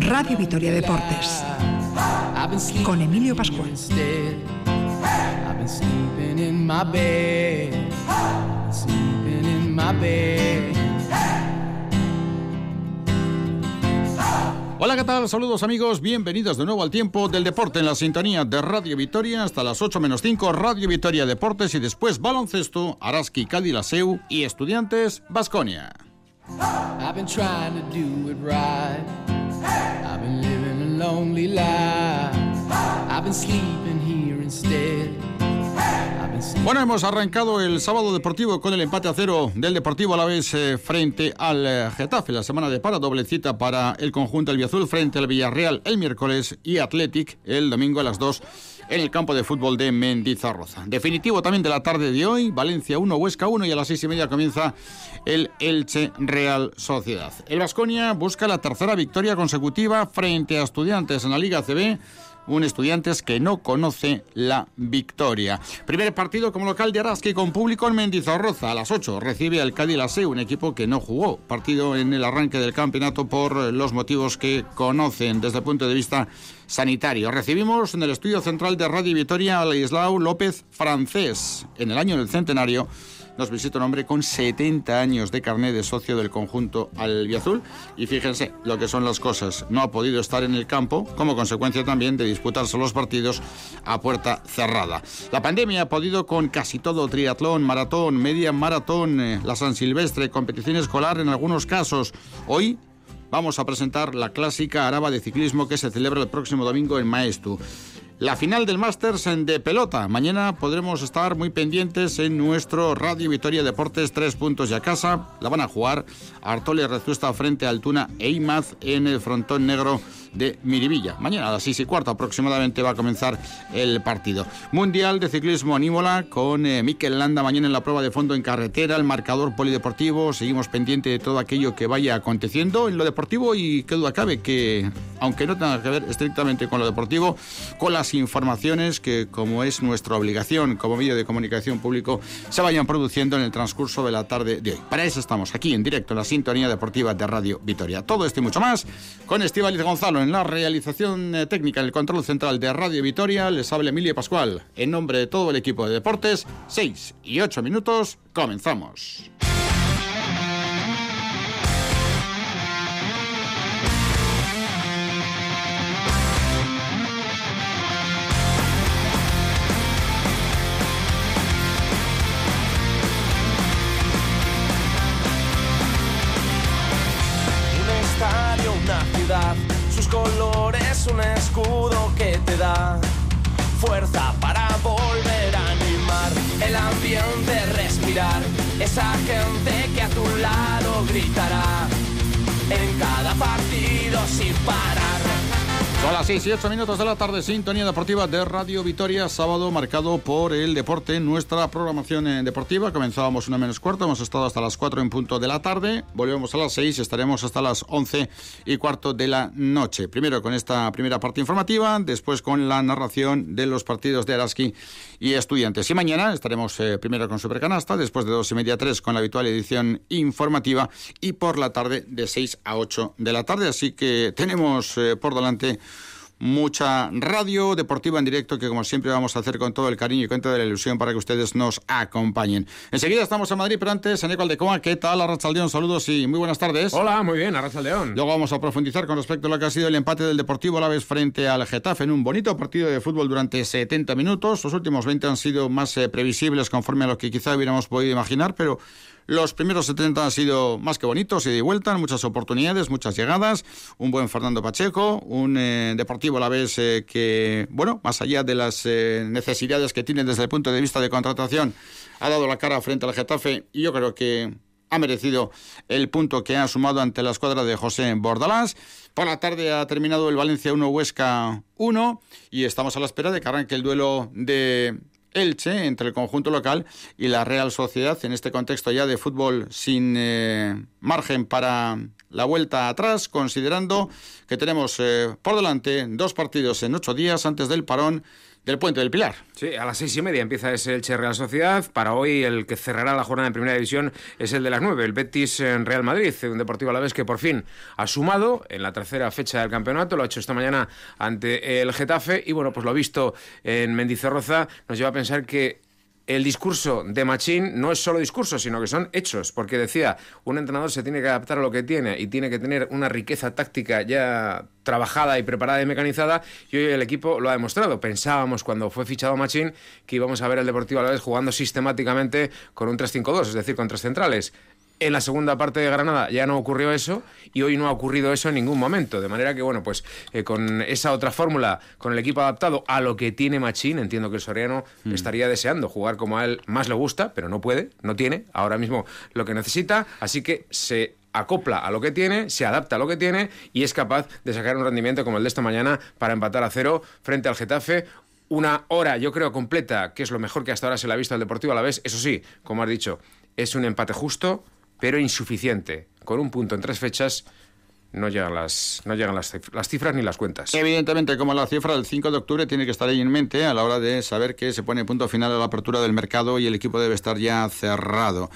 Radio Vitoria Deportes. con Emilio Pascual. Hola, ¿qué tal? Saludos amigos, bienvenidos de nuevo al tiempo del deporte en la sintonía de Radio Vitoria. Hasta las 8 menos 5, Radio Vitoria Deportes. Y después baloncesto, Araski, Laseu y Estudiantes, Basconia. Bueno, hemos arrancado el sábado deportivo con el empate a cero del Deportivo a la vez eh, frente al eh, Getafe. La semana de para, doble cita para el conjunto Albiazul frente al Villarreal el miércoles y Athletic el domingo a las 2 en el campo de fútbol de Mendizarroza. Definitivo también de la tarde de hoy, Valencia 1, Huesca 1 y a las 6 y media comienza el Elche Real Sociedad. El Vasconia busca la tercera victoria consecutiva frente a Estudiantes en la Liga CB un Estudiantes que no conoce la victoria. Primer partido como local de Araski con público en Mendizorroza a las 8. Recibe al Cádiz Laseu, un equipo que no jugó partido en el arranque del campeonato por los motivos que conocen desde el punto de vista sanitario. Recibimos en el estudio central de Radio Vitoria a Islau López Francés en el año del centenario nos visita un hombre con 70 años de carnet de socio del conjunto Albiazul. Y fíjense lo que son las cosas. No ha podido estar en el campo como consecuencia también de disputarse los partidos a puerta cerrada. La pandemia ha podido con casi todo triatlón, maratón, media maratón, eh, la San Silvestre, competición escolar en algunos casos. Hoy vamos a presentar la clásica araba de ciclismo que se celebra el próximo domingo en Maestu. La final del Masters de pelota. Mañana podremos estar muy pendientes en nuestro Radio Vitoria Deportes tres puntos ya casa. La van a jugar Artole Rezusta frente a Altuna e Imaz en el frontón negro de Miribilla. Mañana a las 6 y cuarto aproximadamente va a comenzar el partido. Mundial de Ciclismo Anímola con eh, Mikel Landa mañana en la prueba de fondo en carretera, el marcador polideportivo. Seguimos pendiente de todo aquello que vaya aconteciendo en lo deportivo y qué duda cabe que, aunque no tenga que ver estrictamente con lo deportivo, con las informaciones que, como es nuestra obligación como medio de comunicación público, se vayan produciendo en el transcurso de la tarde de hoy. Para eso estamos aquí en directo en la sintonía deportiva de Radio Vitoria. Todo esto y mucho más con Estíbaliz Gonzalo la realización eh, técnica, en el control central de Radio Vitoria, les habla Emilia Pascual. En nombre de todo el equipo de deportes, 6 y 8 minutos, comenzamos. Escudo que te da fuerza para volver a animar el ambiente, respirar. Esa gente que a tu lado gritará en cada partido sin parar. Son las 6 y 8 minutos de la tarde, sintonía deportiva de Radio Vitoria, sábado marcado por el deporte. Nuestra programación eh, deportiva comenzábamos una menos cuarto, hemos estado hasta las 4 en punto de la tarde, volvemos a las 6, estaremos hasta las 11 y cuarto de la noche. Primero con esta primera parte informativa, después con la narración de los partidos de Araski y Estudiantes. Y mañana estaremos eh, primero con Supercanasta, después de 2 y media 3 con la habitual edición informativa y por la tarde de 6 a 8 de la tarde. Así que tenemos eh, por delante mucha radio deportiva en directo que como siempre vamos a hacer con todo el cariño y con toda la ilusión para que ustedes nos acompañen. Enseguida estamos en Madrid, pero antes en Aldecoa, ¿qué tal Arrachaldeón? Saludos y muy buenas tardes. Hola, muy bien, Arrachaldeón. Luego vamos a profundizar con respecto a lo que ha sido el empate del Deportivo la vez frente al Getafe en un bonito partido de fútbol durante 70 minutos. Los últimos 20 han sido más eh, previsibles conforme a lo que quizá hubiéramos podido imaginar, pero los primeros 70 han sido más que bonitos y de vuelta, muchas oportunidades, muchas llegadas, un buen Fernando Pacheco, un eh, Deportivo a la vez eh, que, bueno, más allá de las eh, necesidades que tiene desde el punto de vista de contratación, ha dado la cara frente al Getafe y yo creo que ha merecido el punto que ha sumado ante la escuadra de José Bordalás. Por la tarde ha terminado el Valencia 1 Huesca 1 y estamos a la espera de que arranque el duelo de Elche entre el conjunto local y la Real Sociedad en este contexto ya de fútbol sin eh, margen para la vuelta atrás, considerando que tenemos eh, por delante dos partidos en ocho días antes del parón del Puente del Pilar. Sí, a las seis y media empieza ese Elche Real Sociedad. Para hoy el que cerrará la jornada en Primera División es el de las nueve, el Betis en Real Madrid, un Deportivo a la vez que por fin ha sumado en la tercera fecha del campeonato, lo ha hecho esta mañana ante el Getafe y bueno, pues lo visto en Mendizorroza nos lleva a pensar que el discurso de Machín no es solo discurso, sino que son hechos, porque decía, un entrenador se tiene que adaptar a lo que tiene y tiene que tener una riqueza táctica ya trabajada y preparada y mecanizada, y hoy el equipo lo ha demostrado. Pensábamos cuando fue fichado Machín que íbamos a ver el Deportivo a la vez jugando sistemáticamente con un 3-5-2, es decir, con tres centrales. En la segunda parte de Granada ya no ocurrió eso y hoy no ha ocurrido eso en ningún momento. De manera que, bueno, pues eh, con esa otra fórmula, con el equipo adaptado a lo que tiene Machín, entiendo que el Soriano mm. estaría deseando jugar como a él más le gusta, pero no puede, no tiene ahora mismo lo que necesita. Así que se acopla a lo que tiene, se adapta a lo que tiene y es capaz de sacar un rendimiento como el de esta mañana para empatar a cero frente al Getafe una hora, yo creo, completa, que es lo mejor que hasta ahora se le ha visto al Deportivo a la vez. Eso sí, como has dicho, es un empate justo, pero insuficiente. Con un punto en tres fechas no llegan las, no llegan las, las, cifras ni las cuentas. Evidentemente, como la cifra del 5 de octubre tiene que estar ahí en mente a la hora de saber que se pone punto final a la apertura del mercado y el equipo debe estar ya cerrado.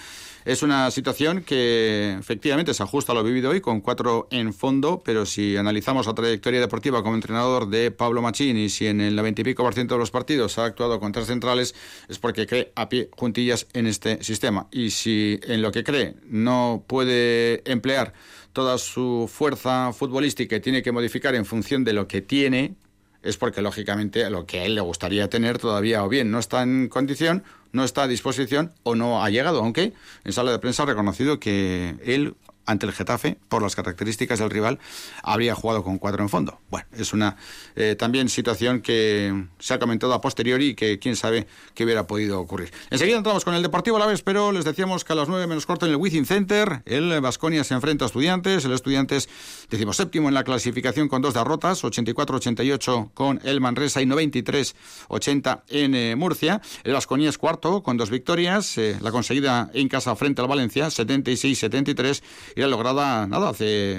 Es una situación que efectivamente se ajusta a lo vivido hoy con cuatro en fondo, pero si analizamos la trayectoria deportiva como entrenador de Pablo Machín y si en el 90 y pico por ciento de los partidos ha actuado con tres centrales, es porque cree a pie juntillas en este sistema. Y si en lo que cree no puede emplear toda su fuerza futbolística y tiene que modificar en función de lo que tiene, es porque lógicamente lo que a él le gustaría tener todavía o bien no está en condición, no está a disposición o no ha llegado, aunque en sala de prensa ha reconocido que él ante el Getafe, por las características del rival, habría jugado con cuatro en fondo. Bueno, es una eh, también situación que se ha comentado a posteriori y que quién sabe qué hubiera podido ocurrir. Enseguida entramos con el Deportivo a la vez, pero les decíamos que a las nueve menos corto en el Wizzing Center, el Vasconia se enfrenta a Estudiantes, el Estudiantes séptimo en la clasificación con dos derrotas, 84-88 con el Manresa y 93-80 en eh, Murcia. El Vasconia es cuarto con dos victorias, eh, la conseguida en casa frente al Valencia, 76-73 y la lograda, nada, hace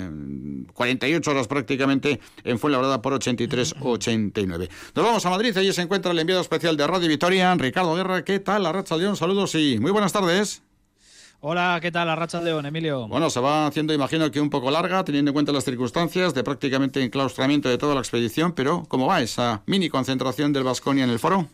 48 horas prácticamente en Fuenlabrada por 83-89. Nos vamos a Madrid, allí se encuentra el enviado especial de Radio Vitoria, Ricardo Guerra. ¿Qué tal, la Racha León? Saludos y muy buenas tardes. Hola, ¿qué tal? La racha León, Emilio. Bueno, se va haciendo, imagino que un poco larga, teniendo en cuenta las circunstancias de prácticamente enclaustramiento de toda la expedición, pero ¿cómo va esa mini concentración del Vasconia en el foro?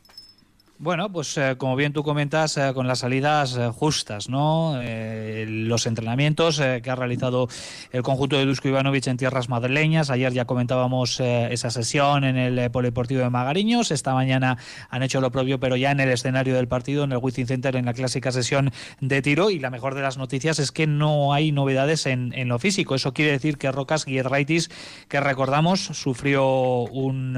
Bueno, pues eh, como bien tú comentas, eh, con las salidas eh, justas, ¿no? los entrenamientos que ha realizado el conjunto de Dusko Ivanovic en tierras madrileñas. Ayer ya comentábamos esa sesión en el Polideportivo de Magariños. Esta mañana han hecho lo propio, pero ya en el escenario del partido, en el Wizzing Center, en la clásica sesión de tiro. Y la mejor de las noticias es que no hay novedades en, lo físico. Eso quiere decir que Rocas Guiedraitis, que recordamos, sufrió un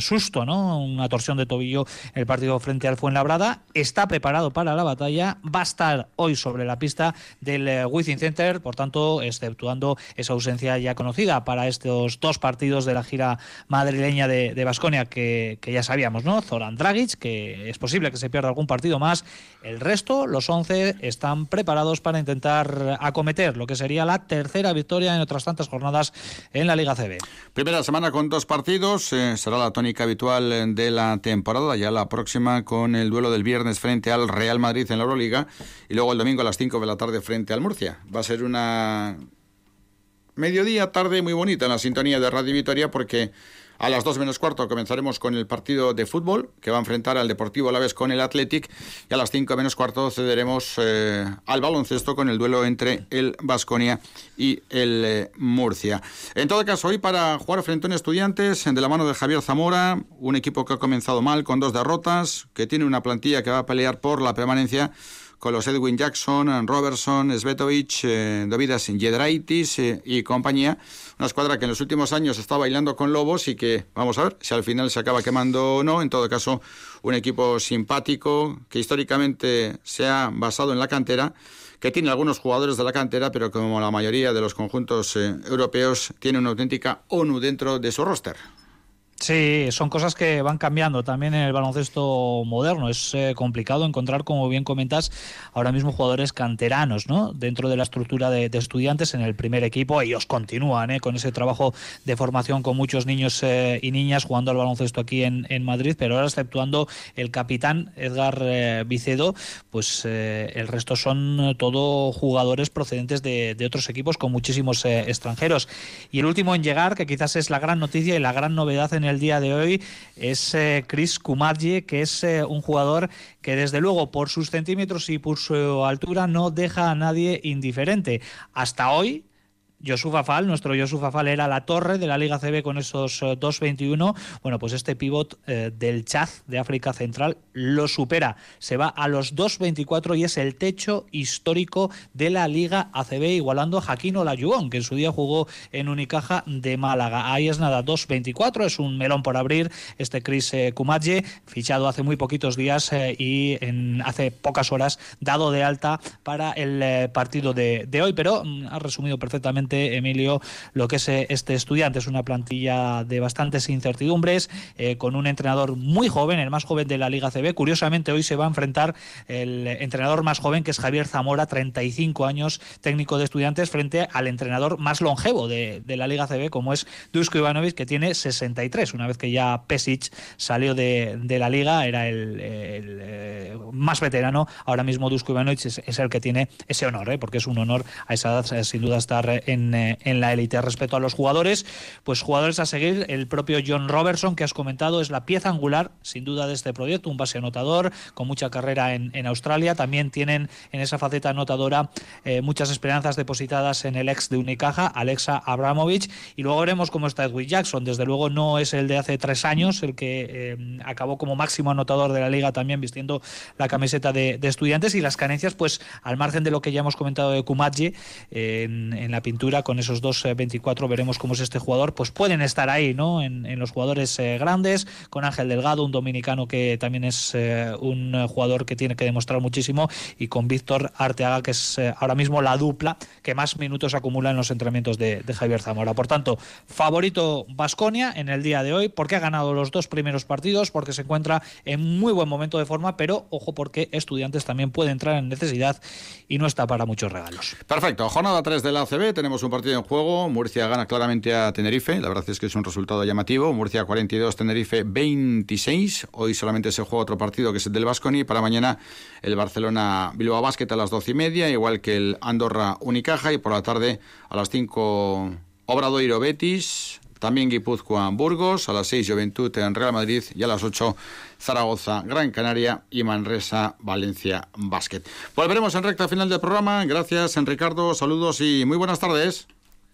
susto, ¿no? Una torsión de tobillo en el partido frente al Fuenlabrada, está preparado para la batalla, va a estar hoy sobre la pista del eh, Wizzing Center, por tanto, exceptuando esa ausencia ya conocida para estos dos partidos de la gira madrileña de Basconia que, ya sabíamos, ¿no? Zoran Dragic, que es posible que se pierda algún partido más. El resto, los 11, están preparados para intentar acometer lo que sería la tercera victoria en otras tantas jornadas en la Liga CB. Primera semana con dos partidos, eh, será la tónica habitual de la temporada, ya la próxima con el duelo del viernes frente al Real Madrid en la Euroliga y luego el domingo a las 5 de la tarde frente al Murcia. Va a ser una mediodía, tarde muy bonita en la sintonía de Radio Vitoria porque a las 2 menos cuarto comenzaremos con el partido de fútbol que va a enfrentar al Deportivo a la vez con el Athletic y a las 5 menos cuarto cederemos eh, al baloncesto con el duelo entre el Vasconia y el eh, Murcia. En todo caso, hoy para jugar frente a un Estudiantes de la mano de Javier Zamora, un equipo que ha comenzado mal con dos derrotas, que tiene una plantilla que va a pelear por la permanencia con los Edwin Jackson, Robertson, Svetovic, eh, Davidas Jedraitis eh, y compañía. Una escuadra que en los últimos años está bailando con Lobos y que, vamos a ver, si al final se acaba quemando o no. En todo caso, un equipo simpático que históricamente se ha basado en la cantera que tiene algunos jugadores de la cantera, pero como la mayoría de los conjuntos eh, europeos, tiene una auténtica ONU dentro de su roster. Sí, son cosas que van cambiando también en el baloncesto moderno. Es eh, complicado encontrar, como bien comentas, ahora mismo jugadores canteranos, ¿no? Dentro de la estructura de, estudiantes en el primer equipo. Ellos continúan ¿eh? con ese trabajo de formación con muchos niños eh, y niñas jugando al baloncesto aquí en, Madrid, pero ahora exceptuando el capitán Edgar Vicedo, pues el resto son todo jugadores procedentes de, de otros equipos con muchísimos extranjeros. Y el último en llegar, que quizás es la gran noticia y la gran novedad en el día de hoy es eh, Chris Kumadje, que es eh, un jugador que desde luego por sus centímetros y por su altura no deja a nadie indiferente. Hasta hoy Yosufa Fall, nuestro Yosufa Fall era la torre de la Liga CB con esos 2.21. Eh, bueno, pues este pivot eh, del Chad de África Central lo supera. Se va a los 2.24 y es el techo histórico de la Liga ACB, igualando a Jaquín Olayuón, que en su día jugó en Unicaja de Málaga. Ahí es nada, 2.24, es un melón por abrir este Chris eh, Kumadje, fichado hace muy poquitos días y en, hace pocas horas dado de alta para el partido de, de hoy, pero mm, ha resumido perfectamente Emilio, lo que es eh, este estudiante. Es una plantilla de bastantes incertidumbres, eh, con un entrenador muy joven, el más joven de la Liga CB. Curiosamente, hoy se va a enfrentar el entrenador más joven, que es Javier Zamora, 35 años, técnico de estudiantes, frente al entrenador más longevo de, la Liga CB, como es Dusko Ivanovic, que tiene 63. Una vez que ya Pesic salió de, la liga, era el, eh, más veterano. Ahora mismo Dusko Ivanovic es, el que tiene ese honor, porque es un honor a esa edad, sin duda, estar en eh, en, la élite. Respecto a los jugadores, pues jugadores a seguir, el propio John Robertson, que has comentado, es la pieza angular, sin duda, de este proyecto, un base anotador con mucha carrera en, Australia. También tienen en esa faceta anotadora eh, muchas esperanzas depositadas en el ex de Unicaja, Alexa Abramovich. Y luego veremos cómo está Edwin Jackson. Desde luego no es el de hace tres años, el que eh, acabó como máximo anotador de la liga también vistiendo la camiseta de, estudiantes. Y las carencias, pues al margen de lo que ya hemos comentado de Kumadje en la pintura con esos dos 24 eh, veremos cómo es este jugador, pues pueden estar ahí, ¿no? En, los jugadores eh, grandes, con Ángel Delgado, un dominicano que también es eh, un jugador que tiene que demostrar muchísimo, y con Víctor Arteaga, que es ahora mismo la dupla que más minutos acumula en los entrenamientos de, Javier Zamora. Por tanto, favorito Vasconia en el día de hoy, porque ha ganado los dos primeros partidos, porque se encuentra en muy buen momento de forma, pero ojo porque estudiantes también puede entrar en necesidad y no está para muchos regalos. Perfecto, jornada 3 de la ACB, tenemos un partido en juego. Murcia gana claramente a Tenerife. La verdad es que es un resultado llamativo. Murcia 42, Tenerife 26. Hoy solamente se juega otro partido que es el del Vasconi. Para mañana el Barcelona Bilbao Basket a las 12 y media, igual que el Andorra Unicaja. Y por la tarde a las 5 Obradoiro Betis. También Guipúzcoa Burgos. A las 6 Juventud en Real Madrid. Y a las 8 Zaragoza, Gran Canaria y Manresa, Valencia Basket. Volveremos en recta final del programa. Gracias, Ricardo. Saludos y muy buenas tardes.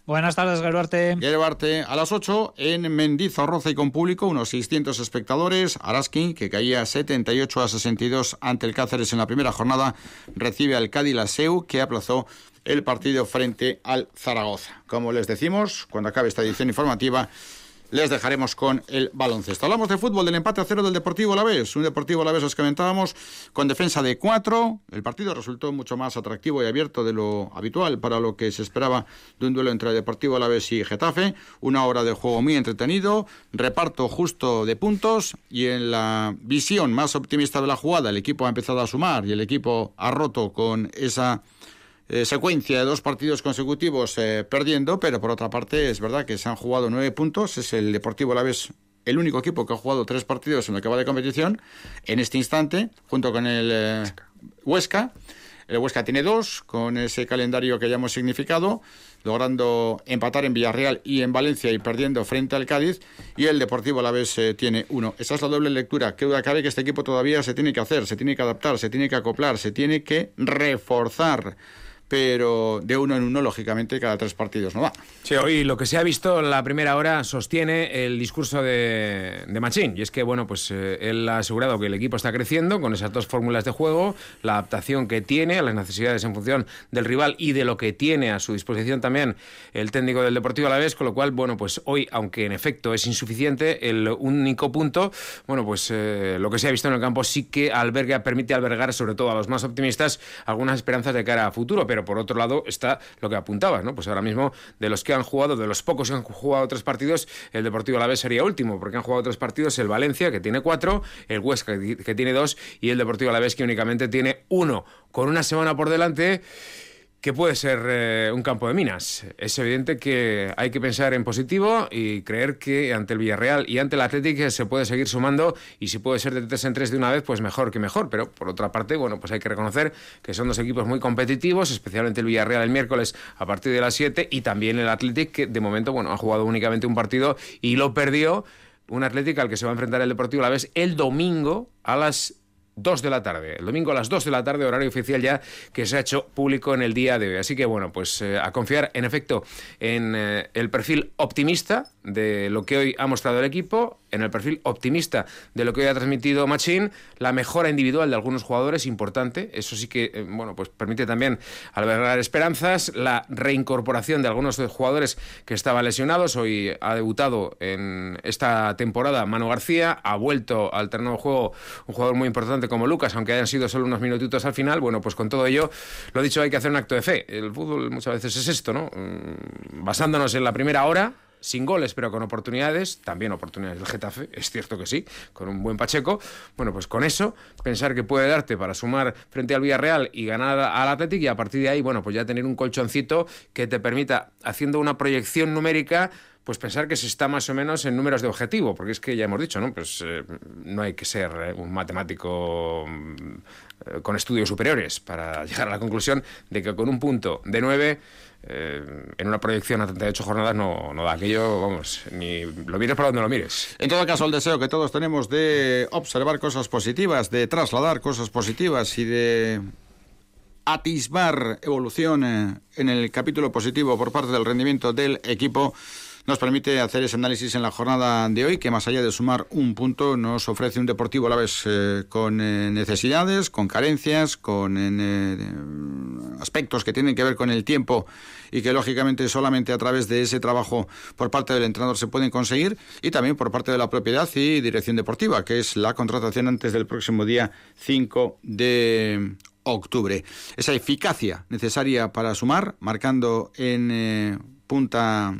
Buenas tardes, Gerbarte. Gerbarte, a las 8 en Mendizorroza y con público, unos 600 espectadores. Araskin, que caía 78 a 62 ante el Cáceres en la primera jornada, recibe al Cádiz Laseu, que aplazó el partido frente al Zaragoza. Como les decimos, cuando acabe esta edición informativa, les dejaremos con el baloncesto. Hablamos de fútbol, del empate a cero del Deportivo Alavés. Un Deportivo Alavés, os comentábamos, con defensa de cuatro. El partido resultó mucho más atractivo y abierto de lo habitual para lo que se esperaba de un duelo entre Deportivo Alavés y Getafe. Una hora de juego muy entretenido, reparto justo de puntos y en la visión más optimista de la jugada, el equipo ha empezado a sumar y el equipo ha roto con esa eh, secuencia de dos partidos consecutivos eh, perdiendo, pero por otra parte es verdad que se han jugado nueve puntos, es el Deportivo Alavés el único equipo que ha jugado tres partidos en lo que va de competición en este instante, junto con el eh, Huesca. El Huesca tiene dos, con ese calendario que ya hemos significado, logrando empatar en Villarreal y en Valencia y perdiendo frente al Cádiz. Y el Deportivo Alavés tiene uno. Esa es la doble lectura. ¿Qué duda cabe que este equipo todavía se tiene que hacer, se tiene que adaptar, se tiene que acoplar, se tiene que reforzar? Pero de uno en uno, lógicamente, cada tres partidos no va. Sí, hoy lo que se ha visto en la primera hora sostiene el discurso de, de Machín, y es que, bueno, pues eh, él ha asegurado que el equipo está creciendo con esas dos fórmulas de juego, la adaptación que tiene a las necesidades en función del rival y de lo que tiene a su disposición también el técnico del Deportivo a la vez, con lo cual, bueno, pues hoy, aunque en efecto es insuficiente, el único punto, bueno, pues eh, lo que se ha visto en el campo sí que alberga, permite albergar, sobre todo a los más optimistas, algunas esperanzas de cara a futuro, pero por otro lado está lo que apuntabas, ¿no? Pues ahora mismo, de los que han jugado, de los pocos que han jugado tres partidos, el Deportivo Alavés sería último, porque han jugado tres partidos el Valencia, que tiene cuatro, el Huesca, que tiene dos, y el Deportivo Alavés, que únicamente tiene uno. Con una semana por delante que puede ser eh, un campo de minas. Es evidente que hay que pensar en positivo y creer que ante el Villarreal y ante el Atlético se puede seguir sumando y si puede ser de tres en tres de una vez, pues mejor que mejor. Pero por otra parte, bueno, pues hay que reconocer que son dos equipos muy competitivos, especialmente el Villarreal el miércoles a partir de las 7 y también el Atlético que de momento, bueno, ha jugado únicamente un partido y lo perdió. Un Atlético al que se va a enfrentar el Deportivo a la vez el domingo a las 2 de la tarde. El domingo a las 2 de la tarde, horario oficial ya que se ha hecho público en el día de hoy. Así que bueno, pues eh, a confiar en efecto en eh, el perfil optimista de lo que hoy ha mostrado el equipo, en el perfil optimista de lo que hoy ha transmitido Machín, la mejora individual de algunos jugadores importante, eso sí que eh, bueno, pues permite también albergar esperanzas, la reincorporación de algunos jugadores que estaban lesionados, hoy ha debutado en esta temporada Manu García, ha vuelto al terreno de juego un jugador muy importante como Lucas, aunque hayan sido solo unos minutitos al final, bueno, pues con todo ello, lo dicho, hay que hacer un acto de fe. El fútbol muchas veces es esto, ¿no? Mm, basándonos en la primera hora, sin goles, pero con oportunidades, también oportunidades del Getafe, es cierto que sí, con un buen Pacheco. Bueno, pues con eso, pensar que puede darte para sumar frente al Villarreal y ganar al Athletic y a partir de ahí, bueno, pues ya tener un colchoncito que te permita, haciendo una proyección numérica, pues pensar que se está más o menos en números de objetivo, porque es que ya hemos dicho, ¿no? Pues eh, no hay que ser eh, un matemático mm, con estudios superiores para llegar a la conclusión de que con un punto de nueve eh, en una proyección a 38 jornadas no, no da aquello, vamos, ni lo mires por donde lo mires. En todo caso, el deseo que todos tenemos de observar cosas positivas, de trasladar cosas positivas y de atisbar evolución en el capítulo positivo por parte del rendimiento del equipo nos permite hacer ese análisis en la jornada de hoy, que más allá de sumar un punto, nos ofrece un Deportivo a la vez eh, con eh, necesidades, con carencias, con eh, aspectos que tienen que ver con el tiempo y que lógicamente solamente a través de ese trabajo por parte del entrenador se pueden conseguir y también por parte de la propiedad y dirección deportiva, que es la contratación antes del próximo día 5 de octubre. Esa eficacia necesaria para sumar, marcando en punta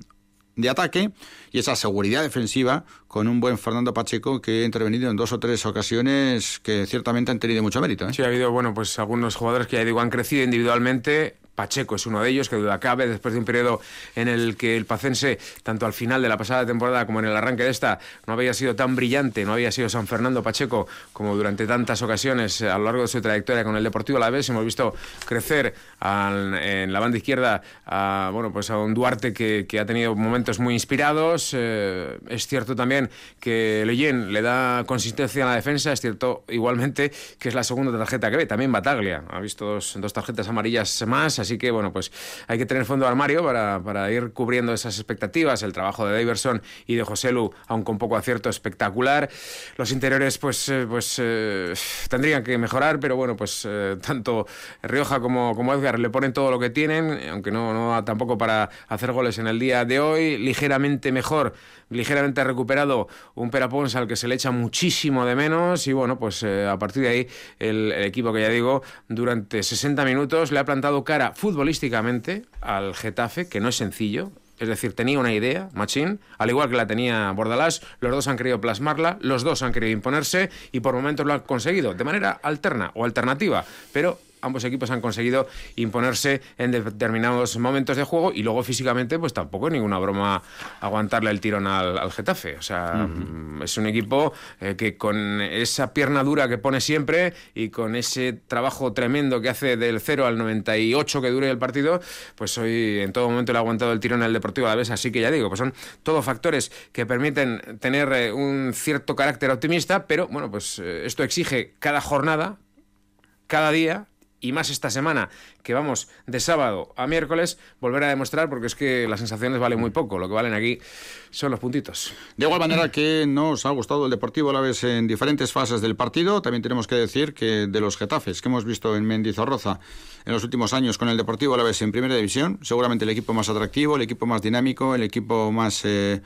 de ataque y esa seguridad defensiva con un buen Fernando Pacheco que ha intervenido en dos o tres ocasiones que ciertamente han tenido mucho mérito. ¿eh? Sí, ha habido, bueno, pues algunos jugadores que ya digo han crecido individualmente Pacheco es uno de ellos, que duda cabe, después de un periodo en el que el Pacense, tanto al final de la pasada temporada como en el arranque de esta, no había sido tan brillante, no había sido San Fernando Pacheco como durante tantas ocasiones a lo largo de su trayectoria con el Deportivo La Vez. Hemos visto crecer en la banda izquierda a, bueno, pues a un Duarte que, ha tenido momentos muy inspirados. Eh, es cierto también que Leyen le da consistencia a la defensa, es cierto igualmente que es la segunda tarjeta que ve. También Bataglia ha visto dos, dos tarjetas amarillas más Así que, bueno, pues hay que tener fondo armario para, para ir cubriendo esas expectativas. El trabajo de Daverson y de José Lu, aun con poco acierto, espectacular. Los interiores, pues, eh, pues eh, tendrían que mejorar, pero bueno, pues eh, tanto Rioja como, como Edgar le ponen todo lo que tienen, aunque no, no tampoco para hacer goles en el día de hoy. Ligeramente mejor ligeramente recuperado un Perapons al que se le echa muchísimo de menos y bueno, pues a partir de ahí el, equipo que ya digo durante 60 minutos le ha plantado cara futbolísticamente al Getafe, que no es sencillo, es decir, tenía una idea, Machín, al igual que la tenía Bordalás, los dos han querido plasmarla, los dos han querido imponerse y por momentos lo han conseguido, de manera alterna o alternativa, pero ambos equipos han conseguido imponerse en determinados momentos de juego y luego físicamente pues tampoco es ninguna broma aguantarle el tirón al, Getafe. O sea, es un equipo eh, que con esa pierna dura que pone siempre y con ese trabajo tremendo que hace del 0 al 98 que dure el partido, pues hoy en todo momento le ha aguantado el tirón al Deportivo a la vez. Así que ya digo, pues son todos factores que permiten tener eh, un cierto carácter optimista, pero bueno, pues eh, esto exige cada jornada, cada día y más esta semana, que vamos de sábado a miércoles, volver a demostrar, porque es que las sensaciones valen muy poco, lo que valen aquí son los puntitos. De igual manera que nos ha gustado el Deportivo a la vez en diferentes fases del partido, también tenemos que decir que de los Getafes que hemos visto en Mendizorroza en los últimos años con el Deportivo a la vez en Primera División, seguramente el equipo más atractivo, el equipo más dinámico, el equipo más... Eh,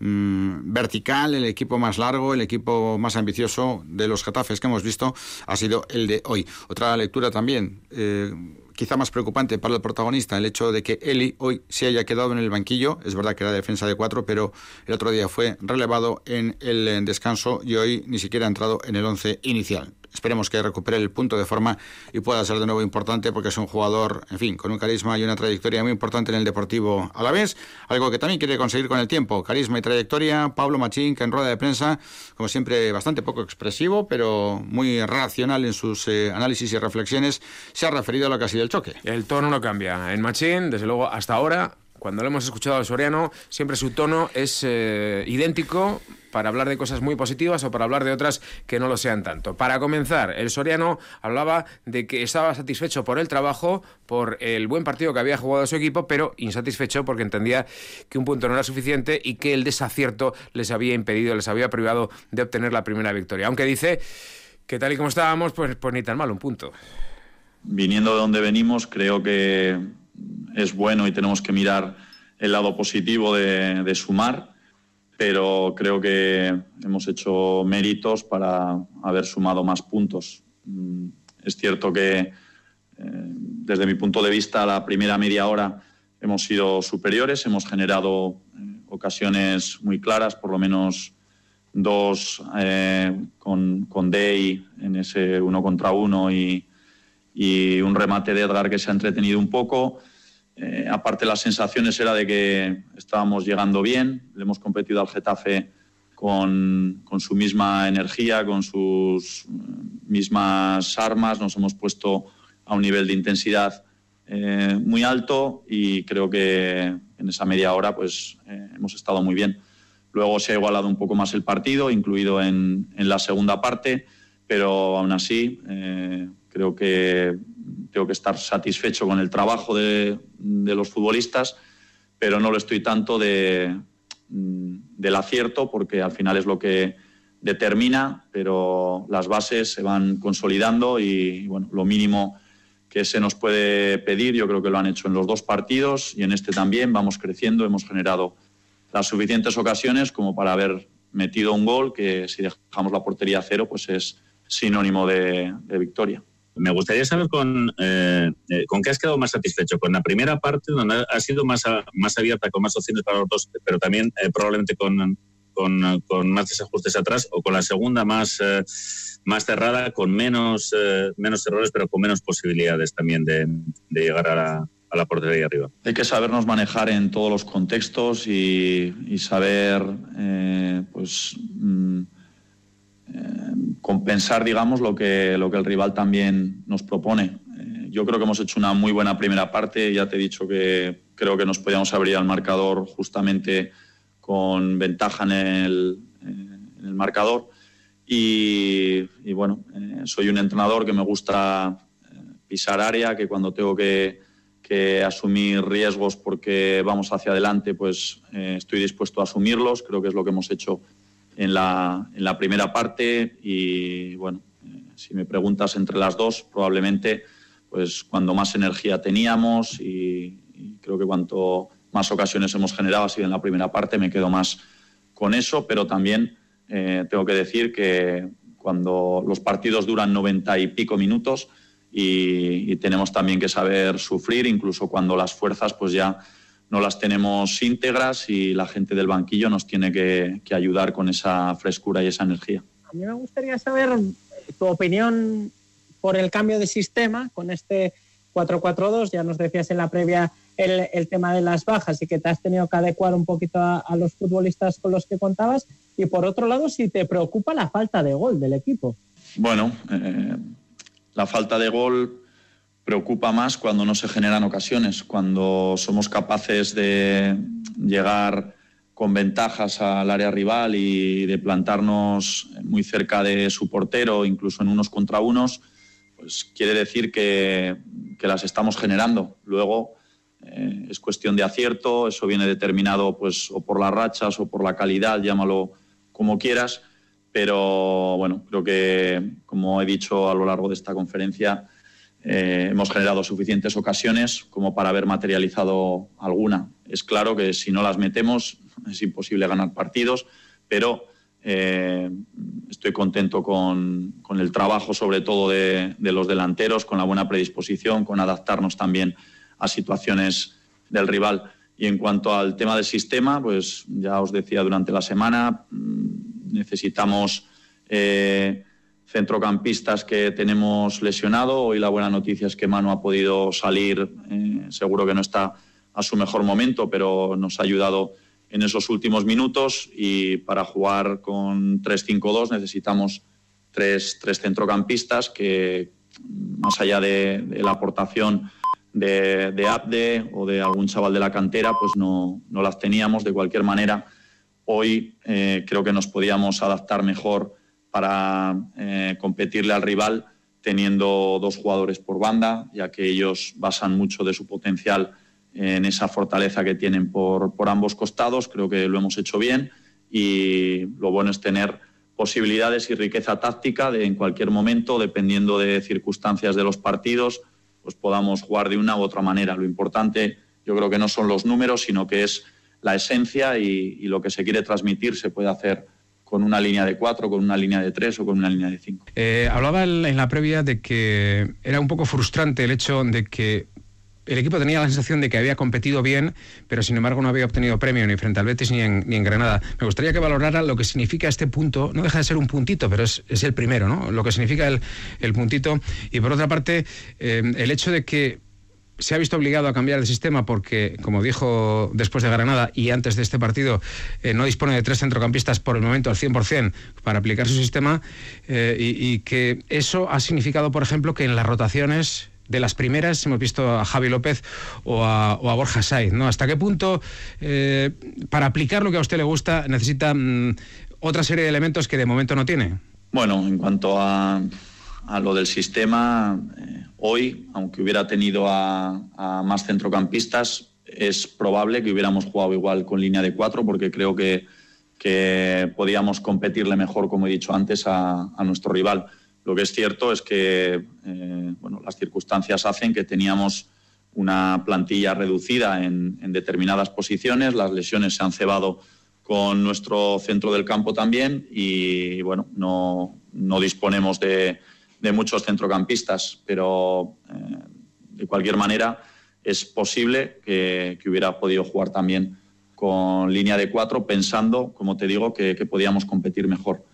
mm, vertical, el equipo más largo, el equipo más ambicioso de los Getafes que hemos visto ha sido el de hoy. Otra lectura también. Eh, quizá más preocupante para el protagonista, el hecho de que Eli hoy se haya quedado en el banquillo. Es verdad que era defensa de cuatro, pero el otro día fue relevado en el descanso y hoy ni siquiera ha entrado en el once inicial. Esperemos que recupere el punto de forma y pueda ser de nuevo importante porque es un jugador, en fin, con un carisma y una trayectoria muy importante en el Deportivo a la vez, algo que también quiere conseguir con el tiempo, carisma y trayectoria. Pablo Machín, que en rueda de prensa, como siempre, bastante poco expresivo, pero muy racional en sus eh, análisis y reflexiones, se ha referido a lo que ha sido el choque. El tono no cambia. En Machín, desde luego, hasta ahora cuando lo hemos escuchado al Soriano, siempre su tono es eh, idéntico para hablar de cosas muy positivas o para hablar de otras que no lo sean tanto. Para comenzar, el Soriano hablaba de que estaba satisfecho por el trabajo, por el buen partido que había jugado su equipo, pero insatisfecho porque entendía que un punto no era suficiente y que el desacierto les había impedido, les había privado de obtener la primera victoria. Aunque dice que tal y como estábamos, pues, pues ni tan mal un punto. Viniendo de donde venimos, creo que es bueno y tenemos que mirar el lado positivo de, sumar, pero creo que hemos hecho méritos para haber sumado más puntos. Mm, es cierto que eh, desde mi punto de vista la primera media hora hemos sido superiores, hemos generado eh, ocasiones muy claras, por lo menos dos eh, con, con Day en ese uno contra uno y, y un remate de Edgar que se ha entretenido un poco. Eh, aparte, las sensaciones era de que estábamos llegando bien, le hemos competido al Getafe con, con, su misma energía, con sus mismas armas, nos hemos puesto a un nivel de intensidad eh, muy alto y creo que en esa media hora pues, eh, hemos estado muy bien. Luego se ha igualado un poco más el partido, incluido en, en la segunda parte, pero aún así creo que tengo que estar satisfecho con el trabajo de, los futbolistas, pero no lo estoy tanto de, mm, del acierto, porque al final es lo que determina, pero las bases se van consolidando y, bueno, lo mínimo que se nos puede pedir, yo creo que lo han hecho en los dos partidos y en este también, vamos creciendo, hemos generado las suficientes ocasiones como para haber metido un gol que si dejamos la portería a cero, pues es sinónimo de victoria. Me gustaría saber con, eh, eh, con qué has quedado más satisfecho. Con la primera parte, donde ha sido más, más abierta, con más opciones para los dos, pero también eh, probablemente con, con, más desajustes atrás, o con la segunda más, más cerrada, con menos, menos errores, pero con menos posibilidades también de, de llegar a la, a la portería arriba. Hay que sabernos manejar en todos los contextos y, y saber, pues. Mm, compensar, digamos, lo que, lo que el rival también nos propone. Eh, yo creo que hemos hecho una muy buena primera parte. Ya te he dicho que creo que nos podíamos abrir al marcador justamente con ventaja en el, el marcador. Y, bueno, eh, soy un entrenador que me gusta eh, pisar área, que cuando tengo que asumir riesgos porque vamos hacia adelante, pues estoy dispuesto a asumirlos. Creo que es lo que hemos hecho en la, en la primera parte y bueno, eh, si me preguntas entre las dos, probablemente pues cuando más energía teníamos y, creo que cuanto más ocasiones hemos generado ha sido en la primera parte, me quedo más con eso, pero también eh, tengo que decir que cuando los partidos duran noventa y pico minutos y, y, tenemos también que saber sufrir, incluso cuando las fuerzas pues ya no las tenemos íntegras y la gente del banquillo nos tiene que, ayudar con esa frescura y esa energía. A mí me gustaría saber tu opinión por el cambio de sistema con este 4-4-2. Ya nos decías en la previa el, tema de las bajas y que te has tenido que adecuar un poquito a, los futbolistas con los que contabas. Y por otro lado, si te preocupa la falta de gol del equipo. Bueno, eh, la falta de gol preocupa más cuando no se generan ocasiones, cuando somos capaces de llegar con ventajas al área rival y de plantarnos muy cerca de su portero, incluso en unos contra unos, pues quiere decir que, las estamos generando. Luego eh, es cuestión de acierto, eso viene determinado pues, o por las rachas o por la calidad, llámalo como quieras, pero bueno, creo que, como he dicho a lo largo de esta conferencia, eh, hemos generado suficientes ocasiones como para haber materializado alguna. Es claro que si no las metemos es imposible ganar partidos, pero eh, estoy contento con, el trabajo, sobre todo de, los delanteros, con la buena predisposición, con adaptarnos también a situaciones del rival. Y en cuanto al tema del sistema, pues ya os decía durante la semana, mm, necesitamos eh, centrocampistas que tenemos lesionado. Hoy la buena noticia es que Manu ha podido salir, eh, seguro que no está a su mejor momento, pero nos ha ayudado en esos últimos minutos y para jugar con 3-5-2 necesitamos tres, centrocampistas que, más allá de, la aportación de, de, Abde o de algún chaval de la cantera, pues no, las teníamos. De cualquier manera, hoy eh, creo que nos podíamos adaptar mejor para eh, competirle al rival teniendo dos jugadores por banda, ya que ellos basan mucho de su potencial en esa fortaleza que tienen por, por ambos costados. Creo que lo hemos hecho bien y lo bueno es tener posibilidades y riqueza táctica en cualquier momento, dependiendo de circunstancias de los partidos, pues podamos jugar de una u otra manera. Lo importante yo creo que no son los números, sino que es la esencia y, lo que se quiere transmitir se puede hacer con una línea de cuatro, con una línea de tres o con una línea de cinco. Eh, hablaba en la previa de que era un poco frustrante el hecho de que el equipo tenía la sensación de que había competido bien, pero sin embargo no había obtenido premio ni frente al Betis ni en, Granada. Me gustaría que valorara lo que significa este punto, no deja de ser un puntito, pero es, el primero, ¿no? Lo que significa el, puntito. Y por otra parte, eh, el hecho de que se ha visto obligado a cambiar el sistema porque, como dijo después de Granada y antes de este partido, eh, no dispone de tres centrocampistas por el momento al 100% para aplicar su sistema eh, y, que eso ha significado, por ejemplo, que en las rotaciones de las primeras hemos visto a Javi López o a, Borja Saiz, ¿no? ¿Hasta qué punto, eh, para aplicar lo que a usted le gusta, necesita mm, otra serie de elementos que de momento no tiene? Bueno, en cuanto a, lo del sistema, eh, hoy, aunque hubiera tenido a, más centrocampistas, es probable que hubiéramos jugado igual con línea de cuatro, porque creo que, que podíamos competirle mejor, como he dicho antes, a nuestro rival. Lo que es cierto es que eh, bueno, las circunstancias hacen que teníamos una plantilla reducida en, determinadas posiciones, las lesiones se han cebado con nuestro centro del campo también y bueno, no, disponemos de, muchos centrocampistas, pero eh, de cualquier manera es posible que, hubiera podido jugar también con línea de cuatro, pensando, como te digo, que podíamos competir mejor.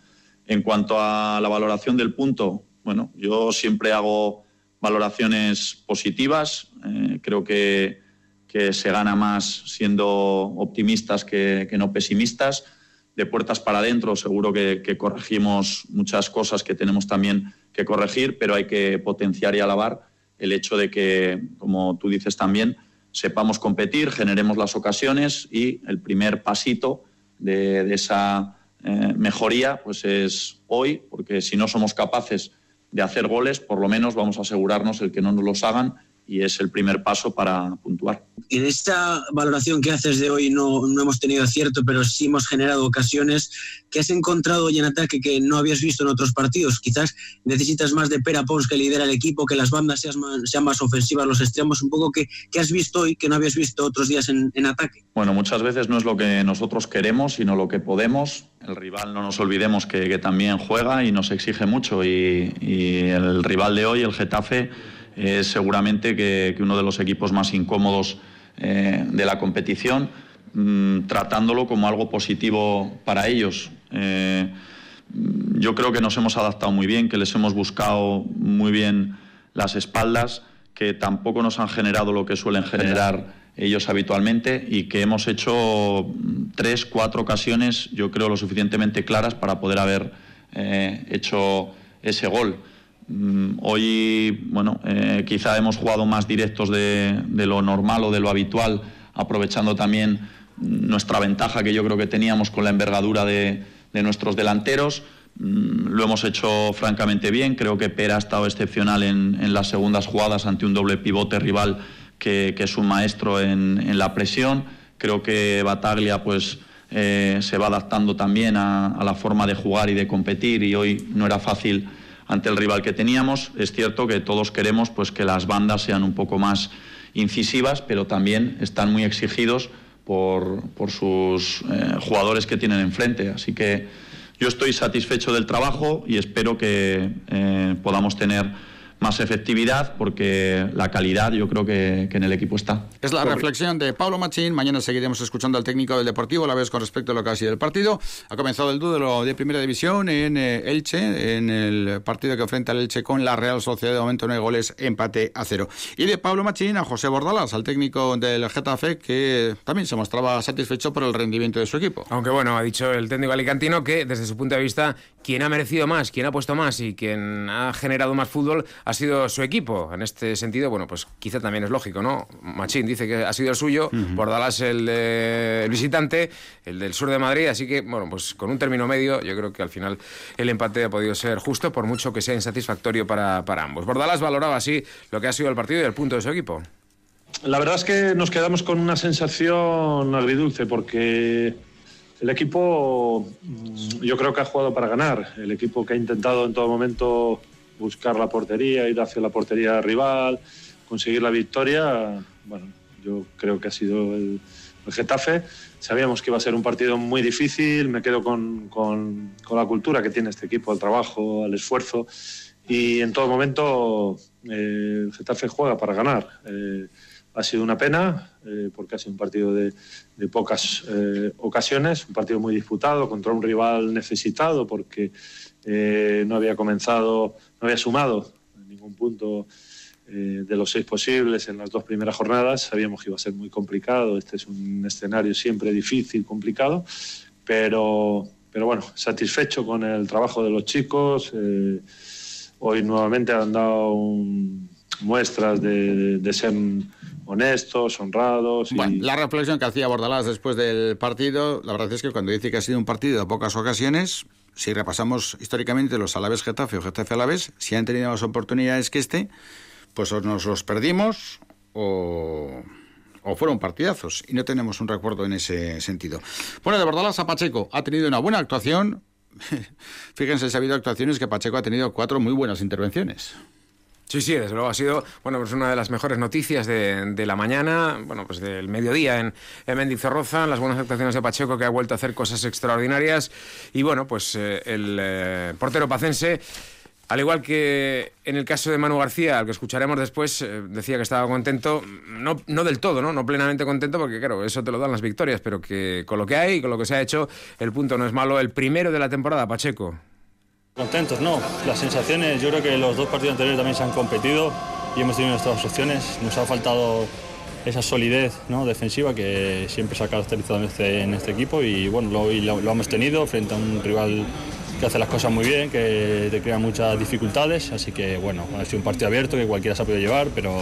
En cuanto a la valoración del punto, bueno, yo siempre hago valoraciones positivas. Eh, creo que, se gana más siendo optimistas que, no pesimistas. De puertas para adentro, seguro que, corregimos muchas cosas que tenemos también que corregir, pero hay que potenciar y alabar el hecho de que, como tú dices también, sepamos competir, generemos las ocasiones y el primer pasito de esa eh, mejoría pues es hoy, porque si no somos capaces de hacer goles, por lo menos vamos a asegurarnos el que no nos los hagan y es el primer paso para puntuar. En esta valoración que haces de hoy no, no hemos tenido acierto, pero sí hemos generado ocasiones que has encontrado hoy en ataque que no habías visto en otros partidos. Quizás necesitas más de Pera Pons que lidera el equipo, que las bandas sean más, sean más ofensivas, los extremos, un poco que, que, has visto hoy que no habías visto otros días en, en ataque. Bueno, muchas veces no es lo que nosotros queremos, sino lo que podemos. El rival, no nos olvidemos que, que también juega y nos exige mucho y, y el rival de hoy, el Getafe, es seguramente que, uno de los equipos más incómodos eh, de la competición, mm, tratándolo como algo positivo para ellos. Eh, yo creo que nos hemos adaptado muy bien, que les hemos buscado muy bien las espaldas, que tampoco nos han generado lo que suelen generar ellos habitualmente y que hemos hecho tres, cuatro ocasiones, yo creo, lo suficientemente claras para poder haber eh, hecho ese gol. Mm, hoy, bueno, eh, quizá hemos jugado más directos de, lo normal o de lo habitual, aprovechando también nuestra ventaja que yo creo que teníamos con la envergadura de, nuestros delanteros. Mm, lo hemos hecho francamente bien. Creo que Pera ha estado excepcional en, las segundas jugadas ante un doble pivote rival que, es un maestro en, la presión. Creo que Bataglia pues, eh, se va adaptando también a, a la forma de jugar y de competir y hoy no era fácil ante el rival que teníamos. Es cierto que todos queremos pues, que las bandas sean un poco más incisivas, pero también están muy exigidos por, sus eh, jugadores que tienen enfrente. Así que yo estoy satisfecho del trabajo y espero que eh, podamos tener más efectividad porque la calidad yo creo que, en el equipo está. Es la reflexión de Pablo Machín. Mañana seguiremos escuchando al técnico del Deportivo a la vez con respecto a lo que ha sido el partido. Ha comenzado el duelo de primera división en eh, Elche, en el partido que enfrenta el Elche con la Real Sociedad. De momento no hay goles, empate a cero. Y de Pablo Machín a José Bordalas, al técnico del Getafe, que también se mostraba satisfecho por el rendimiento de su equipo. Aunque bueno, ha dicho el técnico alicantino que desde su punto de vista, quien ha merecido más, quien ha puesto más y quien ha generado más fútbol ha sido su equipo. En este sentido, bueno, pues quizá también es lógico, ¿no? Machín dice que ha sido el suyo, Bordalás el, el visitante, el del sur de Madrid, así que, bueno, pues con un término medio, yo creo que al final el empate ha podido ser justo, por mucho que sea insatisfactorio para, para ambos. Bordalás valoraba así lo que ha sido el partido y el punto de su equipo. La verdad es que nos quedamos con una sensación agridulce porque el equipo mm, yo creo que ha jugado para ganar. El equipo que ha intentado en todo momento buscar la portería, ir hacia la portería rival, conseguir la victoria. Bueno, yo creo que ha sido el, Getafe. Sabíamos que iba a ser un partido muy difícil. Me quedo con, con, la cultura que tiene este equipo, el trabajo, el esfuerzo. Y en todo momento eh, el Getafe juega para ganar. Eh, ha sido una pena eh, porque ha sido un partido de, pocas eh, ocasiones, un partido muy disputado contra un rival necesitado porque eh, no había comenzado, no había sumado en ningún punto de los seis posibles en las dos primeras jornadas. Sabíamos que iba a ser muy complicado, este es un escenario siempre difícil, complicado, pero, pero bueno, satisfecho con el trabajo de los chicos. hoy nuevamente han dado muestras de, de ser honestos, honrados. Bueno, la reflexión que hacía Bordalás después del partido, la verdad es que cuando dice que ha sido un partido de pocas ocasiones, si repasamos históricamente los Alaves Getafe o Getafe Alaves, si han tenido más oportunidades que este, pues o nos los perdimos o, o fueron partidazos y no tenemos un recuerdo en ese sentido. Bueno, de Bordalás a Pacheco ha tenido una buena actuación. Fíjense, ha habido actuaciones que Pacheco ha tenido cuatro muy buenas intervenciones. Sí, sí, desde luego ha sido bueno, pues una de las mejores noticias de, la mañana, bueno, pues del mediodía en, en Mendizorroza, las buenas actuaciones de Pacheco que ha vuelto a hacer cosas extraordinarias y bueno, pues eh, el eh, portero pacense al igual que en el caso de Manu García, al que escucharemos después, eh, decía que estaba contento, no, no del todo, ¿no? no plenamente contento, porque claro, eso te lo dan las victorias, pero que con lo que hay, con lo que se ha hecho, el punto no es malo. El primero de la temporada, Pacheco. Contentos, no. Las sensaciones, yo creo que los dos partidos anteriores también se han competido y hemos tenido nuestras opciones. Nos ha faltado esa solidez ¿no? defensiva que siempre se ha caracterizado en este, en este equipo y bueno, lo, lo, lo, hemos tenido frente a un rival que hace las cosas muy bien, que te crea muchas dificultades, así que bueno, ha sido un partido abierto que cualquiera se ha podido llevar, pero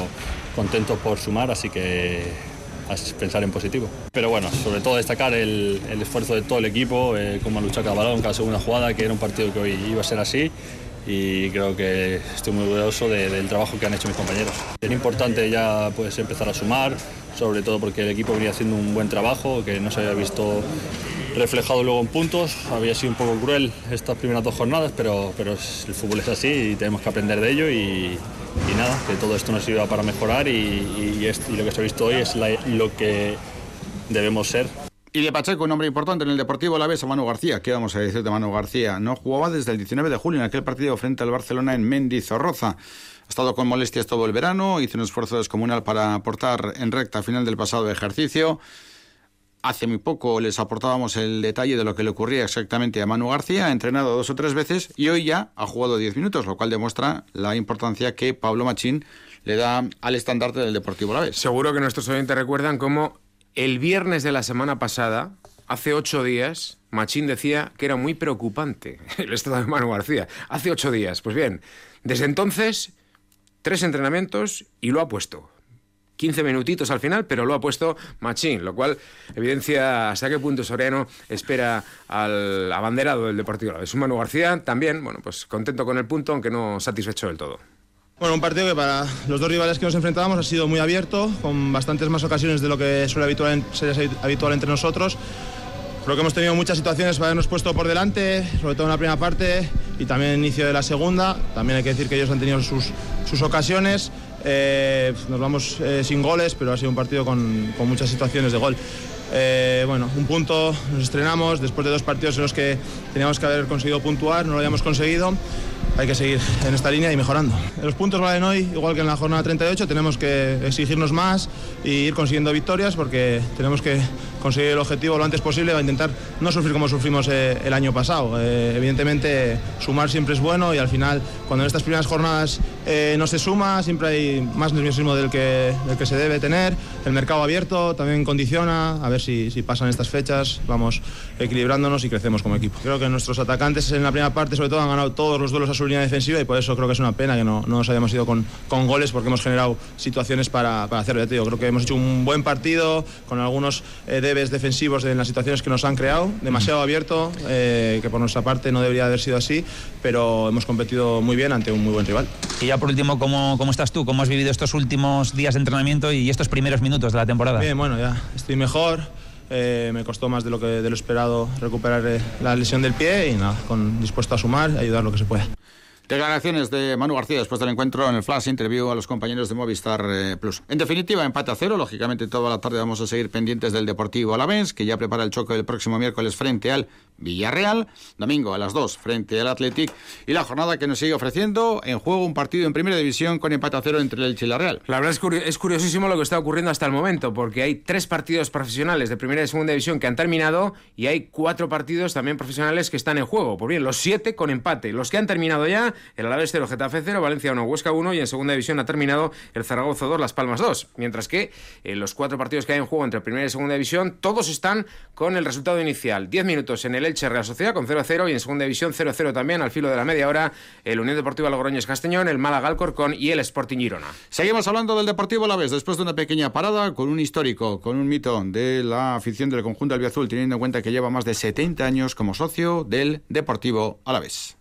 contentos por sumar, así que a pensar en positivo. Pero bueno, sobre todo destacar el, esfuerzo de todo el equipo, eh, cómo han luchado cada balón, cada segunda jugada, que era un partido que hoy iba a ser así y creo que estoy muy orgulloso del trabajo que han hecho mis compañeros. Es importante ya pues, empezar a sumar, sobre todo porque el equipo venía haciendo un buen trabajo, que no se había visto reflejado luego en puntos. Había sido un poco cruel estas primeras dos jornadas, pero, pero el fútbol es así y tenemos que aprender de ello y, y nada, que todo esto nos sirva para mejorar y, y, y, lo que se ha visto hoy es la, lo que debemos ser. Y de Pacheco, un hombre importante en el Deportivo la vez a Manu García. ¿Qué vamos a decir de Manu García? No jugaba desde el 19 de julio en aquel partido frente al Barcelona en Mendizorroza. Ha estado con molestias todo el verano, hizo un esfuerzo descomunal para aportar en recta final del pasado ejercicio. Hace muy poco les aportábamos el detalle de lo que le ocurría exactamente a Manu García, ha entrenado dos o tres veces y hoy ya ha jugado diez minutos, lo cual demuestra la importancia que Pablo Machín le da al estandarte del Deportivo La Vez. Seguro que nuestros oyentes recuerdan cómo el viernes de la semana pasada, hace ocho días, Machín decía que era muy preocupante el estado de Manu García. Hace ocho días. Pues bien, desde entonces, tres entrenamientos y lo ha puesto. 15 minutitos al final, pero lo ha puesto Machín, lo cual evidencia hasta qué punto Soriano espera al abanderado del Deportivo Es un Manu García también, bueno, pues contento con el punto, aunque no satisfecho del todo. Bueno, un partido que para los dos rivales que nos enfrentábamos ha sido muy abierto, con bastantes más ocasiones de lo que suele habitual, ser habitual entre nosotros. Creo que hemos tenido muchas situaciones para habernos puesto por delante, sobre todo en la primera parte y también en el inicio de la segunda. También hay que decir que ellos han tenido sus, sus ocasiones. Eh, nos vamos eh, sin goles, pero ha sido un partido con, muchas situaciones de gol. Eh, bueno, un punto, nos estrenamos después de dos partidos en los que teníamos que haber conseguido puntuar, no lo habíamos conseguido hay que seguir en esta línea y mejorando. Los puntos valen hoy, igual que en la jornada 38, tenemos que exigirnos más y ir consiguiendo victorias porque tenemos que conseguir el objetivo lo antes posible a intentar no sufrir como sufrimos eh, el año pasado. Eh, evidentemente, sumar siempre es bueno y al final, cuando en estas primeras jornadas eh, no se suma, siempre hay más nerviosismo del que, del que se debe tener. El mercado abierto también condiciona, a ver si, si pasan estas fechas, vamos equilibrándonos y crecemos como equipo. Creo que nuestros atacantes en la primera parte, sobre todo, han ganado todos los duelos a su línea defensiva y por eso creo que es una pena que no, no nos hayamos ido con, con, goles porque hemos generado situaciones para, para hacerlo. Yo creo que hemos hecho un buen partido con algunos eh, defensivos en las situaciones que nos han creado, demasiado abierto, eh, que por nuestra parte no debería haber sido así, pero hemos competido muy bien ante un muy buen rival. Y ya por último, ¿cómo, cómo estás tú? ¿Cómo has vivido estos últimos días de entrenamiento y estos primeros minutos de la temporada? Bien, bueno, ya estoy mejor. Eh, me costó más de lo que de lo esperado recuperar eh, la lesión del pie y nada, con, dispuesto a sumar y ayudar lo que se pueda. Declaraciones de Manu García después del encuentro en el Flash Interview a los compañeros de Movistar eh, Plus. En definitiva, empate a cero. Lógicamente, toda la tarde vamos a seguir pendientes del Deportivo Alavés, que ya prepara el choque del próximo miércoles frente al Villarreal. Domingo a las 2 frente al Athletic. Y la jornada que nos sigue ofreciendo en juego un partido en primera división con empate a cero entre el Chile y la Real. La verdad es, es curiosísimo lo que está ocurriendo hasta el momento, porque hay tres partidos profesionales de primera y segunda división que han terminado y hay cuatro partidos también profesionales que están en juego. Pues bien, los siete con empate. Los que han terminado ya, el Alavés 0, Getafe 0, Valencia 1, Huesca 1 y en segunda división ha terminado el Zaragoza 2, Las Palmas 2. Mientras que eh, los cuatro partidos que hay en juego entre primera y segunda división, todos están con el resultado inicial. 10 minutos en el Elche Real Sociedad con 0-0 y en segunda división 0-0 también al filo de la media hora el Unión Deportiva Logroñez Castellón, el Málaga Alcorcón y el Sporting Girona. Seguimos hablando del Deportivo Alavés después de una pequeña parada con un histórico, con un mito de la afición del conjunto albiazul, teniendo en cuenta que lleva más de 70 años como socio del Deportivo Alavés.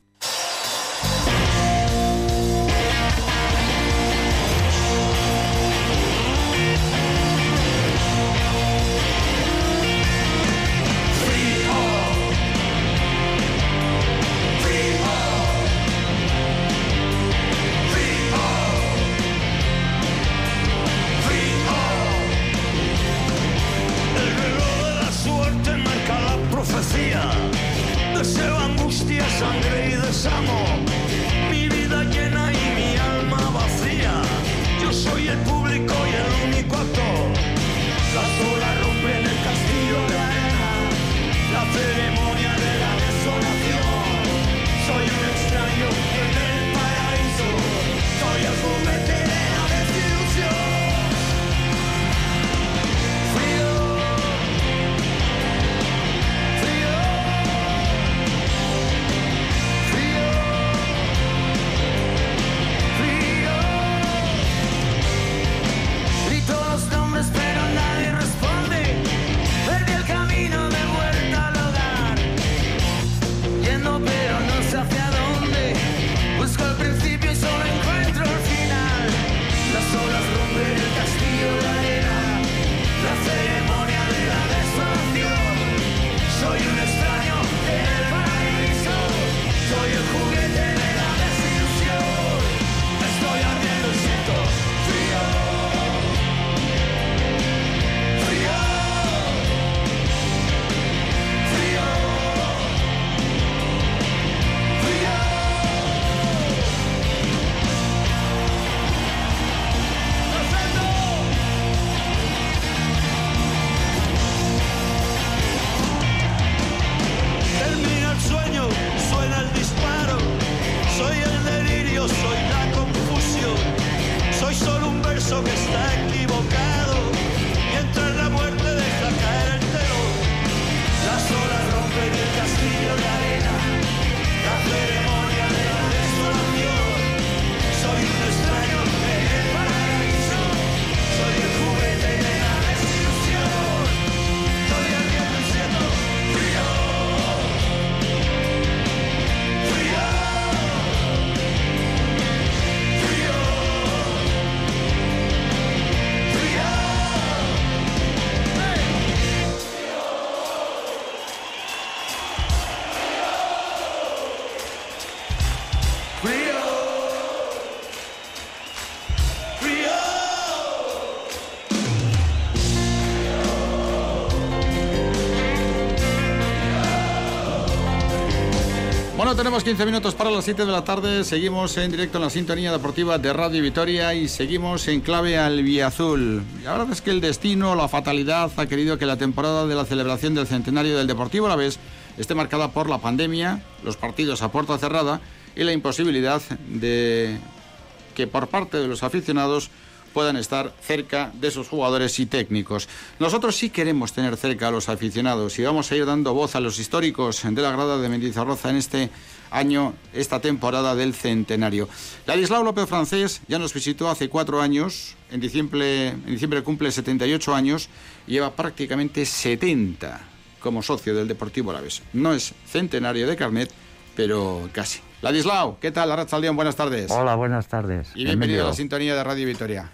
Tenemos 15 minutos para las 7 de la tarde. Seguimos en directo en la sintonía deportiva de Radio Vitoria y seguimos en clave al Azul. La verdad es que el destino, la fatalidad, ha querido que la temporada de la celebración del centenario del Deportivo a la vez esté marcada por la pandemia, los partidos a puerta cerrada y la imposibilidad de que por parte de los aficionados puedan estar cerca de sus jugadores y técnicos. Nosotros sí queremos tener cerca a los aficionados y vamos a ir dando voz a los históricos de la grada de Mendizarroza en este año, esta temporada del centenario. Ladislao López Francés ya nos visitó hace cuatro años, en diciembre, en diciembre cumple 78 años y lleva prácticamente 70 como socio del Deportivo Alavés. No es centenario de carnet, pero casi. Ladislao, ¿qué tal? León, buenas tardes. Hola, buenas tardes. Y bienvenido a la sintonía de Radio Victoria.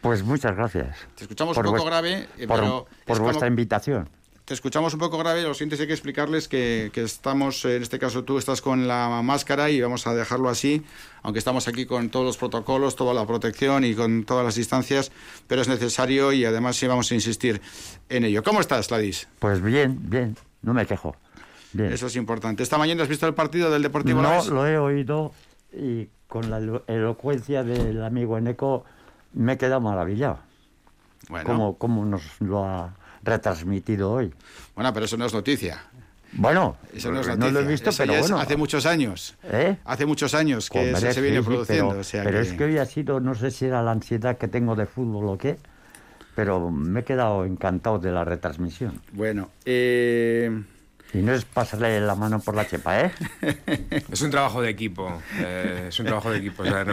Pues muchas gracias. Te escuchamos un poco grave, eh, por, por vuestra invitación. Te escuchamos un poco grave, lo siento, hay que explicarles que, estamos, en este caso tú estás con la máscara y vamos a dejarlo así, aunque estamos aquí con todos los protocolos, toda la protección y con todas las distancias, pero es necesario y además sí vamos a insistir en ello. ¿Cómo estás, Ladis? Pues bien, bien, no me quejo. Eso es importante. ¿Esta mañana has visto el partido del Deportivo No, lo he oído y con la elocuencia del amigo Eneco me he quedado maravillado. Bueno. Como, nos lo ha retransmitido hoy. Bueno, pero eso no es noticia. Bueno, eso no, es noticia. lo he visto, pero bueno. Hace muchos años. ¿Eh? Hace muchos años que se viene produciendo. pero, es que hoy ha sido, no sé si era la ansiedad que tengo de fútbol o qué, pero me he quedado encantado de la retransmisión. Bueno, eh. Y no es pasarle la mano por la chepa, ¿eh? Es un trabajo de equipo, eh, es un trabajo de equipo, o sea,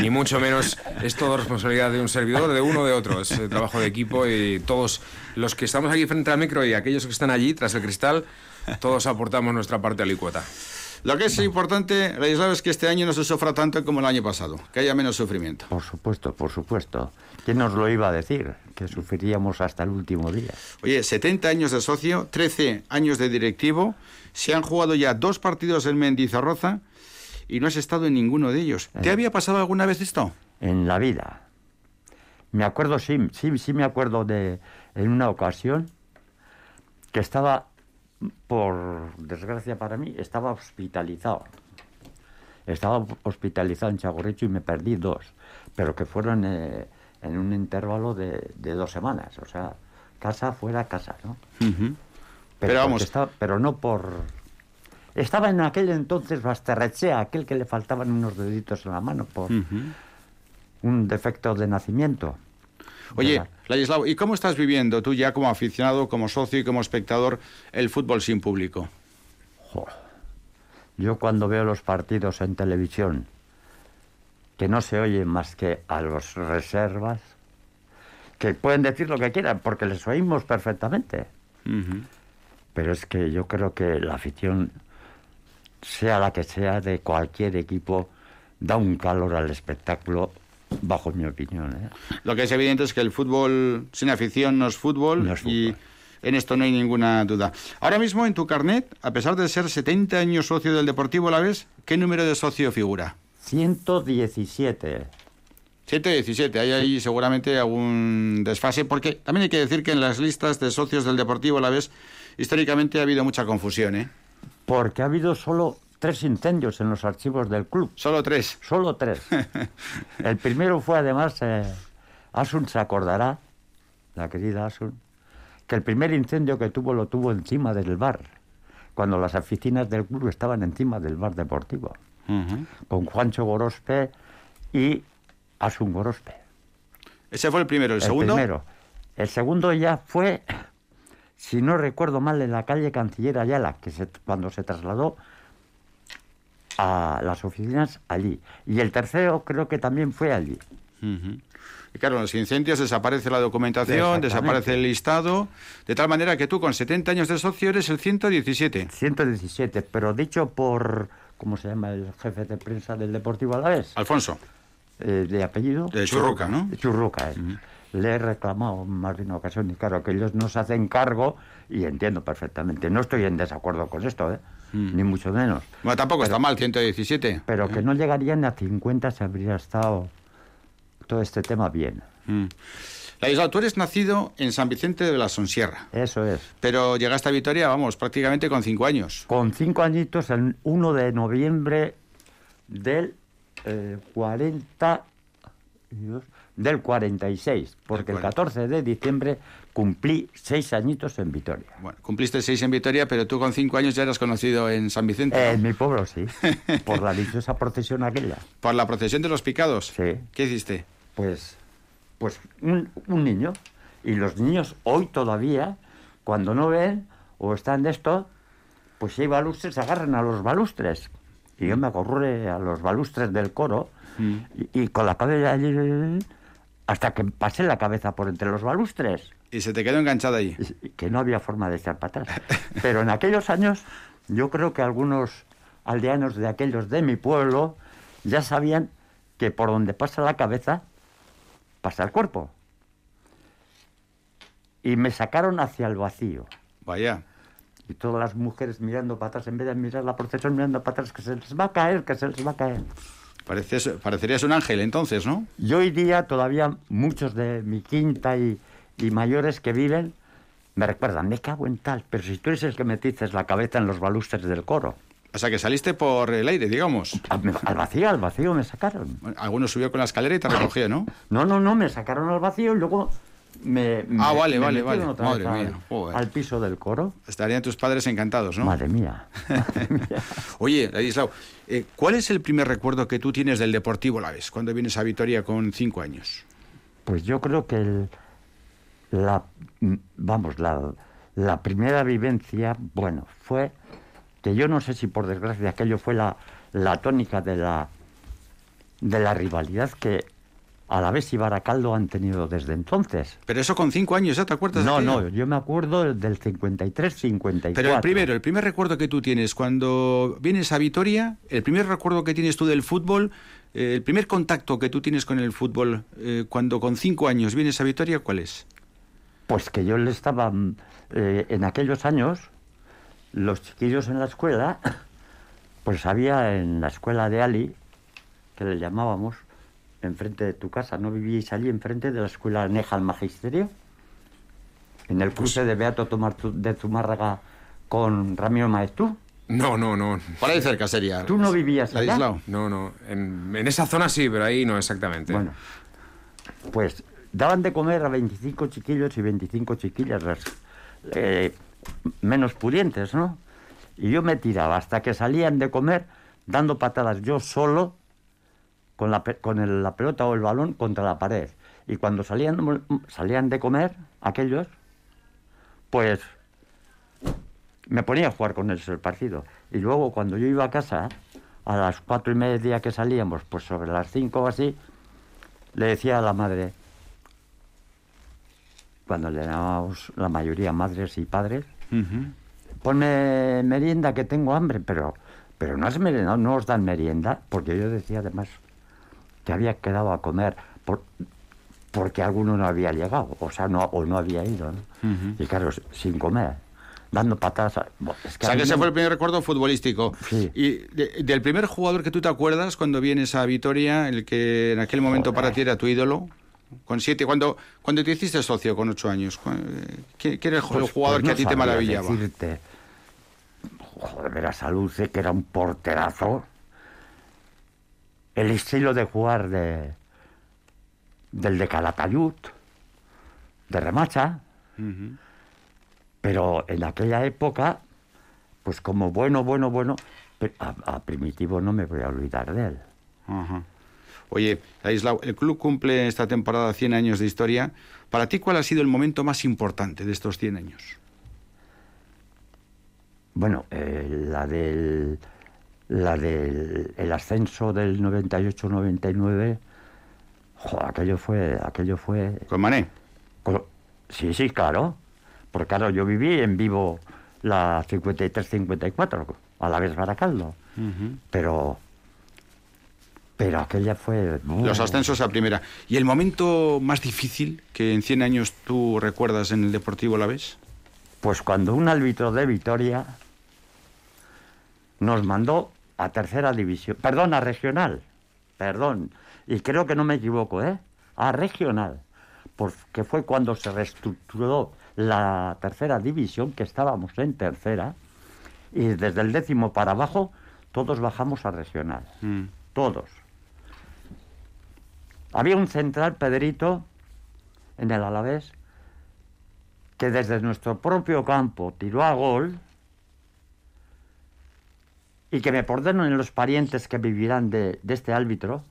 ni mucho menos es todo responsabilidad de un servidor, de uno o de otro, es el trabajo de equipo y todos los que estamos aquí frente al micro y aquellos que están allí tras el cristal, todos aportamos nuestra parte alicuota. Lo que es importante, Ladislao, es que este año no se sufra tanto como el año pasado, que haya menos sufrimiento. Por supuesto, por supuesto. ¿Quién nos lo iba a decir? Que sufriríamos hasta el último día. Oye, 70 años de socio, 13 años de directivo, se han jugado ya dos partidos en Mendizarroza y no has estado en ninguno de ellos. ¿Te eh. había pasado alguna vez esto? En la vida. Me acuerdo, sí, sí, sí me acuerdo de en una ocasión que estaba por desgracia para mí, estaba hospitalizado. Estaba hospitalizado en Chagorricho y me perdí dos, pero que fueron eh, en un intervalo de, dos semanas, o sea, casa fuera casa, ¿no? pero, vamos. pero no por... Estaba en aquel entonces Basterrechea, aquel que le faltaban unos deditos en la mano por un defecto de nacimiento. Oye, Ladislao, ¿y cómo estás viviendo tú ya como aficionado, como socio y como espectador el fútbol sin público? Yo cuando veo los partidos en televisión, que no se oyen más que a los reservas, que pueden decir lo que quieran, porque les oímos perfectamente. Pero es que yo creo que la afición, sea la que sea, de cualquier equipo, da un calor al espectáculo bajo mi opinión. ¿eh? Lo que es evidente es que el fútbol sin afición no es fútbol, y en esto no hay ninguna duda. Ahora mismo en tu carnet, a pesar de ser 70 años socio del Deportivo la vez, ¿qué número de socio figura? 117. 117, hay ahí seguramente algún desfase, porque también hay que decir que en las listas de socios del Deportivo la vez históricamente ha habido mucha confusión, ¿eh? Porque ha habido solo tres incendios en los archivos del club. ¿Solo tres? Solo tres. el primero fue además, eh, Asun se acordará, la querida Asun, que el primer incendio que tuvo lo tuvo encima del bar, cuando las oficinas del club estaban encima del bar deportivo, con Juancho Gorospe y Asun Gorospe. Ese fue el primero, ¿el, segundo? El primero. El segundo ya fue, si no recuerdo mal, en la calle Canciller Ayala, que se, cuando se trasladó a las oficinas allí. Y el tercero creo que también fue allí. Y claro, en los incendios desaparece la documentación, desaparece el listado, de tal manera que tú con 70 años de socio eres el 117. 117, pero dicho por, ¿cómo se llama el jefe de prensa del Deportivo Alavés? Alfonso. Eh, de apellido. De Churruca, ¿no? De Churruca, eh. Le he reclamado más de una ocasión y claro que ellos no se hacen cargo y entiendo perfectamente. No estoy en desacuerdo con esto, ¿eh? Mm. ni mucho menos. Bueno, tampoco está mal, 117. Pero que no llegarían a 50 si habría estado todo este tema bien. Mm. Ladislao, tú eres nacido en San Vicente de la Sonsierra. Eso es. Pero llegaste a Vitoria, vamos, prácticamente con cinco años. Con cinco añitos, el 1 de noviembre del eh, 40... Dios, del 46, porque el 14 de diciembre cumplí seis añitos en Vitoria. Bueno, cumpliste seis en Vitoria, pero tú con cinco años ya eras conocido en San Vicente. Eh, en mi pueblo, sí. por la dichosa procesión aquella. ¿Por la procesión de los picados? Sí. ¿Qué hiciste? Pues, pues un, un niño. Y los niños hoy todavía, cuando no ven o están de esto, pues si hay balustres, se agarran a los balustres. Y yo me acorré a los balustres del coro Mm. y, y con la cabeza allí, hasta que pasé la cabeza por entre los balustres. Y se te quedó enganchada ahí. Que no había forma de echar para atrás. Pero en aquellos años, yo creo que algunos aldeanos de aquellos de mi pueblo ya sabían que por donde pasa la cabeza, pasa el cuerpo. Y me sacaron hacia el vacío. Vaya. Y todas las mujeres mirando para atrás, en vez de mirar la procesión mirando para atrás, que se les va a caer, que se les va a caer. Pareces, parecerías un ángel entonces, ¿no? Yo hoy día todavía muchos de mi quinta y, y mayores que viven me recuerdan, me cago en tal, pero si tú eres el que metiste la cabeza en los balustres del coro. O sea, que saliste por el aire, digamos. Al, vacío, al vacío me sacaron. Bueno, alguno subió con la escalera y te recogió, ¿no? No, no, no, me sacaron al vacío y luego me... Ah, me- vale, me vale, vale. vez Madre al- mía, joder. Al piso del coro. Estarían tus padres encantados, ¿no? Madre mía. Oye, Ladislao, eh, ¿cuál es el primer recuerdo que tú tienes del Deportivo Laves cuando vienes a Vitoria con cinco años? Pues yo creo que el- la, vamos, la, la primera vivencia, bueno, fue que yo no sé si por desgracia aquello fue la, la tónica de la, de la rivalidad que a la vez y Baracaldo han tenido desde entonces. Pero eso con cinco años, ¿ya te acuerdas? de No, aquello? no, yo me acuerdo del 53-54. Pero el primero, el primer recuerdo que tú tienes cuando vienes a Vitoria, el primer recuerdo que tienes tú del fútbol, eh, el primer contacto que tú tienes con el fútbol eh, cuando con cinco años vienes a Vitoria, ¿cuál es? Pues que yo le estaba, mm, eh, en aquellos años, los chiquillos en la escuela, pues había en la escuela de Ali, que le llamábamos, enfrente de tu casa, ¿no vivíais allí enfrente de la escuela Neja al Magisterio? En el cruce de Beato Tomar de Zumárraga con Ramiro Maestú. No, no, no. Por ahí cerca sería. ¿Tú no vivías allá? Ladislao. No, no. En, en esa zona sí, pero ahí no exactamente. Bueno, pues daban de comer a 25 chiquillos y 25 chiquillas, las, eh, menos pudientes, ¿no? Y yo me tiraba hasta que salían de comer dando patadas yo solo con la, con la pelota o el balón contra la pared. Y cuando salían, salían de comer aquellos, pues me ponía a jugar con ellos el partido. Y luego cuando yo iba a casa, a las cuatro y media que salíamos, pues sobre las cinco o así, le decía a la madre, cuando le llamábamos la mayoría madres y padres, ponme merienda que tengo hambre, pero, pero no, es no os dan merienda, porque yo decía además que había quedado a comer por- porque alguno no había llegado, o sea, no, o no había ido, ¿no? Y claro, sin comer, dando patadas. O sea, que ese me- fue el primer recuerdo futbolístico. Y de- del primer jugador que tú te acuerdas cuando vienes a Vitoria, el que en aquel momento para ti era tu ídolo, con siete, cuando, cuando te hiciste socio con ocho años, cu- eh, ¿quién quién era el Pues- jugador pues que a ti te maravillaba? decirte. Joder, verás a Luce, que era un porterazo. El estilo de jugar de del de Calatayud, de Remacha, pero en aquella época, pues como bueno, bueno, bueno, a, a Primitivo no me voy a olvidar de él. Ajá. Oye, Ladislao, el club cumple esta temporada 100 años de historia. Para ti, ¿cuál ha sido el momento más importante de estos 100 años? Bueno, eh, la del la del el ascenso del 98-99, joder, aquello fue aquello fue con Mané. sí, sí, claro. Porque claro, yo viví en vivo la 53-54 a la vez Baracaldo, pero pero aquella fue Los ascensos a primera. ¿Y el momento más difícil que en 100 años tú recuerdas en el Deportivo la vez? Pues cuando un árbitro de Vitoria nos mandó a tercera división, perdón, a regional, perdón, y creo que no me equivoco, ¿eh? A regional, porque fue cuando se reestructuró la tercera división, que estábamos en tercera, y desde el décimo para abajo todos bajamos a regional. Mm. Todos. Había un central, Pedrito, en el Alavés, que desde nuestro propio campo tiró a gol y que me perdonen los parientes que vivirán de, este árbitro,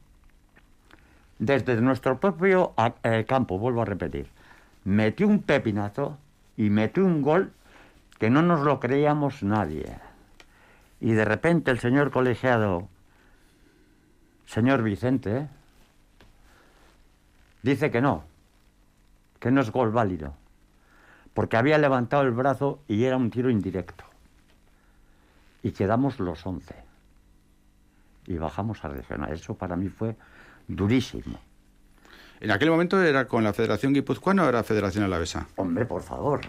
desde nuestro propio a- eh, campo, vuelvo a repetir, metió un pepinazo y metió un gol que no nos lo creíamos nadie. Y de repente el señor colegiado, señor Vicente, dice que no, que no es gol válido, porque había levantado el brazo y era un tiro indirecto. Y quedamos los 11. Y bajamos a regional. Eso para mí fue durísimo. ¿En aquel momento era con la Federación Guipuzcoana o era Federación Alavesa? Hombre, por favor,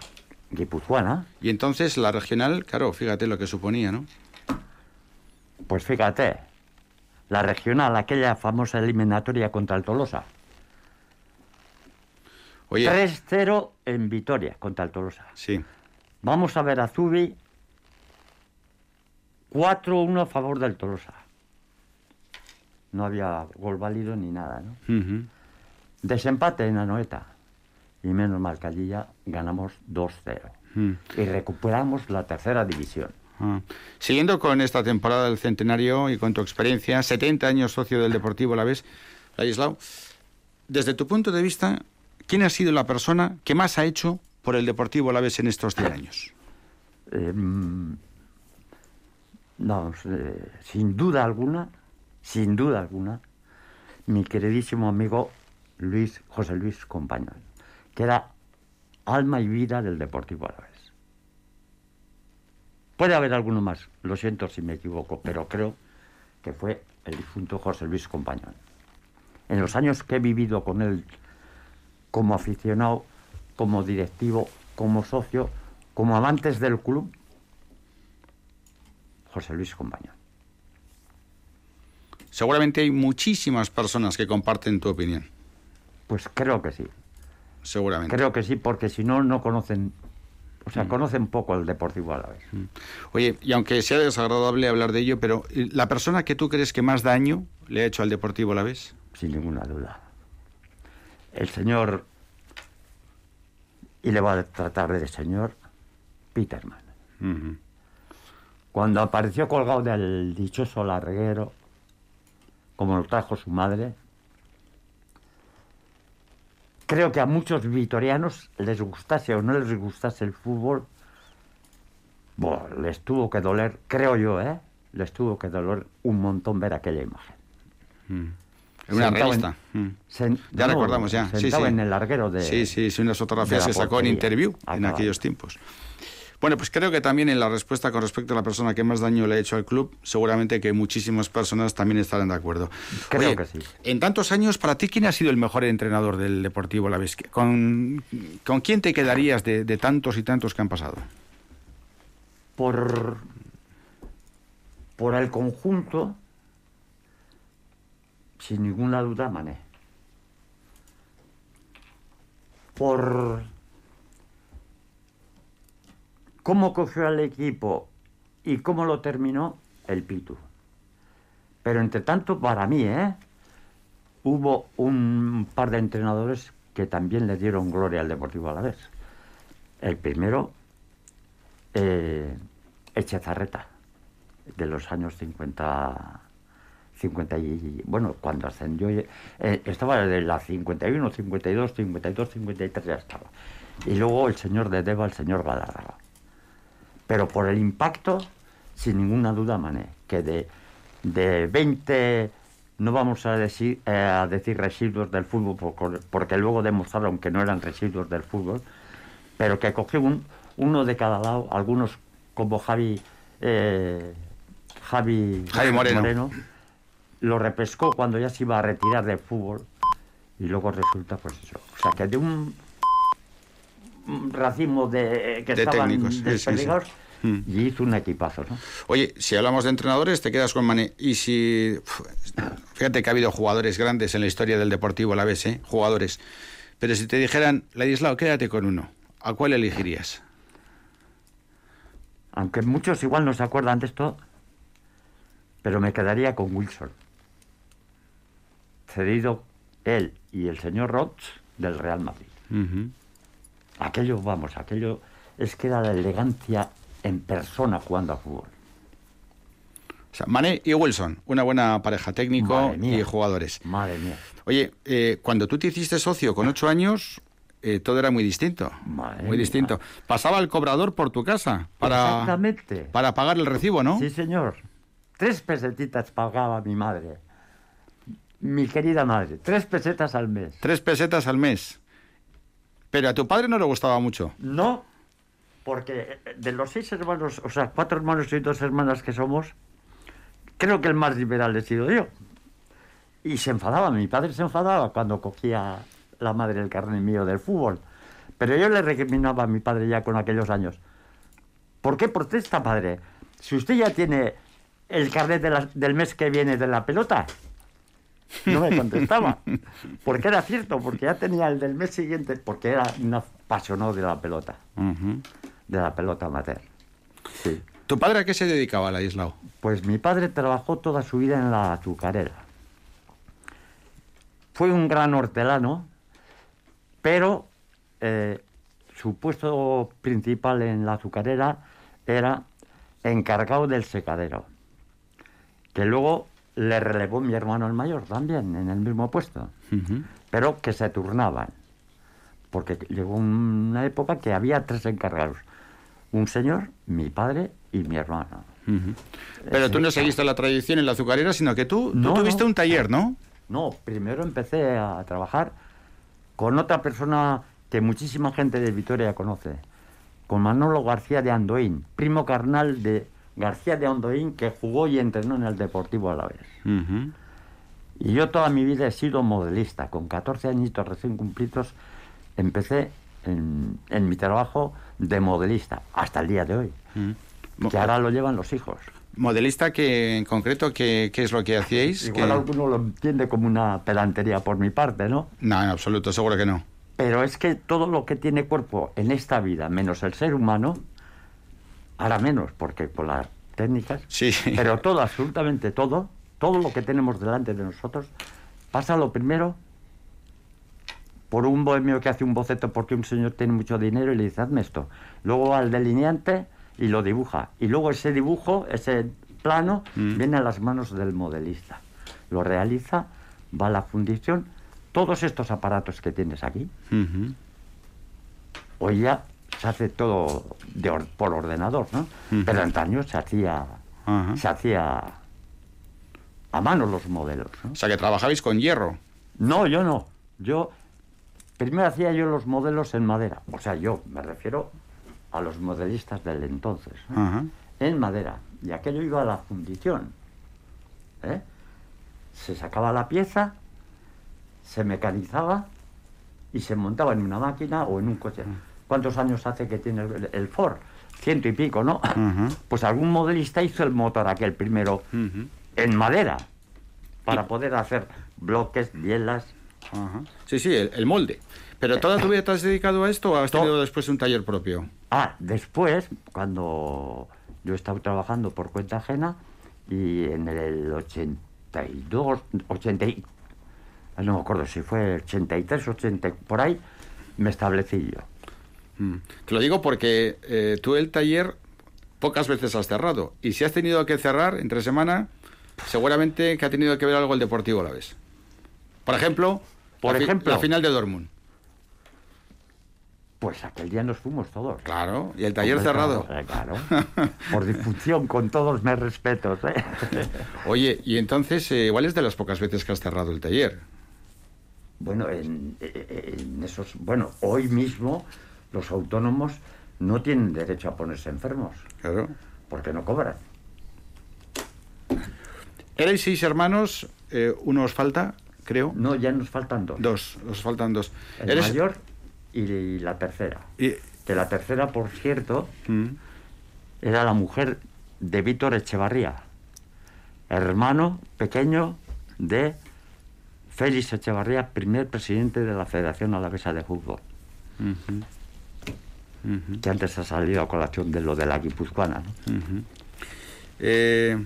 Guipuzcoana. Y entonces la regional, claro, fíjate lo que suponía, ¿no? Pues fíjate, la regional, aquella famosa eliminatoria contra el Tolosa. Oye. 3-0 en Vitoria contra el Tolosa. Sí. Vamos a ver a Zubi 4-1 a favor del Tolosa. No había gol válido ni nada, ¿no? Desempate en Anoeta. Y menos mal que allí ya ganamos 2-0. Mm. Y recuperamos la tercera división. Ah. Siguiendo con esta temporada del centenario y con tu experiencia, 70 años socio del Deportivo Alavés, Ladislao, desde tu punto de vista, ¿quién ha sido la persona que más ha hecho por el Deportivo Alavés en estos 100 años? Mm, no, eh, sin duda alguna, sin duda alguna, mi queridísimo amigo Luis José Luis Compañón, que era alma y vida del Deportivo Alavés. Puede haber alguno más, lo siento si me equivoco, pero creo que fue el difunto José Luis Compañón. En los años que he vivido con él como aficionado, como directivo, como socio, como amantes del club, José Luis Compañón. Seguramente hay muchísimas personas que comparten tu opinión. Pues creo que sí. Seguramente. Creo que sí, porque si no, no conocen, o sea, conocen poco el Deportivo a la vez. Oye, y aunque sea desagradable hablar de ello, pero ¿y la persona que tú crees que más daño le ha hecho al Deportivo Alavés? Sin ninguna duda. El señor, y le va a tratar de señor, Peterman. Cuando apareció colgado del dichoso larguero, como lo trajo su madre, creo que a muchos vitorianos les gustase o no les gustase el fútbol, bueno, les tuvo que doler, creo yo, ¿eh? Les tuvo que doler un montón ver aquella imagen. Mm. En una en- revista. Mm. sen- Ya no, recordamos, ya. Sí, sí. en el larguero de... Sí, sí, sí, unas fotografías que sacó en. Interview en aquellos tiempos. Bueno, pues creo que también en la respuesta con respecto a la persona que más daño le ha hecho al club, seguramente que muchísimas personas también estarán de acuerdo. Creo Oye, que sí. En tantos años, para ti, ¿quién ha sido el mejor entrenador del Deportivo La ¿Con, ¿Con quién te quedarías de, de tantos y tantos que han pasado? por, por el conjunto, sin ninguna duda, Mané. Por cómo cogió al equipo y cómo lo terminó, el Pitu. Pero entre tanto, para mí, ¿eh? hubo un par de entrenadores que también le dieron gloria al Deportivo Alavés. El primero, eh, Echezarreta, de los años 50, 50 y, bueno, cuando ascendió, eh, estaba de la 51, 52, 52, 53 ya estaba. Y luego el señor de Deva, el señor Galarraga. Pero por el impacto, sin ninguna duda, Mané, que de, de 20, no vamos a decir, eh, a decir residuos del fútbol, por- porque luego demostraron que no eran residuos del fútbol, pero que cogió un, uno de cada lado, algunos como Javi, eh, Javi, Javi Moreno. Lo repescó cuando ya se iba a retirar del fútbol y luego resulta pues eso. O sea que de un, racimo de que De estaban técnicos, sí, sí, sí. desperdigados Mm. y hizo un equipazo, ¿no? Oye, si hablamos de entrenadores, te quedas con Mané. Y si. Fíjate que ha habido jugadores grandes en la historia del Deportivo Alavés, ¿eh? Jugadores. Pero si te dijeran, Ladislao, quédate con uno, ¿a cuál elegirías? Aunque muchos igual no se acuerdan de esto, pero me quedaría con Wilson. Cedido él y el señor Roth del Real Madrid. Aquello, vamos, aquello es que era la elegancia en persona jugando a fútbol. O sea, Mané y Wilson, una buena pareja técnico y jugadores. Madre mía. Oye, eh, cuando tú te hiciste socio con ocho años, eh, todo era muy distinto. muy distinto. Pasaba el cobrador por tu casa para, Exactamente. para pagar el recibo, ¿no? Sí, señor. Tres pesetitas pagaba mi madre. Mi querida madre. Tres pesetas al mes. Tres pesetas al mes. Pero a tu padre no le gustaba mucho. No, porque de los seis hermanos, o sea, cuatro hermanos y dos hermanas que somos, creo que el más liberal he sido yo. Y se enfadaba, mi padre se enfadaba cuando cogía la madre el carnet mío del fútbol. Pero yo le recriminaba a mi padre ya con aquellos años. ¿Por qué protesta, padre? Si usted ya tiene el carnet de la- del mes que viene de la pelota. No me contestaba. Porque era cierto, porque ya tenía el del mes siguiente, porque era un apasionado de la pelota, de la pelota amateur. Sí. ¿Tu padre a qué se dedicaba, Ladislao? Pues mi padre trabajó toda su vida en la azucarera. Fue un gran hortelano, pero eh, su puesto principal en la azucarera era encargado del secadero, que luego le relevó mi hermano el mayor también en el mismo puesto, pero que se turnaban, porque llegó una época que había tres encargados, un señor, mi padre y mi hermano. Pero tú no seguiste la tradición en la azucarera, sino que tú, tú No, tuviste no. un taller, ¿no? No, primero empecé a trabajar con otra persona que muchísima gente de Vitoria conoce, con Manolo García de Andoín, primo carnal de García de Andoín que jugó y entrenó en el Deportivo Alavés. Y yo toda mi vida he sido modelista, con 14 añitos recién cumplidos empecé en, en mi trabajo de modelista, hasta el día de hoy, que ahora lo llevan los hijos. Modelista que en concreto, ¿qué, qué es lo que hacíais? Igual ¿Qué- alguno lo entiende como una pedantería por mi parte, ¿no? No, en absoluto, seguro que no. Pero es que todo lo que tiene cuerpo en esta vida, menos el ser humano, ahora menos, porque por las técnicas, Sí. pero todo, absolutamente todo, todo lo que tenemos delante de nosotros, pasa lo primero por un bohemio que hace un boceto porque un señor tiene mucho dinero y le dice, hazme esto. Luego al delineante y lo dibuja. Y luego ese dibujo, ese plano, viene a las manos del modelista. Lo realiza, va a la fundición. Todos estos aparatos que tienes aquí, hoy ya se hace todo de or- por ordenador, ¿no? Pero antaño se hacía, se hacía a mano los modelos. ¿no? O sea, que trabajabais con hierro. No, yo no. Yo primero hacía yo los modelos en madera. O sea, yo me refiero a los modelistas del entonces. En madera. Y aquello iba a la fundición. ¿eh? Se sacaba la pieza, se mecanizaba y se montaba en una máquina o en un coche. ¿Cuántos años hace que tiene el, el Ford? Ciento y pico, ¿no? Pues algún modelista hizo el motor aquel primero en madera para poder hacer bloques, bielas. Sí, sí, el, el molde. ¿Pero toda tu vida te has dedicado a esto o has tenido después un taller propio? Ah, después, cuando yo estaba trabajando por cuenta ajena y en el 82, 80, y- ah, no me acuerdo si fue 83, 80, por ahí, me establecí yo. Mm. Te lo digo porque eh, tú el taller pocas veces has cerrado. Y si has tenido que cerrar entre semana, seguramente que ha tenido que ver algo el Deportivo a la vez. Por ejemplo, Por la, ejemplo. la final de Dortmund. Pues aquel día nos fuimos todos. Claro, y el taller Hombre, cerrado. Claro, claro. por difusión, con todos mis respetos. ¿eh? Oye, y entonces, eh, igual es de las pocas veces que has cerrado el taller. Bueno, en, en esos, bueno, hoy mismo los autónomos no tienen derecho a ponerse enfermos. Claro. Porque no cobran. Erais seis hermanos, eh, uno os falta, creo. No, ya nos faltan dos. Dos, os faltan dos. El Eres- mayor y la tercera. Y- Que la tercera, por cierto, Mm. era la mujer de Víctor Echevarría, hermano pequeño de Félix Echevarría, primer presidente de la Federación Alavesa de Fútbol. Que antes ha salido a colación de lo de la guipuzcoana. ¿no? Eh,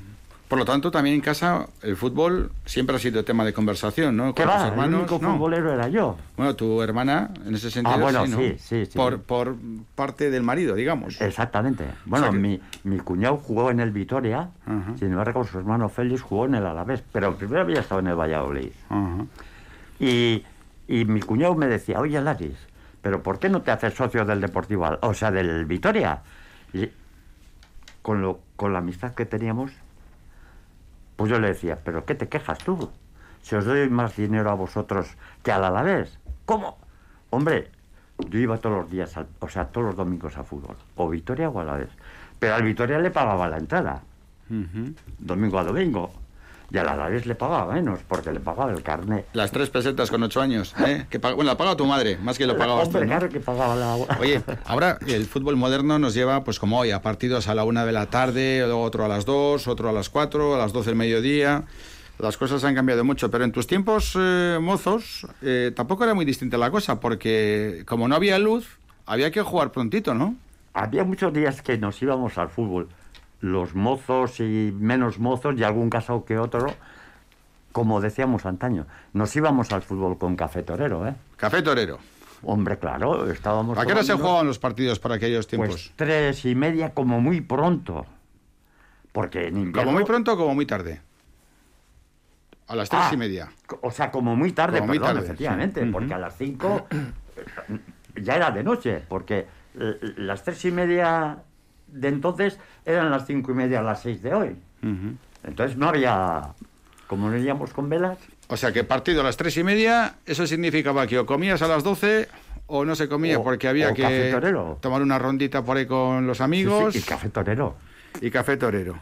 por lo tanto, también en casa el fútbol siempre ha sido tema de conversación, ¿no? ¿Qué Con va? tus hermanos, el único no. futbolero era yo. Bueno, tu hermana, en ese sentido, Ah, bueno, sí, ¿no? sí, sí, sí. Por, por parte del marido, digamos. Exactamente. Bueno, O sea que- mi, mi cuñado jugó en el Vitoria, sin embargo su hermano Félix jugó en el Alavés, pero primero había estado en el Valladolid. Y, y mi cuñado me decía, oye Laris, pero ¿por qué no te haces socio del Deportivo, o sea, del Vitoria? Y con, lo, con la amistad que teníamos, pues yo le decía, ¿pero qué te quejas tú? Si os doy más dinero a vosotros que al Alavés. ¿Cómo? Hombre, yo iba todos los días, al- o sea, todos los domingos a fútbol, o Vitoria o Alavés. Pero al Vitoria le pagaba la entrada, domingo a domingo. Y al Alavés le pagaba menos, porque le pagaba el carnet. Las tres pesetas con ocho años, ¿eh? Que bueno, la paga tu madre, más que lo pagabas tú, Hombre, ¿no? claro que pagaba la... Oye, ahora el fútbol moderno nos lleva, pues como hoy, a partidos a la una de la tarde, luego otro a las dos, otro a las cuatro, a las doce del mediodía. Las cosas han cambiado mucho, pero en tus tiempos eh, mozos eh, tampoco era muy distinta la cosa, porque como no había luz, había que jugar prontito, ¿no? Había muchos días que nos íbamos al fútbol, los mozos y menos mozos, y algún caso que otro, como decíamos antaño, nos íbamos al fútbol con café torero, ¿eh? Café torero. Hombre, claro, estábamos... ¿A qué hora se jugaban los partidos para aquellos tiempos? Pues tres y media como muy pronto. Porque en invierno... ¿Como muy pronto o como muy tarde? A las tres Ah, y media. O sea, como muy tarde, Como muy tarde, efectivamente, sí. porque a las cinco ya era de noche, porque eh, las tres y media de entonces eran las cinco y media a las seis de hoy. Entonces no había, como no íbamos con velas, O sea que partido a las tres y media, eso significaba que o comías a las doce o no se comía O- porque había que tomar una rondita por ahí con los amigos. Sí, sí, y café torero. Y café torero.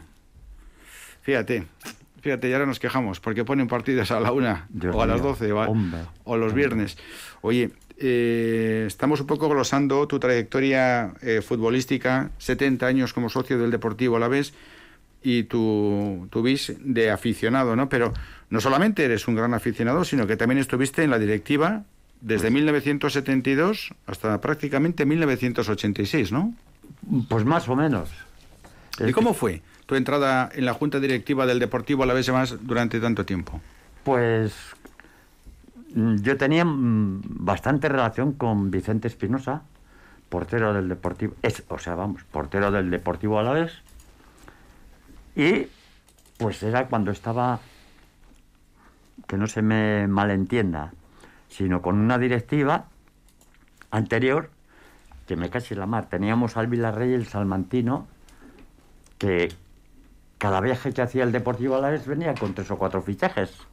Fíjate, fíjate, y ahora nos quejamos porque ponen partidos a la una Dios o a las doce o, a- o los viernes. Oye, eh, estamos un poco glosando tu trayectoria eh, futbolística, 70 años como socio del Deportivo a la vez y tu, tu bis de aficionado, ¿no? Pero no solamente eres un gran aficionado, sino que también estuviste en la directiva desde 1972 hasta prácticamente 1986, ¿no? Pues más o menos. ¿Y cómo fue tu entrada en la junta directiva del Deportivo a la vez más durante tanto tiempo? Pues yo tenía mm, bastante relación con Vicente Espinosa, portero del Deportivo, es, o sea, vamos, portero del Deportivo Alavés. Y pues era cuando estaba, que no se me malentienda, sino con una directiva anterior, que me casi la mar. Teníamos al Villarrey el Salmantino, que cada viaje que hacía el Deportivo Alavés venía con tres o cuatro fichajes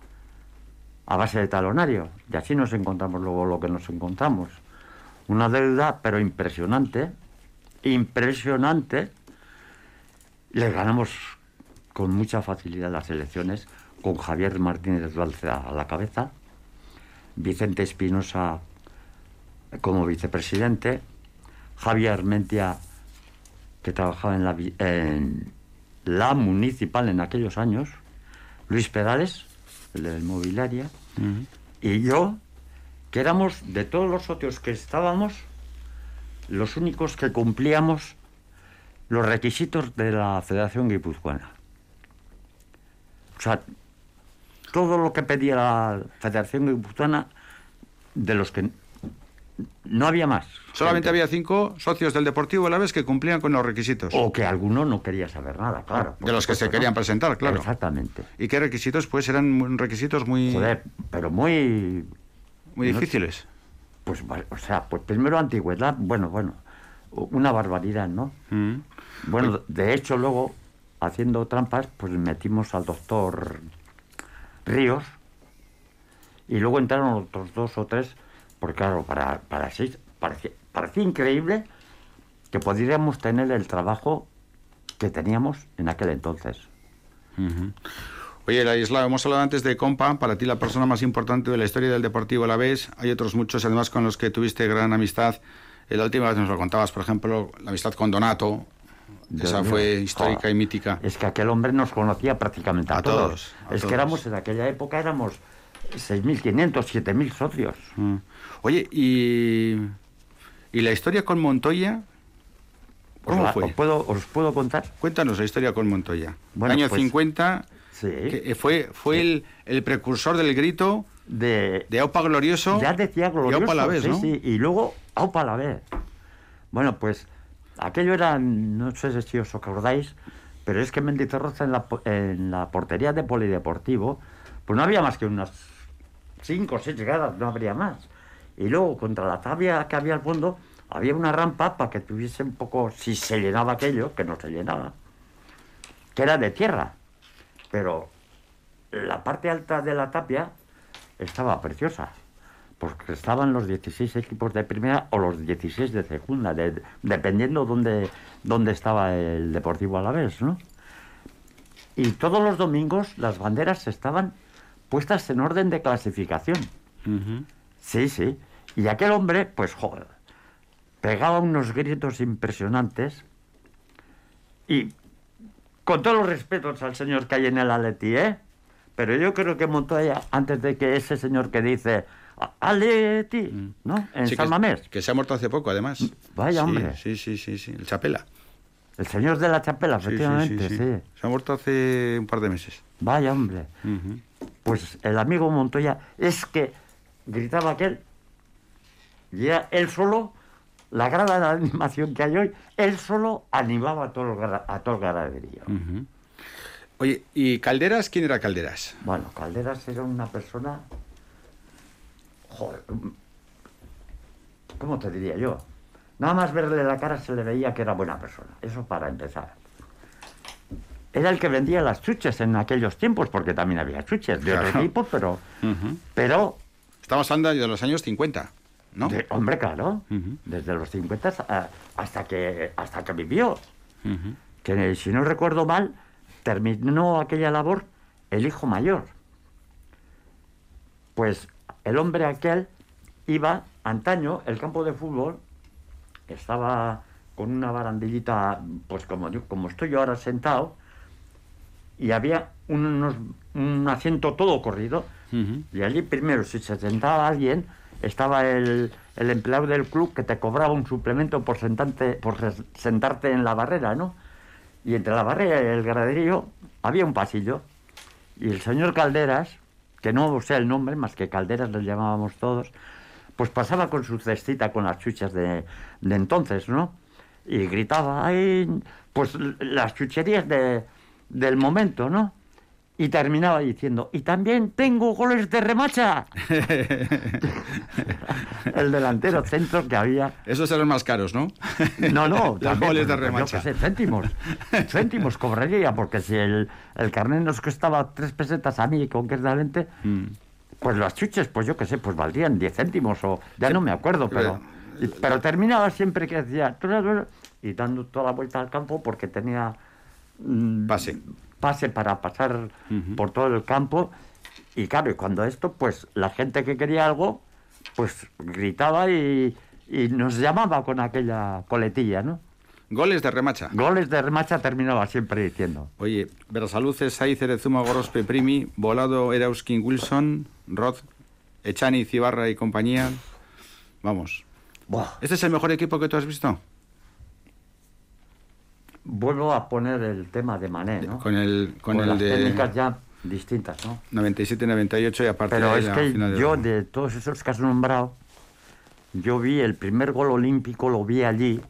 a base de talonario. Y así nos encontramos luego lo que nos encontramos. Una deuda, pero impresionante, impresionante. Le ganamos con mucha facilidad las elecciones, con Javier Martínez Dualce a la cabeza, Vicente Espinosa como vicepresidente, Javier Armentia, que trabajaba en la, en la municipal en aquellos años, Luis La inmobiliaria, y yo, que éramos de todos los socios que estábamos, los únicos que cumplíamos los requisitos de la Federación Guipuzcoana. O sea, todo lo que pedía la Federación Guipuzcoana, de los que no había más. Solamente había cinco socios del Deportivo a la vez que cumplían con los requisitos. O que alguno no quería saber nada, claro. de los que se querían presentar, claro. Exactamente. ¿Y qué requisitos? Pues eran requisitos muy, Joder, pero muy... muy no- difíciles. Pues, o sea, pues primero antigüedad, bueno, bueno, una barbaridad, ¿no? Mm. Bueno, de hecho luego, haciendo trampas, pues metimos al doctor Ríos y luego entraron otros dos o tres, porque claro, para, para seis, parecía, parecía increíble que podríamos tener el trabajo que teníamos en aquel entonces. Ujú. Oye, Ladislao, hemos hablado antes de Compa, para ti la persona más importante de la historia del Deportivo la vez. Hay otros muchos, además, con los que tuviste gran amistad. Eh, La última vez nos lo contabas, por ejemplo, la amistad con Donato. Dios Esa fue histórica Joder. y mítica. Es que aquel hombre nos conocía prácticamente a, A todos, a es todos. que éramos, en aquella época éramos 6.500, 7.000 socios. Mm. Oye, y, y la historia con Montoya, ¿cómo Os la- fue? os puedo, ¿Os puedo contar? Cuéntanos la historia con Montoya. Bueno, Año pues, 50, Sí. que eh, fue, fue el, el precursor del grito de, de Aupa Glorioso. Ya decía y glorioso. Aupa la vez, sí, ¿no? sí, y luego Aupa la vez. Bueno, pues aquello era, no sé si os acordáis, pero es que en Mendizorroza en la, en la portería de Polideportivo, pues no había más que unas cinco o seis llegadas, no habría más. Y luego contra la tabla que había al fondo, había una rampa para que tuviese un poco, si se llenaba aquello, que no se llenaba, que era de tierra. Pero la parte alta de la tapia estaba preciosa, porque estaban los 16 equipos de primera o los 16 de segunda, de- dependiendo dónde, dónde estaba el Deportivo Alavés, ¿no? Y todos los domingos las banderas estaban puestas en orden de clasificación. Sí, sí. Y aquel hombre, pues joder, pegaba unos gritos impresionantes y con todos los respetos al señor que hay en el Atleti, ¿eh? Pero yo creo que Montoya, antes de que ese señor que dice "A- Atleti, ¿no? En Mm. Sí, San Mamés, que se ha muerto hace poco, además. Vaya, Sí, hombre. Sí, sí, sí, sí. El Chapela. el señor de la chapela, efectivamente, sí. Se ha muerto hace un par de meses. Vaya, hombre. Pues el amigo Montoya es que gritaba aquel, y era él solo, la gran animación que hay hoy, él solo animaba a todo el, a todo el ganaderío. Ujú. Oye, ¿y Calderas? ¿Quién era Calderas? Bueno, Calderas era una persona. Joder. ¿Cómo te diría yo? Nada más verle la cara se le veía que era buena persona. Eso para empezar. Era el que vendía las chuches en aquellos tiempos, porque también había chuches de otro Claro. tipo, pero. Pero. Estamos hablando de los años 50, ¿no? de- hombre, claro. Desde los 50 a- hasta que, hasta que vivió. Que si no recuerdo mal, terminó aquella labor el hijo mayor. Pues el hombre aquel iba, antaño, el campo de fútbol estaba con una barandillita, pues como, yo- como estoy yo ahora sentado, y había unos, un asiento todo corrido, y allí primero, si se sentaba alguien, estaba el, el empleado del club que te cobraba un suplemento por, sentarte, por sentarte en la barrera, ¿no? Y entre la barrera y el graderío había un pasillo. Y el señor Calderas, que no sé el nombre, más que Calderas le llamábamos todos, pues pasaba con su cestita con las chuchas de, de entonces, ¿no? Y gritaba, ¡ay! Pues las chucherías de, del momento, ¿no? Y terminaba diciendo, y también tengo goles de remacha. el delantero centro que había. Esos eran más caros, ¿no? No, no, Los goles de yo remacha. qué sé, céntimos. Céntimos cobraría, porque si el, el carnet nos costaba tres pesetas a mí, concretamente, Mm. pues las chuches, pues yo qué sé, pues valdrían 10 céntimos o ya no me acuerdo, pero, pero terminaba siempre que decía y dando toda la vuelta al campo porque tenía Pase. pase para pasar por todo el campo y claro, y cuando esto, pues la gente que quería algo, pues gritaba y, y nos llamaba con aquella coletilla, ¿no? Goles de remacha. Goles de remacha terminaba siempre diciendo. Oye, Berasaluces, Saiz, Erezuma, Gorospe, Primi, Volado, Erauskin, Wilson, Roth, Echani, Cibarra y compañía. Vamos. Buah, ¿Este es el mejor equipo que tú has visto? Vuelvo a poner el tema de Mané, ¿no? Con el, con el las de técnicas ya distintas, ¿no? 97-98 y aparte Pero de es la que final yo, de todos esos que has nombrado, yo vi el primer gol olímpico, lo vi allí,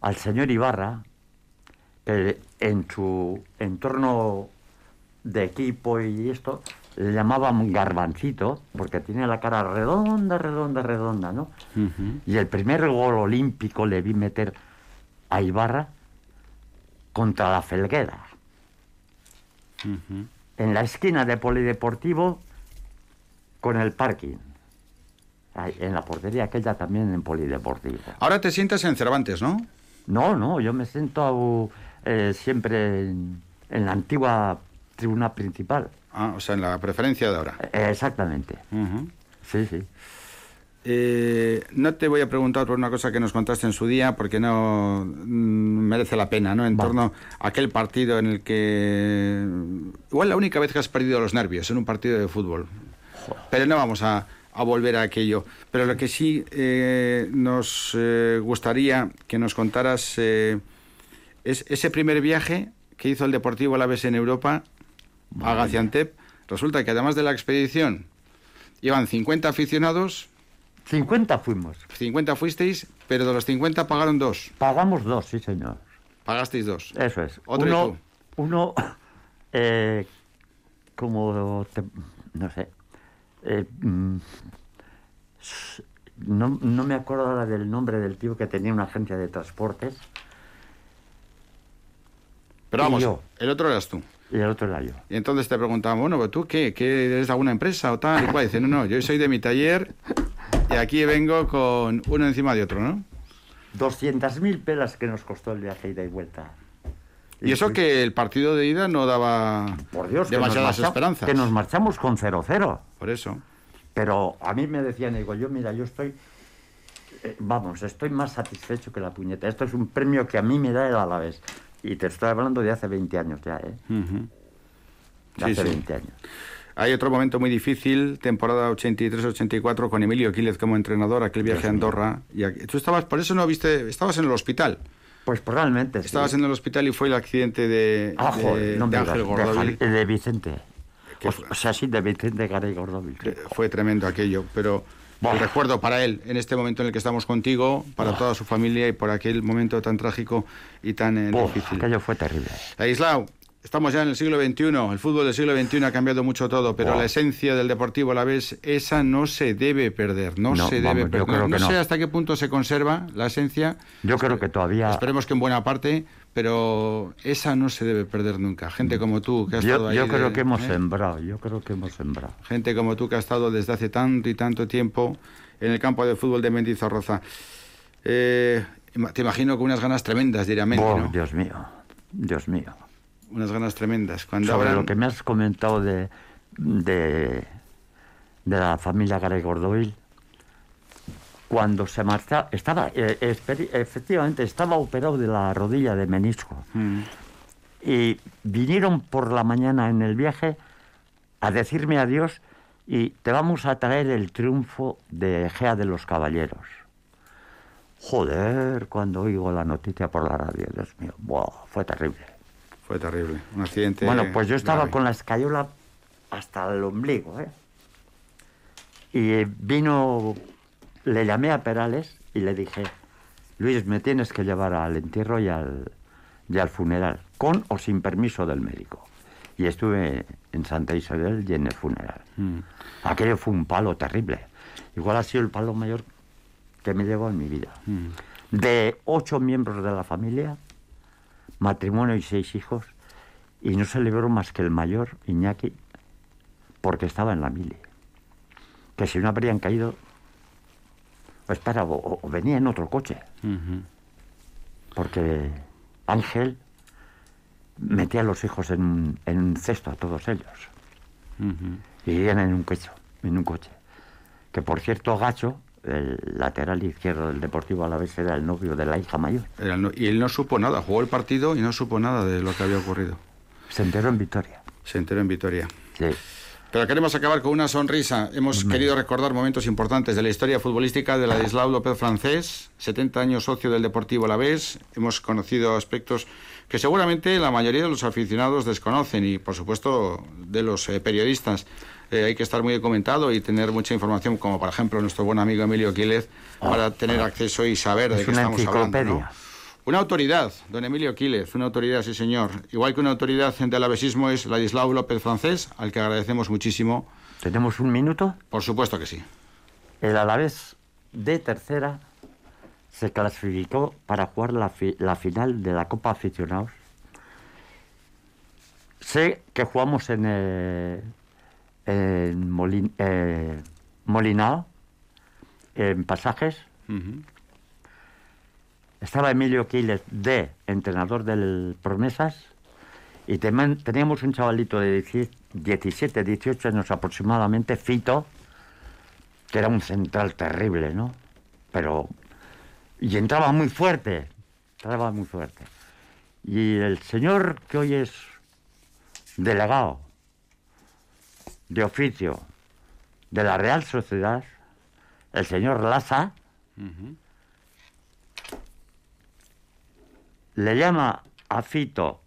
al señor Ibarra, que en su entorno de equipo y esto, le llamaban garbancito, porque tiene la cara redonda, redonda, redonda, ¿no? Y el primer gol olímpico le vi meter a Ibarra contra la Felguera en la esquina de Polideportivo con el parking. En la portería aquella también en Polideportivo. Ahora te sientas en Cervantes, ¿no? No, no, yo me siento eh, siempre en, en la antigua tribuna principal. Ah, o sea, en la preferencia de ahora. Eh, exactamente. Sí, sí. Eh, no te voy a preguntar por una cosa que nos contaste en su día, porque no mm, merece la pena, ¿no? En torno a aquel partido en el que. Igual la única vez que has perdido los nervios en un partido de fútbol. Pero no vamos a, a volver a aquello. Pero lo que sí eh, nos eh, gustaría que nos contaras es ese primer viaje que hizo el Deportivo Alavés en Europa a Gaziantep. Resulta que además de la expedición iban 50 aficionados 50 fuimos. 50 fuisteis, pero de los 50 pagaron dos. Pagamos dos, sí, señor. Pagasteis dos. Eso es. Otro uno, uno eh, como, te- no sé, eh, mm, no, no me acuerdo ahora del nombre del tío que tenía una agencia de transportes. Pero vamos, yo. el otro eras tú. Y el otro era yo. Y entonces te preguntaban, bueno, ¿pero ¿tú qué? ¿Qué eres de alguna empresa o tal? Y cual? Dice, no, no, yo soy de mi taller y aquí vengo con uno encima de otro, ¿no? 200.000 pelas que nos costó el viaje ida y vuelta. Y eso que el partido de ida no daba Por Dios, que nos, demasiadas marcha- esperanzas. que nos marchamos con 0-0. Por eso. Pero a mí me decían, digo, yo mira, yo estoy, eh, vamos, estoy más satisfecho que la puñeta. Esto es un premio que a mí me da el Alavés. Y te estoy hablando de hace 20 años ya, ¿eh? De Sí, hace sí. 20 años. Hay otro momento muy difícil, temporada 83-84, con Emilio Quílez como entrenador, aquel viaje a Andorra. Y aquí- tú estabas, por eso no viste, estabas en el hospital. Pues probablemente. sí. Estabas en el hospital y fue el accidente de, Ah, de- joder, no de me digas, Ángel de Gordovil. Javi- de Vicente. O, o sea, sí, de Vicente Garay Gordovil. sí. Fue tremendo aquello, pero el recuerdo para él, en este momento en el que estamos contigo, para toda su familia y por aquel momento tan trágico y tan eh, Uf, difícil. aquello fue terrible. Aislao, estamos ya en el siglo XXI, el fútbol del siglo XXI ha cambiado mucho todo, pero la esencia del Deportivo a la vez, esa no se debe perder, no, No, se vamos, debe perder. no no. sé hasta qué punto se conserva la esencia, Yo creo que todavía... esperemos que en buena parte, pero esa no se debe perder nunca. Gente como tú, que has estado Yo, ahí. yo creo de- que hemos ¿eh? sembrado, yo creo que hemos sembrado. gente como tú que ha estado desde hace tanto y tanto tiempo en el campo de fútbol de Mendizorroza. Eh, te imagino con unas ganas tremendas, diría Mendy, Oh, ¿no? Dios mío, Dios mío. Unas ganas tremendas. Cuando Sobre lo que me has comentado de, de, de la familia Garay cuando se marcha, estaba, eh, efectivamente, estaba operado de la rodilla de menisco. Mm. Y vinieron por la mañana en el viaje a decirme adiós y te vamos a traer el triunfo de Gea de los Caballeros. Joder, cuando oigo la noticia por la radio, Dios mío, buah, fue terrible. Fue terrible. Un accidente. Bueno, pues yo estaba grave. con la escayola hasta el ombligo, ¿eh? Y vino, le llamé a Perales y le dije, Luis, me tienes que llevar al entierro y al, y al funeral, con o sin permiso del médico. Y estuve en Santa Isabel y en el funeral. Mm. Aquello fue un palo terrible. Igual ha sido el palo mayor que me llegó en mi vida. Mm. De ocho miembros de la familia, matrimonio y seis hijos, y no se libró más que el mayor, Iñaki, porque estaba en la mili. Que si no habrían caído, pues para, o, o venía en otro coche, porque Ángel metía a los hijos en, un- en un cesto, a todos ellos, y iban en un coche, en un coche. Que por cierto, Gacho, el lateral izquierdo del Deportivo Alavés, era el novio de la hija mayor. No- y él no supo nada, jugó el partido y no supo nada de lo que había ocurrido. Se enteró en Vitoria. Se enteró en Vitoria. Sí. Pero queremos acabar con una sonrisa. Hemos querido recordar momentos importantes de la historia futbolística de Ladislao López Francés, 70 años socio del Deportivo Alavés. Hemos conocido aspectos que seguramente la mayoría de los aficionados desconocen y, por supuesto, de los eh, periodistas. Eh, hay que estar muy documentado y tener mucha información, como por ejemplo nuestro buen amigo Emilio Quílez, para tener acceso y saber de qué una estamos hablando. Una autoridad, don Emilio Quílez, una autoridad, sí señor. Igual que una autoridad del avesismo es Ladislao López Francés, al que agradecemos muchísimo. ¿Tenemos un minuto? Por supuesto que sí. El Alavés de tercera se clasificó para jugar la, fi- la final de la Copa Aficionados. Sé que jugamos en, eh, en Molin- eh, Molinao, en Pasajes. Estaba Emilio Quiles de entrenador del Promesas y teníamos un chavalito de 17, 18 años aproximadamente, Fito, que era un central terrible, ¿no? Pero... Y entraba muy fuerte, entraba muy fuerte. Y el señor que hoy es delegado de oficio de la Real Sociedad, el señor Laza, le llama a Fito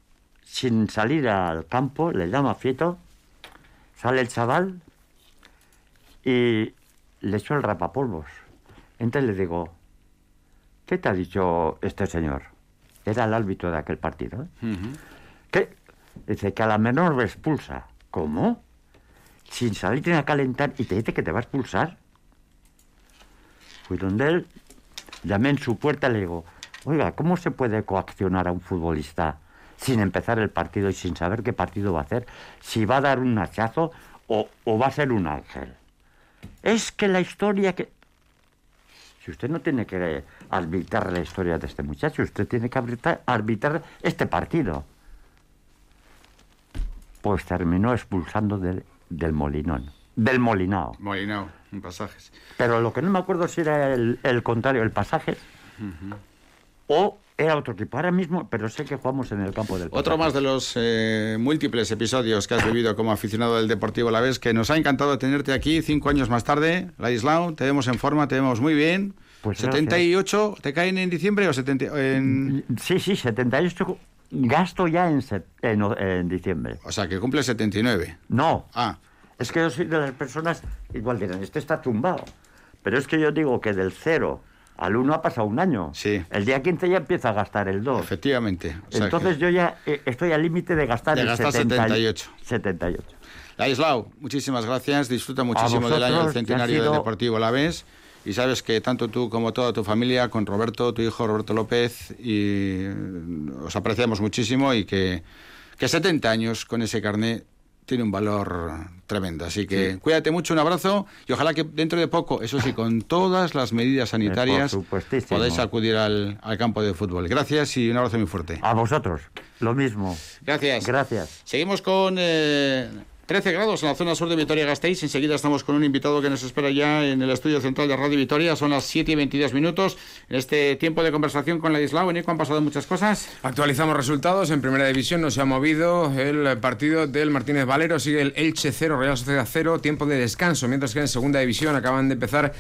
sin salir al campo, le llama a Fito, sale el chaval y le echó el rapapolvos. Entonces le digo, ¿qué te ha dicho este señor? Era el árbitro de aquel partido. ¿eh? ¿Qué? Dice que a la menor lo expulsa. ¿Cómo? Sin salir a calentar y te dice que te va a expulsar. Fui donde él, llamé en su puerta y le digo, oiga, ¿cómo se puede coaccionar a un futbolista sin empezar el partido y sin saber qué partido va a hacer? Si va a dar un hachazo o, va a ser un ángel. Es que la historia que... Si usted no tiene que arbitrar la historia de este muchacho, usted tiene que arbitrar, este partido. Pues terminó expulsando del, del Molinón, del Molinao. Molinao, en pasajes. Pero lo que no me acuerdo si era el, el contrario, el pasaje, o era otro tipo. Ahora mismo, pero sé que jugamos en el campo del Otro más de los eh, múltiples episodios que has vivido como aficionado del Deportivo La Vez, que nos ha encantado tenerte aquí cinco años más tarde, Ladislao, te vemos en forma, te vemos muy bien. Pues 78, ¿te caen en diciembre o 70? En... Sí, sí, 78 gasto ya en, set- en, en diciembre. O sea, que cumple 79. No. Ah. Es que yo soy de las personas, igual dirán, este está tumbado. Pero es que yo digo que del 0 al 1 ha pasado un año. Sí. El día 15 ya empieza a gastar el 2. Efectivamente. O sea Entonces yo ya eh, estoy al límite de gastar De el gastar 70 78. 78. Ladislao, muchísimas gracias. Disfruta muchísimo del año del centenario sido- del Deportivo La Vez. Y sabes que tanto tú como toda tu familia, con Roberto, tu hijo Roberto López, y eh, os apreciamos muchísimo y que, que 70 años con ese carné tiene un valor tremendo. Así que cuídate mucho, un abrazo y ojalá que dentro de poco, eso sí, con todas las medidas sanitarias, supuestísimo. podáis acudir al, al campo de fútbol. Gracias y un abrazo muy fuerte. A vosotros, lo mismo. Gracias. Gracias. Seguimos con eh, 13 grados en la zona sur de Vitoria-Gasteiz. Enseguida estamos con un invitado que nos espera ya en el estudio central de Radio Vitoria. Son las 7 y 22 minutos. En este tiempo de conversación con Ladislao, Nico, han pasado muchas cosas. Actualizamos resultados. En primera división no se ha movido el partido del Martínez Valero. Sigue el Elche 0, Real Sociedad 0. Tiempo de descanso. Mientras que en segunda división acaban de empezar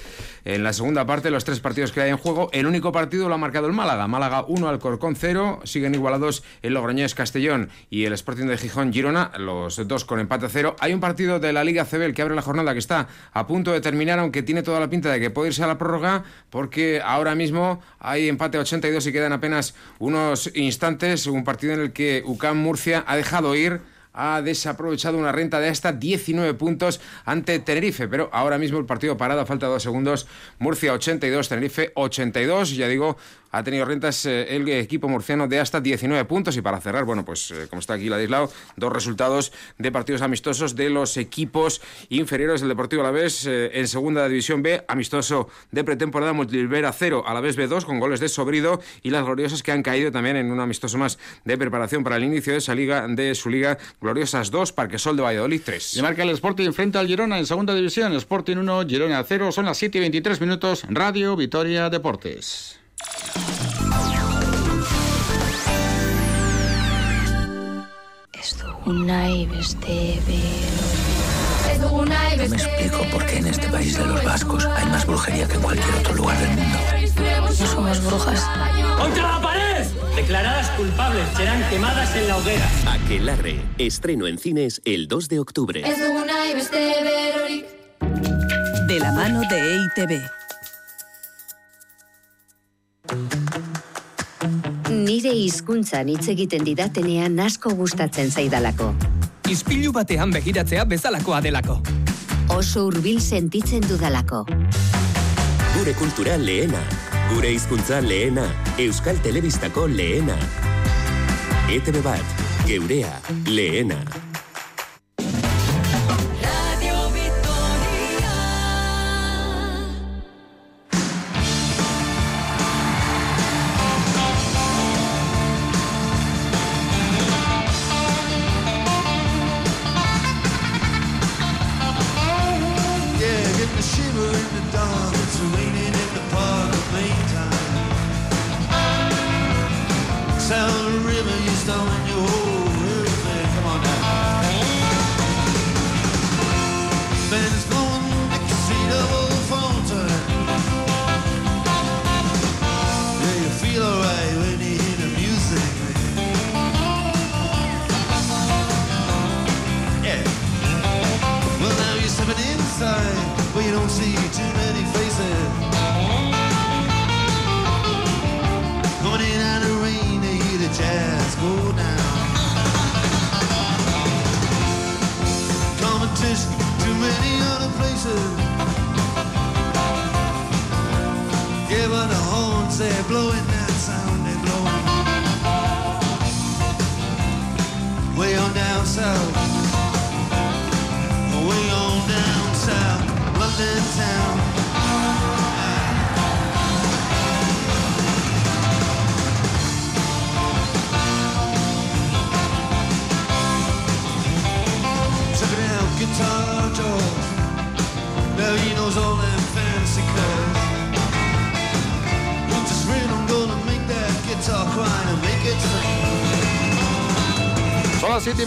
en la segunda parte los tres partidos que hay en juego. El único partido lo ha marcado el Málaga. Málaga 1, Alcorcón 0. Siguen igualados el Logroñés Castellón y el Sporting de Gijón Girona. Los dos con empate a 0. Hay un partido de la Liga CB que abre la jornada que está a punto de terminar, aunque tiene toda la pinta de que puede irse a la prórroga, porque ahora mismo hay empate a 82 y quedan apenas unos instantes. Un partido en el que UCAM Murcia ha dejado ir ha desaprovechado una renta de hasta 19 puntos ante Tenerife, pero ahora mismo el partido parado, falta dos segundos, Murcia 82, Tenerife 82, ya digo, ha tenido rentas eh, el equipo murciano de hasta 19 puntos y para cerrar, bueno, pues eh, como está aquí Ladislao, dos resultados de partidos amistosos de los equipos inferiores del Deportivo Alavés eh, en segunda división B, amistoso de pretemporada Montiliver 0, Alavés B2 con goles de Sobrido y las gloriosas que han caído también en un amistoso más de preparación para el inicio de esa liga, de su liga Gloriosas 2, Parquesol de Valladolid 3. Y marca el Sporting frente al Girona en segunda división. Sporting 1, Girona 0. Son las 7 y 23 minutos. Radio Vitoria Deportes. No me explico por qué en este país de los vascos hay más brujería que en cualquier otro lugar del mundo. No somos brujas. ¡Contra la pared! Declaradas culpables serán quemadas en la hoguera. Aquelarre, estreno en cines el 2 de octubre. De la mano de EITB. Nire hizkuntzan hitz egiten didatenean asko gustatzen zaidalako. Ispilu batean begiratzea bezalakoa delako. Oso hurbil sentitzen dudalako. Gure kultura lehena, gure hizkuntza lehena, Euskal Telebistako lehena. ETV bat, geurea lehena.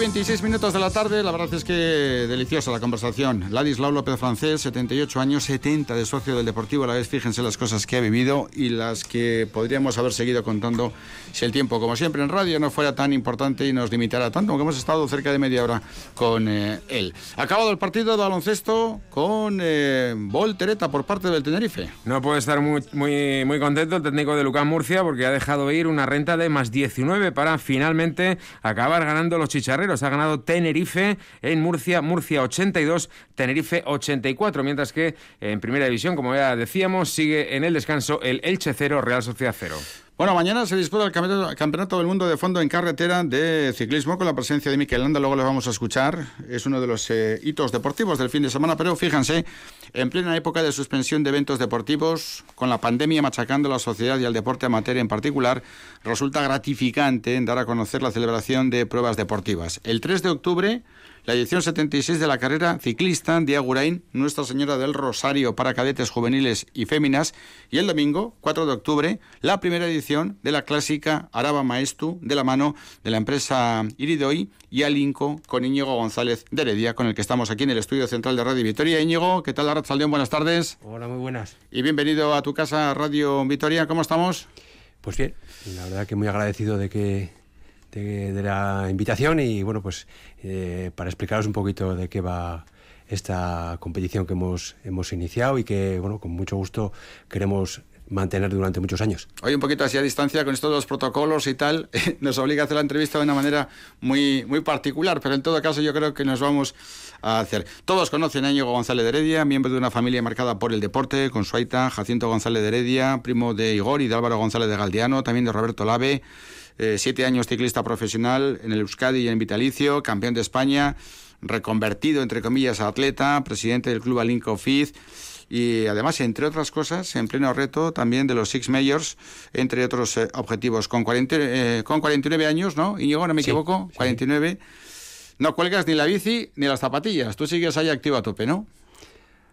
Son las 7 y 26 minutos de la tarde. La verdad es que deliciosa la conversación. Ladislau López Francés, 78 años, 70 de socio del Deportivo a la vez. Fíjense las cosas que ha vivido y las que podríamos haber seguido contando si el tiempo, como siempre en radio, no fuera tan importante y nos limitara tanto, aunque hemos estado cerca de media hora con eh, él. Acabado el partido de baloncesto con eh, voltereta por parte del Tenerife. No puede estar muy, muy, muy contento el técnico de Lucán Murcia porque ha dejado ir una renta de más 19 para finalmente acabar ganando los chicharreros. Ha ganado Tenerife en Murcia, Murcia 82, Tenerife 84, mientras que en primera división, como ya decíamos, sigue en el descanso el Elche 0, Real Sociedad 0. Bueno, mañana se disputa el campeonato, del mundo de fondo en carretera de ciclismo con la presencia de Mikel Landa. Luego le vamos a escuchar. Es uno de los eh, hitos deportivos del fin de semana. Pero fíjense, en plena época de suspensión de eventos deportivos, con la pandemia machacando a la sociedad y al deporte amateur en particular, resulta gratificante dar a conocer la celebración de pruebas deportivas. El 3 de octubre la edición 76 de la carrera ciclista de Agurain, Nuestra Señora del Rosario para cadetes juveniles y féminas, y el domingo, 4 de octubre, la primera edición de la clásica Araba Maestu de la mano de la empresa Iridoi y Alinco con Íñigo González de Heredia, con el que estamos aquí en el estudio central de Radio Vitoria. Íñigo, ¿qué tal, Arratzaldeón? Buenas tardes. Hola, muy buenas. Y bienvenido a tu casa Radio Vitoria. ¿Cómo estamos? Pues bien, la verdad que muy agradecido de que de, la invitación y bueno, pues eh, para explicaros un poquito de qué va esta competición que hemos, hemos iniciado y que bueno, con mucho gusto queremos mantener durante muchos años. Hoy un poquito así a distancia con estos dos protocolos y tal, nos obliga a hacer la entrevista de una manera muy, muy particular, pero en todo caso yo creo que nos vamos a hacer. Todos conocen a Íñigo González de Heredia, miembro de una familia marcada por el deporte, con su aita Jacinto González de Heredia, primo de Igor y de Álvaro González de Galdiano, también de Roberto Lave, eh, siete años ciclista profesional en el Euskadi y en Vitalicio, campeón de España, reconvertido entre comillas a atleta, presidente del club Alinco Fiz y además, entre otras cosas, en pleno reto también de los Six Majors, entre otros eh, objetivos. Con, 40, eh, con 49 años, ¿no? Íñigo, no me equivoco, sí, 49. Sí. No cuelgas ni la bici ni las zapatillas. Tú sigues ahí activo a tope, ¿no?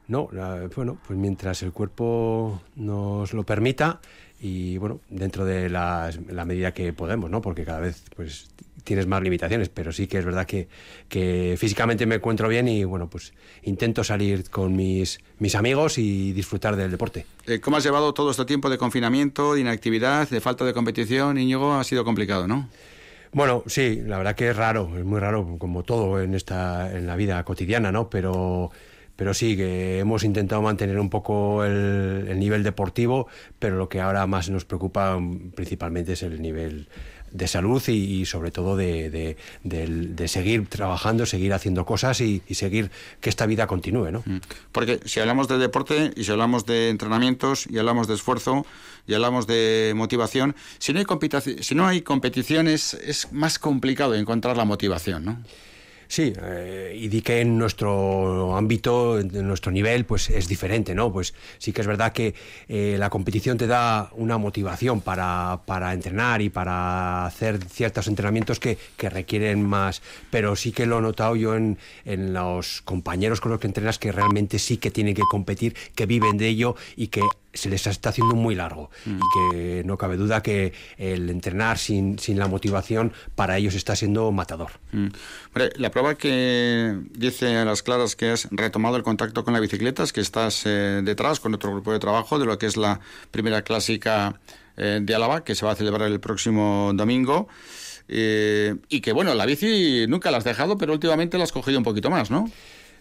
No, la, bueno, pues mientras el cuerpo nos lo permita y bueno, dentro de la, la medida que podemos, ¿no? Porque cada vez pues tienes más limitaciones, pero sí que es verdad que, que, físicamente me encuentro bien y bueno, pues intento salir con mis, mis amigos y disfrutar del deporte. Eh, ¿Cómo has llevado todo este tiempo de confinamiento, de inactividad, de falta de competición, Íñigo? Ha sido complicado, ¿no? Bueno, sí, la verdad que es raro, es muy raro, como todo en esta, en la vida cotidiana, ¿no? Pero pero sí que hemos intentado mantener un poco el, el, nivel deportivo, pero lo que ahora más nos preocupa principalmente es el nivel de salud y, sobre todo de, seguir trabajando, seguir haciendo cosas y, seguir que esta vida continúe, ¿no? Porque si hablamos de deporte y si hablamos de entrenamientos y hablamos de esfuerzo y hablamos de motivación, si no hay, si no hay competiciones es más complicado encontrar la motivación, ¿no? Sí, eh, y di que en nuestro ámbito, en nuestro nivel, pues es diferente, ¿no? Pues sí que es verdad que eh, la competición te da una motivación para, para entrenar y para hacer ciertos entrenamientos que, que, requieren más, pero sí que lo he notado yo en, en los compañeros con los que entrenas que realmente sí que tienen que competir, que viven de ello y que se les está haciendo muy largo Mm. y que no cabe duda que el entrenar sin, sin la motivación para ellos está siendo matador. Mm. Hombre, la prueba que dice a las claras que has retomado el contacto con la bicicleta es que estás eh, detrás con otro grupo de trabajo de lo que es la primera clásica eh, de Álava que se va a celebrar el próximo domingo. Eh, y que bueno, la bici nunca la has dejado, pero últimamente la has cogido un poquito más, ¿no?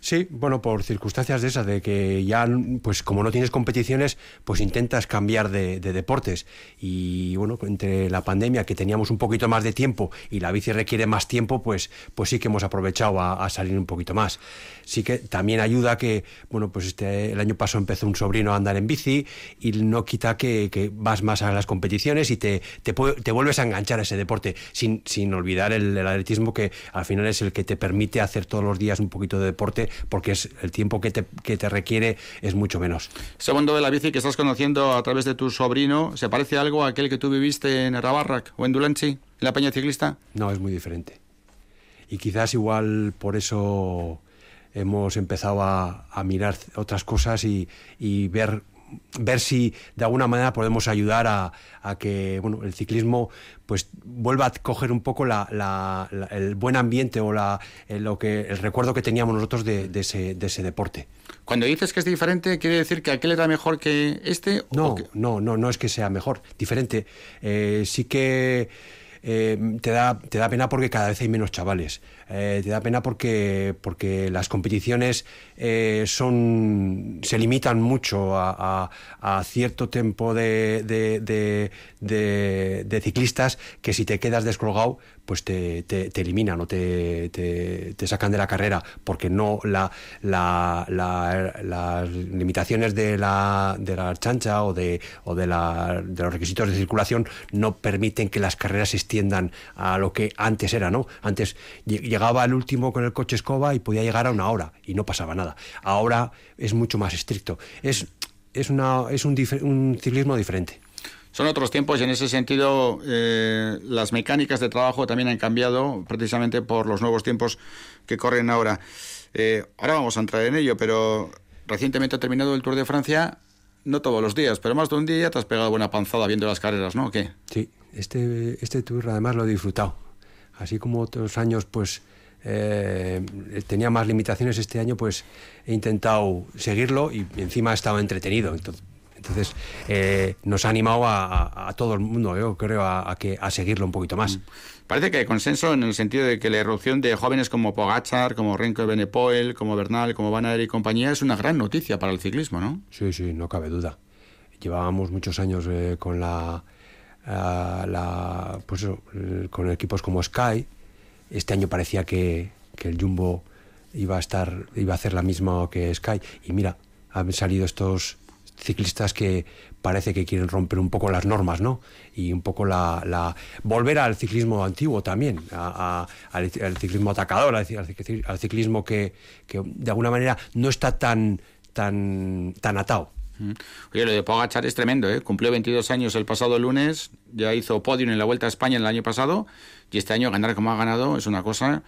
Sí, bueno, por circunstancias de esas, de que ya, pues como no tienes competiciones, pues intentas cambiar de, de deportes. Y bueno, entre la pandemia, que teníamos un poquito más de tiempo y la bici requiere más tiempo, pues, pues sí que hemos aprovechado a, salir un poquito más. Sí que también ayuda que, bueno, pues este, el año pasado empezó un sobrino a andar en bici y no quita que, que vas más a las competiciones y te, te, te vuelves a enganchar a ese deporte, sin, sin olvidar el, el atletismo que al final es el que te permite hacer todos los días un poquito de deporte porque es el tiempo que te, que te requiere es mucho menos. Ese mundo de la bici que estás conociendo a través de tu sobrino, ¿se parece algo a aquel que tú viviste en Arabarrac o en Dulanchi, en la peña ciclista? No, es muy diferente. Y quizás igual por eso hemos empezado a, a mirar otras cosas y, y ver ver si de alguna manera podemos ayudar a, a que bueno el ciclismo pues vuelva a coger un poco la, la- la- el buen ambiente o la, el, lo que el recuerdo que teníamos nosotros de, de ese, de ese deporte. Cuando dices que es diferente, ¿quiere decir que aquel era mejor que este? No, no, no, no es que sea mejor, diferente. Eh, sí que eh, te, da, te da pena porque cada vez hay menos chavales. Eh, te da pena porque, porque las competiciones eh, son se limitan mucho a, a- cierto tiempo de, de- ciclistas que si te quedas descolgado pues te, te- te eliminan o te, te- sacan de la carrera porque no la, la- la- las limitaciones de la, de la chancha o de, o de, la- de los requisitos de circulación no permiten que las carreras se extiendan a lo que antes era, ¿no? Antes lle- llegaba el último con el coche escoba y podía llegar a una hora y no pasaba nada. Ahora es mucho más estricto. Es, es, una, es un, ciclismo diferente. Son otros tiempos y en ese sentido eh, las mecánicas de trabajo también han cambiado precisamente por los nuevos tiempos que corren ahora. Eh, ahora vamos a entrar en ello, pero recientemente ha terminado el Tour de Francia, no todos los días, pero más de un día te has pegado buena panzada viendo las carreras, ¿no? ¿O ¿Qué? Sí, este, este tour además lo he disfrutado. Así como otros años, pues eh, tenía más limitaciones, este año pues he intentado seguirlo y encima he estado entretenido. Entonces, entonces, eh, nos ha animado a, a- a todo el mundo, yo creo, a, a que, a seguirlo un poquito más. Parece que hay consenso en el sentido de que la erupción de jóvenes como Pogachar, como Renko Benepoel, como Bernal, como Van y compañía es una gran noticia para el ciclismo, ¿no? Sí, sí, no cabe duda. Llevábamos muchos años eh, con la, pues con equipos como Sky. Este año parecía que, que el Jumbo iba a estar, iba a hacer la misma que Sky. Y mira, han salido estos ciclistas que parece que quieren romper un poco las normas, ¿no? Y un poco la, volver al ciclismo antiguo también, al, ciclismo atacador, al, al ciclismo que, que de alguna manera no está tan tan tan atado. Oye, lo de Pogachar es tremendo, ¿eh? Cumplió 22 años el pasado lunes, ya hizo podium en la Vuelta a España el año pasado, y este año ganar como ha ganado es una cosa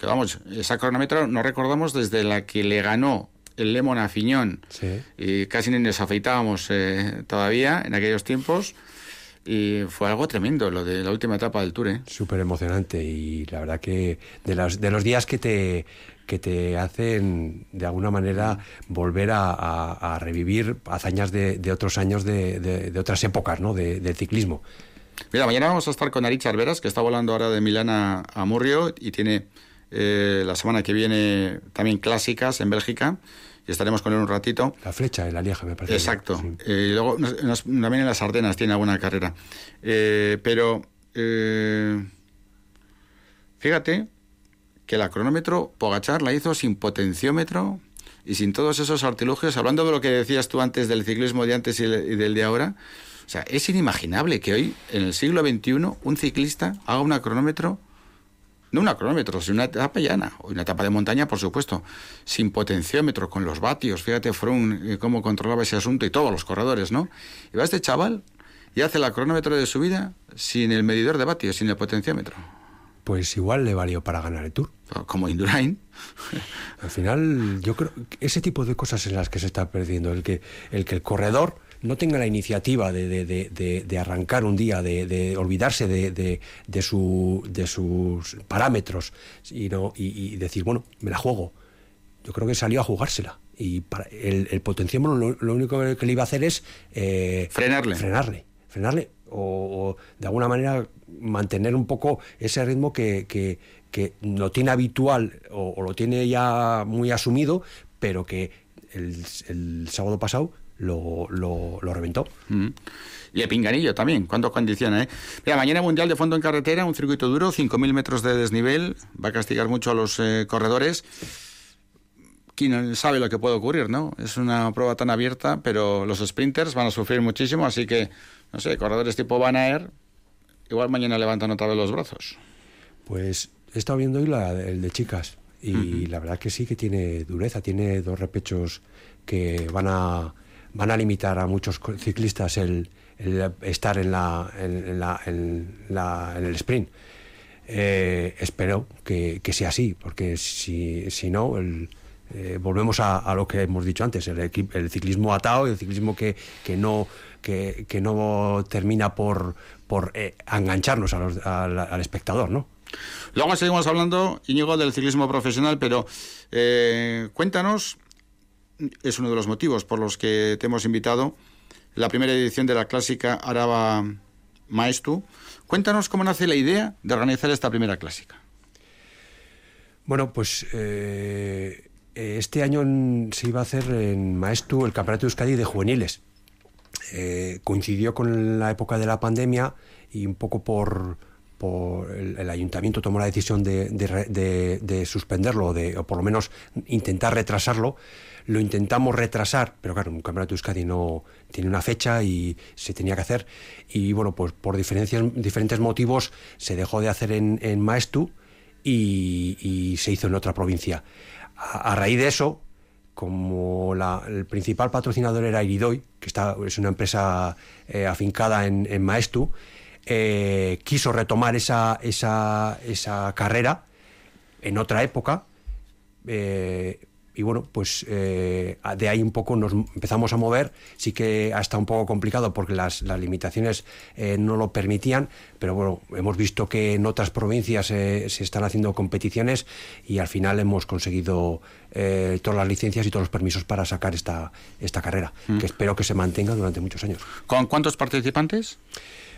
que, vamos, esa cronómetro no recordamos desde la que le ganó el Lemon a Fiñón, Sí. y casi ni nos afeitábamos eh, todavía en aquellos tiempos, y fue algo tremendo lo de la última etapa del Tour, ¿eh? Súper emocionante y la verdad que de los, de los días que te, que te hacen de alguna manera volver a, a- a revivir hazañas de, de otros años, de, de- de otras épocas ¿no? de, del ciclismo. Mira, mañana vamos a estar con Aritz Arberas, que está volando ahora de Milán a, a Murrio y tiene eh, la semana que viene también clásicas en Bélgica y estaremos con él un ratito. La flecha de la Lieja, me parece. Exacto. Eh, y luego nos- nos- también en las Ardenas tiene alguna carrera. Eh, pero fíjate que la cronómetro Pogachar la hizo sin potenciómetro y sin todos esos artilugios, hablando de lo que decías tú antes del ciclismo de antes y el- y del de ahora. O sea, es inimaginable que hoy, en el siglo XXI, un ciclista haga una cronómetro, no una cronómetro, sino una etapa llana, o una etapa de montaña, por supuesto, sin potenciómetro, con los vatios. Fíjate, Froome, eh, cómo controlaba ese asunto y todos los corredores, ¿no? Y va este chaval y hace la cronómetro de su vida sin el medidor de vatios, sin el potenciómetro. Pues igual le valió para ganar el Tour. Como Indurain. Al final, yo creo que ese tipo de cosas en las que se está perdiendo, el que el, que el corredor no tenga la iniciativa de, de- de- de- arrancar un día, de, olvidarse de, su- de sus parámetros y, no, y, y decir, bueno, me la juego. Yo creo que salió a jugársela. Y para el, el potenciómetro lo, lo único que, que le iba a hacer es... eh, Frenarle. Frenarle. Frenarle. O, de alguna manera mantener un poco ese ritmo que, que- lo tiene habitual o, lo tiene ya muy asumido, pero que el, sábado pasado lo, lo- lo reventó. Mm. Y el pinganillo también, ¿cuánto condiciona? Eh? Mira, mañana Mundial de Fondo en Carretera, un circuito duro, 5.000 metros de desnivel, va a castigar mucho a los eh, corredores. ¿Quién sabe lo que puede ocurrir, no? Es una prueba tan abierta, pero los sprinters van a sufrir muchísimo, así que, no sé, corredores tipo Van Aert, igual mañana levantan otra vez los brazos. Pues he estado viendo hoy la, el de chicas y la verdad que sí que tiene dureza, tiene dos repechos que van a, van a limitar a muchos ciclistas el, el estar en, la, en, en la- en la- en el sprint. Eh, espero que, que sea así, porque si, si no, el- eh, volvemos a, a lo que hemos dicho antes, el, el ciclismo atado, el ciclismo que, que no que, que no termina por, por eh, engancharnos a los- al, al espectador, ¿no? Luego seguimos hablando, Íñigo, del ciclismo profesional, pero eh, cuéntanos, es uno de los motivos por los que te hemos invitado, la primera edición de la clásica Araba Maestu. Cuéntanos cómo nace la idea de organizar esta primera clásica. Bueno, pues eh, este año se iba a hacer en Maestu el Campeonato de Euskadi de juveniles. Eh, coincidió con la época de la pandemia y un poco por, el, ayuntamiento tomó la decisión de, suspenderlo de, o por lo menos intentar retrasarlo. Lo intentamos retrasar, pero claro, un campeonato de Euskadi no tiene una fecha y se tenía que hacer. Y bueno, pues por diferentes motivos se dejó de hacer en, en Maestu y, se hizo en otra provincia. A raíz de eso, como el principal patrocinador era Iridoy, que es una empresa eh, afincada en, en Maestu, eh, quiso retomar esa, esa, esa carrera en otra época. eh, y bueno, pues eh, de ahí un poco nos empezamos a mover. Sí que ha estado un poco complicado porque las, las limitaciones eh, no lo permitían, pero bueno, hemos visto que en otras provincias eh, se están haciendo competiciones y al final hemos conseguido todas las licencias y todos los permisos para sacar esta, esta carrera, Mm. que espero que se mantenga durante muchos años. ¿Con cuántos participantes?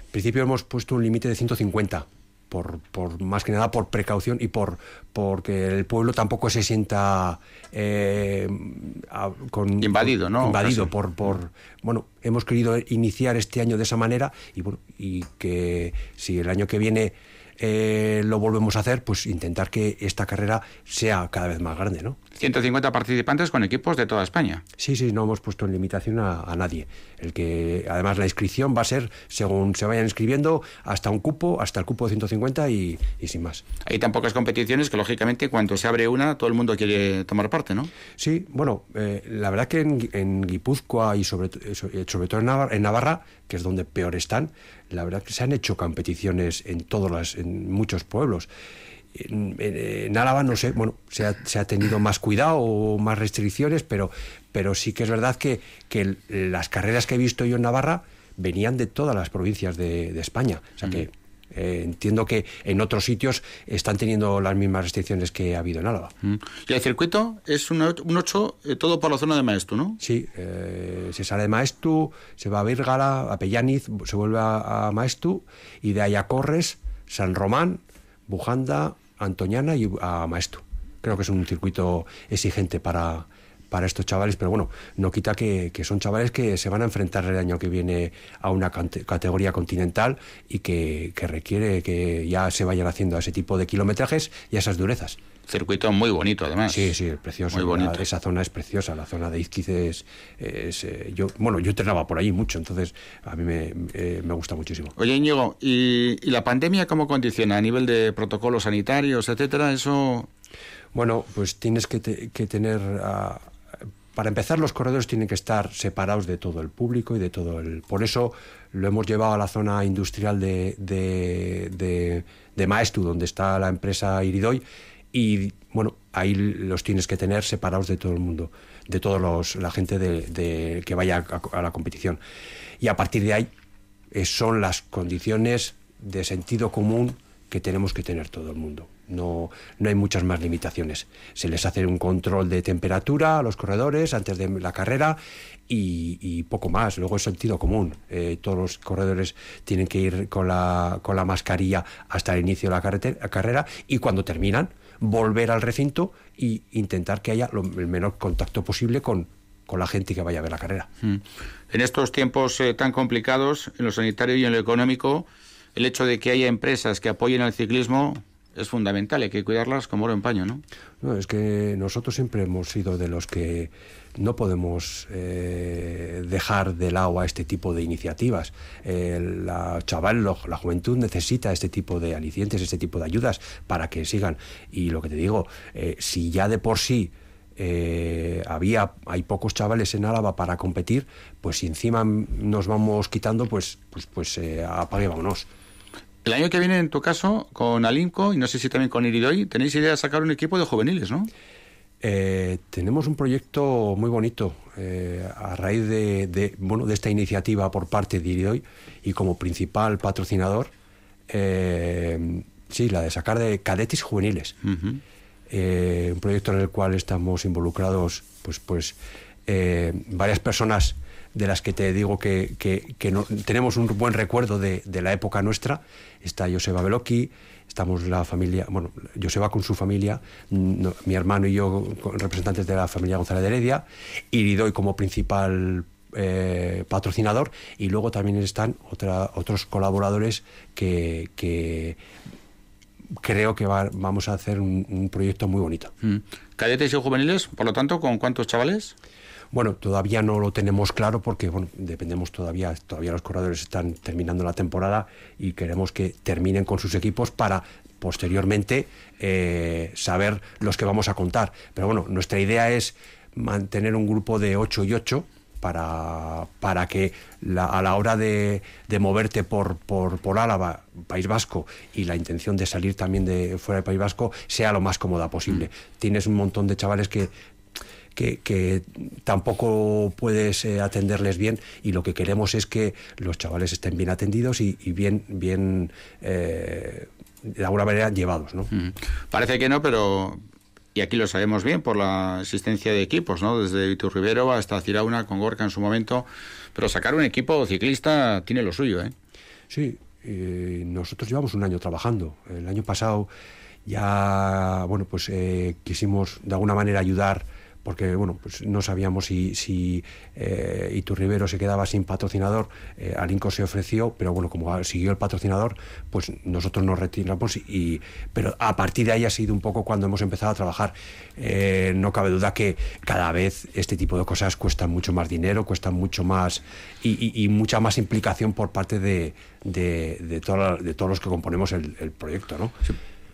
En principio hemos puesto un límite de 150. Por, por más que nada por precaución y por porque el pueblo tampoco se sienta eh, a- con Invadido, ¿no? invadido Casi. por por bueno hemos querido iniciar este año de esa manera y bueno y que si el año que viene eh, lo volvemos a hacer pues intentar que esta carrera sea cada vez más grande no 150 participantes con equipos de toda España. Sí, sí, no hemos puesto en limitación a, a nadie. El que, además, la inscripción va a ser según se vayan inscribiendo hasta un cupo, hasta el cupo de 150 y, y sin más. Hay tan pocas competiciones que, lógicamente, cuando se abre una, todo el mundo quiere tomar parte, ¿no? Sí, bueno, eh, la verdad que en, en Guipúzcoa y sobre, eh, eh, sobre todo en Navarra, en Navarra, que es donde peor están, la verdad que se han hecho competiciones en todos las, en muchos pueblos. En, en- Álava, no sé, bueno, se ha, se ha tenido más cuidado o más restricciones, pero, pero sí que es verdad que, que las carreras que he visto yo en Navarra venían de todas las provincias de, de España. O sea que eh, entiendo que en otros sitios están teniendo las mismas restricciones que ha habido en Álava. Mm. Y el circuito es un 8 todo por la zona de Maestu, ¿no? Sí, eh, se sale de Maestu, se va a Virgala, a Pellaniz, se vuelve a, a Maestu y de ahí a Corres, San Román, Bujanda, Antoñana y a Maestu. Creo que es un circuito exigente para, para estos chavales, pero bueno, no quita que, que son chavales que se van a enfrentar el año que viene a una categoría continental y que, que requiere que ya se vayan haciendo a ese tipo de kilometrajes y esas durezas. Circuito muy bonito, además. Sí, sí, precioso. Muy bonito. La- esa zona es preciosa. La zona de Izquiz es, es, eh, yo, bueno, yo entrenaba por ahí mucho, entonces a mí me, eh, me gusta muchísimo. Oye, Íñigo, ¿y, y la pandemia cómo condiciona a nivel de protocolos sanitarios, etcétera? Eso. Bueno, pues tienes que, te- que tener. ah, para empezar, los corredores tienen que estar separados de todo el público y de todo el. Por eso lo hemos llevado a la zona industrial de, de, de, de Maestu, donde está la empresa Iridoy. Y bueno, ahí los tienes que tener separados de todo el mundo, de todos los, la gente de, que vaya a, a la competición. Y a partir de ahí eh, son las condiciones de sentido común que tenemos que tener todo el mundo. No, no hay muchas más limitaciones. Se les hace un control de temperatura a los corredores antes de la carrera y, poco más. Luego es sentido común. Eh, todos los corredores tienen que ir con la, con la mascarilla hasta el inicio de la carrera y cuando terminan volver al recinto e intentar que haya lo- el menor contacto posible con, con la gente que vaya a ver la carrera. Mm. En estos tiempos eh, tan complicados, en lo sanitario y en lo económico, el hecho de que haya empresas que apoyen al ciclismo es fundamental. Hay que cuidarlas como oro en paño, ¿no? No, es que nosotros siempre hemos sido de los que no podemos eh, dejar de lado a este tipo de iniciativas. Eh, la chaval, la juventud necesita este tipo de alicientes, este tipo de ayudas para que sigan. Y lo que te digo, eh, si ya de por sí había hay pocos chavales en Álava para competir, pues si encima nos vamos quitando, pues pues pues apague vámonos. El año que viene, en tu caso, con Alinco y no sé si también con Iridoy, tenéis idea de sacar un equipo de juveniles, ¿no? Eh, tenemos un proyecto muy bonito eh, a raíz de, de, bueno, de esta iniciativa por parte de Iridoy y como principal patrocinador, eh, sí, la de sacar de cadetes juveniles. Un proyecto en el cual estamos involucrados pues, pues, varias personas de las que te digo que, que- que no- tenemos un buen recuerdo de, de la época nuestra. Está Joseba Beloki, estamos la familia, bueno, Joseba con su familia, mi hermano y yo representantes de la familia González de Heredia, Iridoy como principal eh, patrocinador y luego también están otra, otros colaboradores que, creo que va- vamos a hacer un, un proyecto muy bonito. Mm. Cadetes y juveniles, por lo tanto, ¿con cuántos chavales? Bueno, todavía no lo tenemos claro porque bueno, dependemos todavía, todavía los corredores están terminando la temporada y queremos que terminen con sus equipos para posteriormente eh, saber los que vamos a contar. Pero bueno, nuestra idea es mantener un grupo de 8 y 8 para, para que la- a la hora de, de moverte por, por, por Álava, País Vasco, y la intención de salir también de fuera del País Vasco sea lo más cómoda posible. Tienes un montón de chavales que que, que tampoco puedes eh, atenderles bien y lo que queremos es que los chavales estén bien atendidos y, y bien, bien eh, de alguna manera llevados, ¿no? Mm. Parece que no, pero y aquí lo sabemos bien por la existencia de equipos, ¿no? Desde Iturribero hasta Cirauna con Gorka en su momento, pero sacar un equipo ciclista tiene lo suyo, ¿eh? Sí, eh, nosotros llevamos un año trabajando. El año pasado ya, bueno, pues eh, quisimos de alguna manera ayudar porque bueno, pues no sabíamos si, si eh, Iturribero se quedaba sin patrocinador, eh, Alinco se ofreció, pero bueno, como siguió el patrocinador, pues nosotros nos retiramos y, pero a partir de ahí ha sido un poco cuando hemos empezado a trabajar. Eh, no cabe duda que cada vez este tipo de cosas cuestan mucho más dinero, cuestan mucho más y, y- y mucha más implicación por parte de, de, de, toda- de todos los que componemos el, el proyecto, ¿no?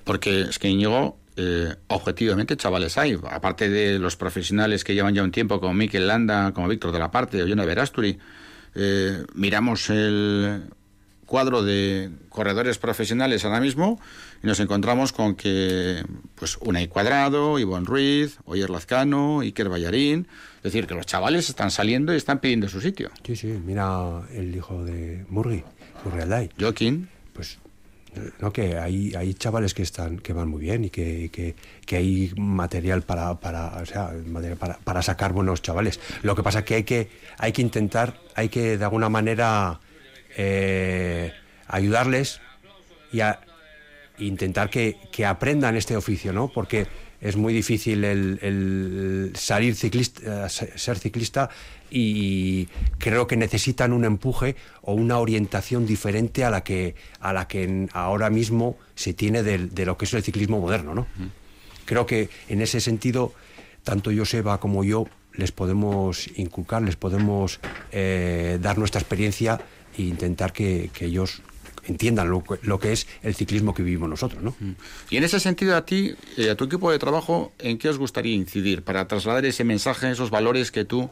Porque es que Íñigo, eh, objetivamente, chavales hay. Aparte de los profesionales que llevan ya un tiempo, como Mikel Landa, como Víctor de la Parte o Jonah Verasturi, eh, miramos el cuadro de corredores profesionales ahora mismo y nos encontramos con que pues Unai Cuadrado, Ivonne Ruiz, Oyer Lazcano, Iker Ballarín, es decir, que los chavales están saliendo y están pidiendo su sitio. Sí, sí, mira el hijo de Murgui, Murgui Alday. Joaquín. Pues no que hay, hay chavales que están que van muy bien y que, que, hay material para, para, o sea, material para, para sacar buenos chavales. Lo que pasa es que hay que, hay que intentar, hay que de alguna manera eh, ayudarles y intentar que, que aprendan este oficio, ¿no? Porque es muy difícil el, salir ciclista, se- ser ciclista y creo que necesitan un empuje o una orientación diferente a la que, a la que ahora mismo se tiene de, lo que es el ciclismo moderno, ¿no? Creo que en ese sentido, tanto Joseba como yo les podemos inculcar, les podemos eh, dar nuestra experiencia e intentar que, que ellos entiendan lo, que- lo que es el ciclismo que vivimos nosotros, ¿no? Y en ese sentido, a ti, eh, a tu equipo de trabajo, ¿en qué os gustaría incidir para trasladar ese mensaje, esos valores que tú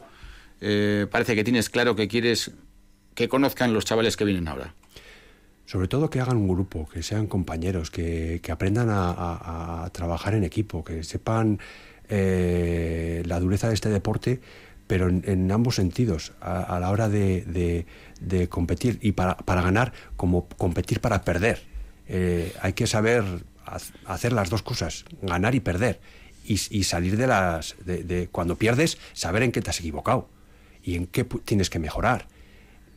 eh, parece que tienes claro que quieres que conozcan los chavales que vienen ahora? sobre todo que hagan un grupo, que sean compañeros, que, aprendan a, trabajar en equipo, que sepan eh, la dureza de este deporte, pero en, ambos sentidos, a, la hora de, competir y para, para ganar, como competir para perder. Eh, hay que saber hacer las dos cosas, ganar y perder, y, y salir de las... De, de- cuando pierdes, saber en qué te has equivocado y en qué tienes que mejorar.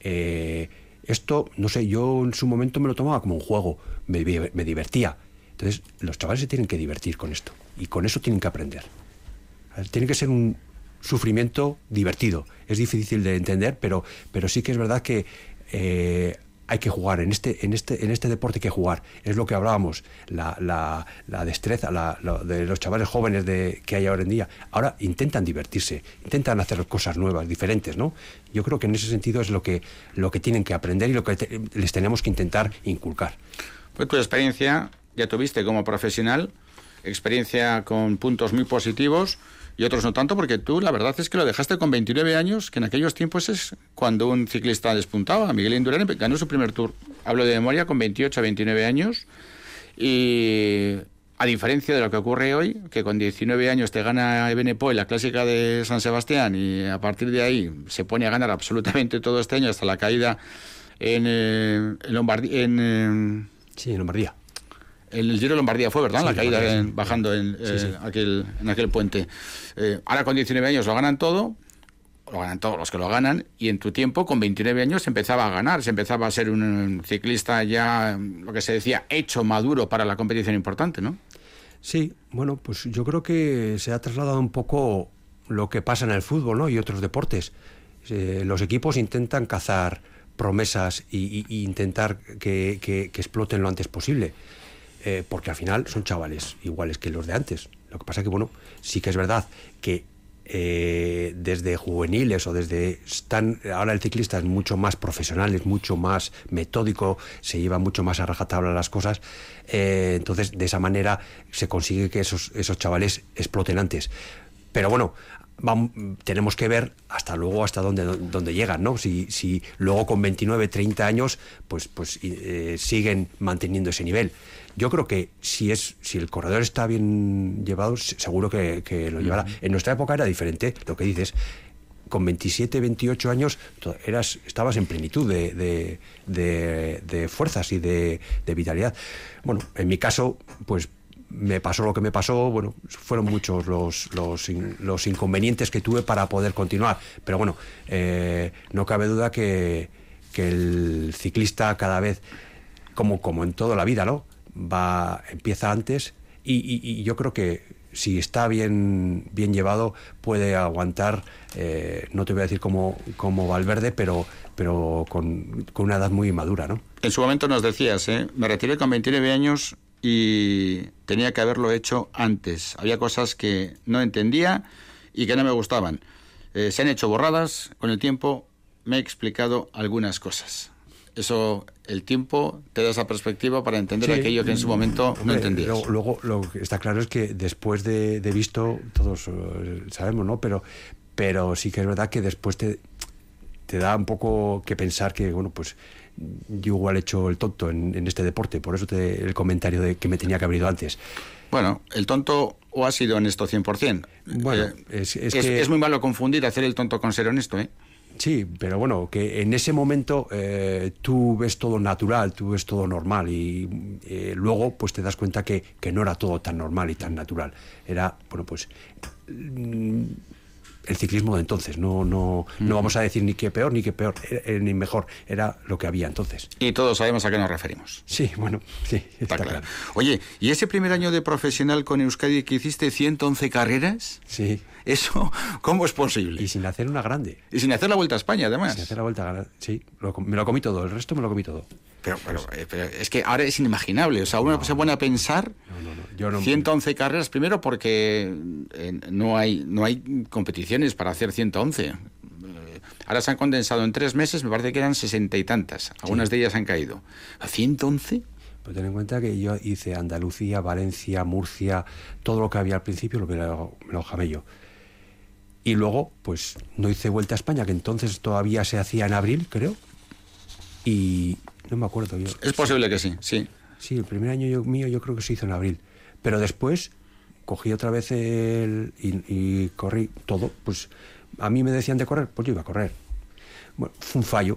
Eh, esto, no sé, yo en su momento me lo tomaba como un juego, me divertía. Entonces, los chavales se tienen que divertir con esto y con eso tienen que aprender. Tiene que ser un sufrimiento divertido. Es difícil de entender, pero, pero sí que es verdad que eh, hay que jugar. En este, en, este, en este deporte hay que jugar. Es lo que hablábamos, la, la- la destreza la- de los chavales jóvenes de, que hay ahora en día. Ahora intentan divertirse, intentan hacer cosas nuevas, diferentes, ¿no? Yo creo que en ese sentido es lo que, lo que tienen que aprender y lo que les tenemos que intentar inculcar. Pues tu experiencia ya tuviste como profesional, experiencia con puntos muy positivos y otros no tanto, porque tú la verdad es que lo dejaste con 29 años, que en aquellos tiempos es cuando un ciclista despuntaba. Miguel Indurain ganó su primer tour, hablo de memoria, con 28 a 29 años. Y a diferencia de lo que ocurre hoy, que con 19 años te gana Ebenepoel la clásica de San Sebastián y a partir de ahí se pone a ganar absolutamente todo este año hasta la caída en, eh, Lombardía. Eh, sí, en Lombardía. El Giro de Lombardía fue, ¿verdad? Sí, la caída en- bajando en, Sí, eh. Aquel, en aquel puente. Eh, ahora con 19 años lo ganan todo, lo ganan todos los que lo ganan, y en tu tiempo, con 29 años, se empezaba a ganar, se empezaba a ser un ciclista ya, lo que se decía, hecho, maduro para la competición importante, ¿no? Sí, bueno, pues yo creo que se ha trasladado un poco lo que pasa en el fútbol ¿no? y otros deportes. Eh, los equipos intentan cazar promesas y intentar que, que- que exploten lo antes posible, eh, porque al final son chavales iguales que los de antes. Lo que pasa que, bueno, sí que es verdad que eh, desde juveniles o desde están ahora el ciclista es mucho más profesional es mucho más metódico se lleva mucho más a rajatabla las cosas eh, entonces de esa manera se consigue que esos esos chavales exploten antes pero bueno tenemos que ver hasta luego hasta dónde, dónde llegan, ¿no? Si, si luego con 29, 30 años, pues, pues siguen manteniendo ese nivel. Yo creo que si es si el corredor está bien llevado, se- seguro que, que lo llevará. En nuestra época era diferente, lo que dices. Con 27, 28 años eras, estabas en plenitud de, de- de- de fuerzas y de, vitalidad. Bueno, en mi caso, pues me pasó lo que me pasó, bueno, fueron muchos los, los, los inconvenientes que tuve para poder continuar. Pero bueno, eh, no cabe duda que, que el ciclista cada vez, como, como en toda la vida, ¿no? Va, empieza antes y, yo creo que si está bien, bien llevado puede aguantar, eh, no te voy a decir como, como Valverde, pero, pero con, con una edad muy madura, ¿no? En su momento nos decías, ¿eh? me retiré con 29 años y tenía que haberlo hecho antes. Había cosas que no entendía y que no me gustaban. Eh, se han hecho borradas con el tiempo, me he explicado algunas cosas. Eso, el tiempo te da esa perspectiva para entender Sí. aquello que en su momento no entendías. Luego, luego lo que está claro es que después de, de visto, todos eh, sabemos, ¿no? Pero, pero sí que es verdad que después te, te da un poco que pensar que, bueno, pues yo igual he hecho el tonto en, en este deporte, por eso te, el comentario de que me tenía que haber ido antes. Bueno, el tonto o ha sido honesto 100%. Bueno, Eh, es, es, es que... es muy malo confundir hacer el tonto con ser honesto, ¿eh? Sí, pero bueno, que en ese momento eh, tú ves todo natural, tú ves todo normal y eh, luego pues te das cuenta que, que no era todo tan normal y tan natural. Era, bueno, pues mm, el ciclismo de entonces, no, no, no vamos a decir ni que peor ni que peor, eh, ni mejor, era lo que había entonces. Y todos sabemos a qué nos referimos. Sí, bueno, sí, está, claro. Oye, ¿y ese primer año de profesional con Euskadi que hiciste 111 carreras? Sí. ¿Eso cómo es posible? Y sin hacer una grande. Y sin hacer la vuelta a España, además. Sin hacer la vuelta a sí, lo me lo comí todo, el resto me lo comí todo. Pero, pero, eh, pero es que ahora es inimaginable. O sea, uno se pone a pensar yo no- 111 carreras, primero porque eh, no, hay, no hay competiciones para hacer 111. Eh, Ahora se han condensado en tres meses, me parece que eran sesenta y tantas. Algunas de ellas han caído. ¿A 111? Pero ten en cuenta que yo hice Andalucía, Valencia, Murcia, todo lo que había al principio lo me lo, lo jamé yo. Y luego, pues no hice vuelta a España, que entonces todavía se hacía en abril, creo. Y no me acuerdo yo. Es posible que sí, sí. Sí, el primer año yo- mío yo creo que se hizo en abril. Pero después cogí otra vez el, y, y corrí todo. Pues a mí me decían de correr, pues yo iba a correr. Bueno, fue un fallo.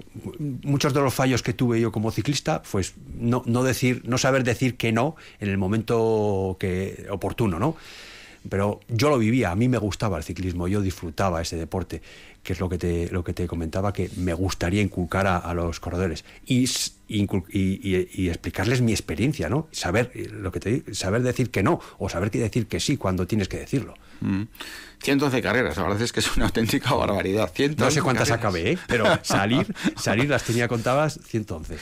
Muchos de los fallos que tuve yo como ciclista, pues no, no decir, no saber decir que no en el momento que oportuno, ¿no? Pero yo lo vivía, a mí me gustaba el ciclismo, yo disfrutaba ese deporte, que es lo que te, lo que te comentaba, que me gustaría inculcar a, a los corredores y, y, y- y explicarles mi experiencia, ¿no? Saber, eh, lo que te, saber decir que no o saber que decir que sí cuando tienes que decirlo. Mm. 111 carreras, la verdad es que es una auténtica barbaridad. 111 No sé cuántas carreras. acabé, ¿eh? pero salir, salir las tenía contadas 111.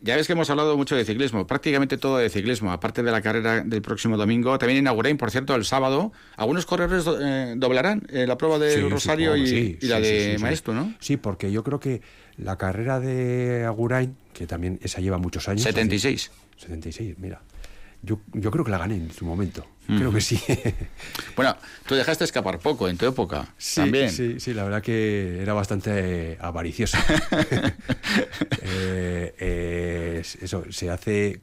Ya ves que hemos hablado mucho de ciclismo, prácticamente todo de ciclismo, aparte de la carrera del próximo domingo. También inauguré, por cierto, el sábado. Algunos corredores do- eh, doblarán eh, la prueba del Sí, Rosario y, sí, y la de. Maestro, ¿no? Sí, porque yo creo que la carrera de Agurain, que también esa lleva muchos años. 76. 76, mira. Yo, yo creo que la gané en su momento. Creo que sí. Bueno, tú dejaste escapar poco en tu época. Sí, también. sí, sí, la verdad que era bastante eh, avaricioso. Eh, eh, eso se hace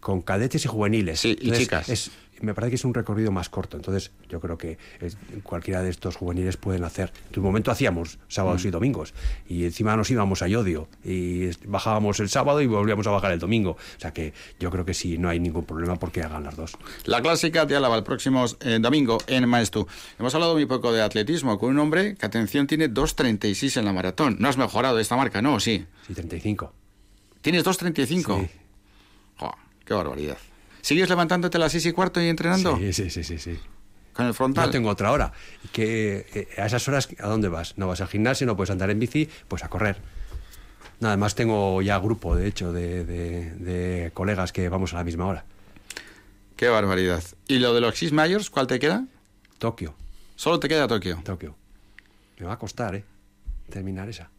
con cadetes y juveniles. Sí, y chicas. es- me parece que es un recorrido más corto. Entonces, yo creo que es- cualquiera de estos juveniles pueden hacer. En tu momento hacíamos sábados Mm. y domingos. Y encima nos íbamos a Yodio. Y bajábamos el sábado y volvíamos a bajar el domingo. O sea que yo creo que sí, no hay ningún problema porque hagan las dos. La clásica de Álava el próximo eh, domingo en Maestú. Hemos hablado muy poco de atletismo con un hombre que, atención, tiene 2.36 en la maratón. ¿No has mejorado esta marca? No, sí. Sí, 35. ¿Tienes 2.35? Sí. Jo, qué barbaridad. ¿Sigues levantándote a las 6 y cuarto y entrenando? Sí, sí, sí, sí. sí. Con el frontal. No tengo otra hora. Que eh, a esas horas, ¿a dónde vas? No vas al gimnasio, no puedes andar en bici, pues a correr. Nada más tengo ya grupo, de hecho, de, de- de colegas que vamos a la misma hora. Qué barbaridad. ¿Y lo de los Six Mayors, cuál te queda? Tokio. Solo te queda Tokio. Tokio. Me va a costar, ¿eh? Terminar esa.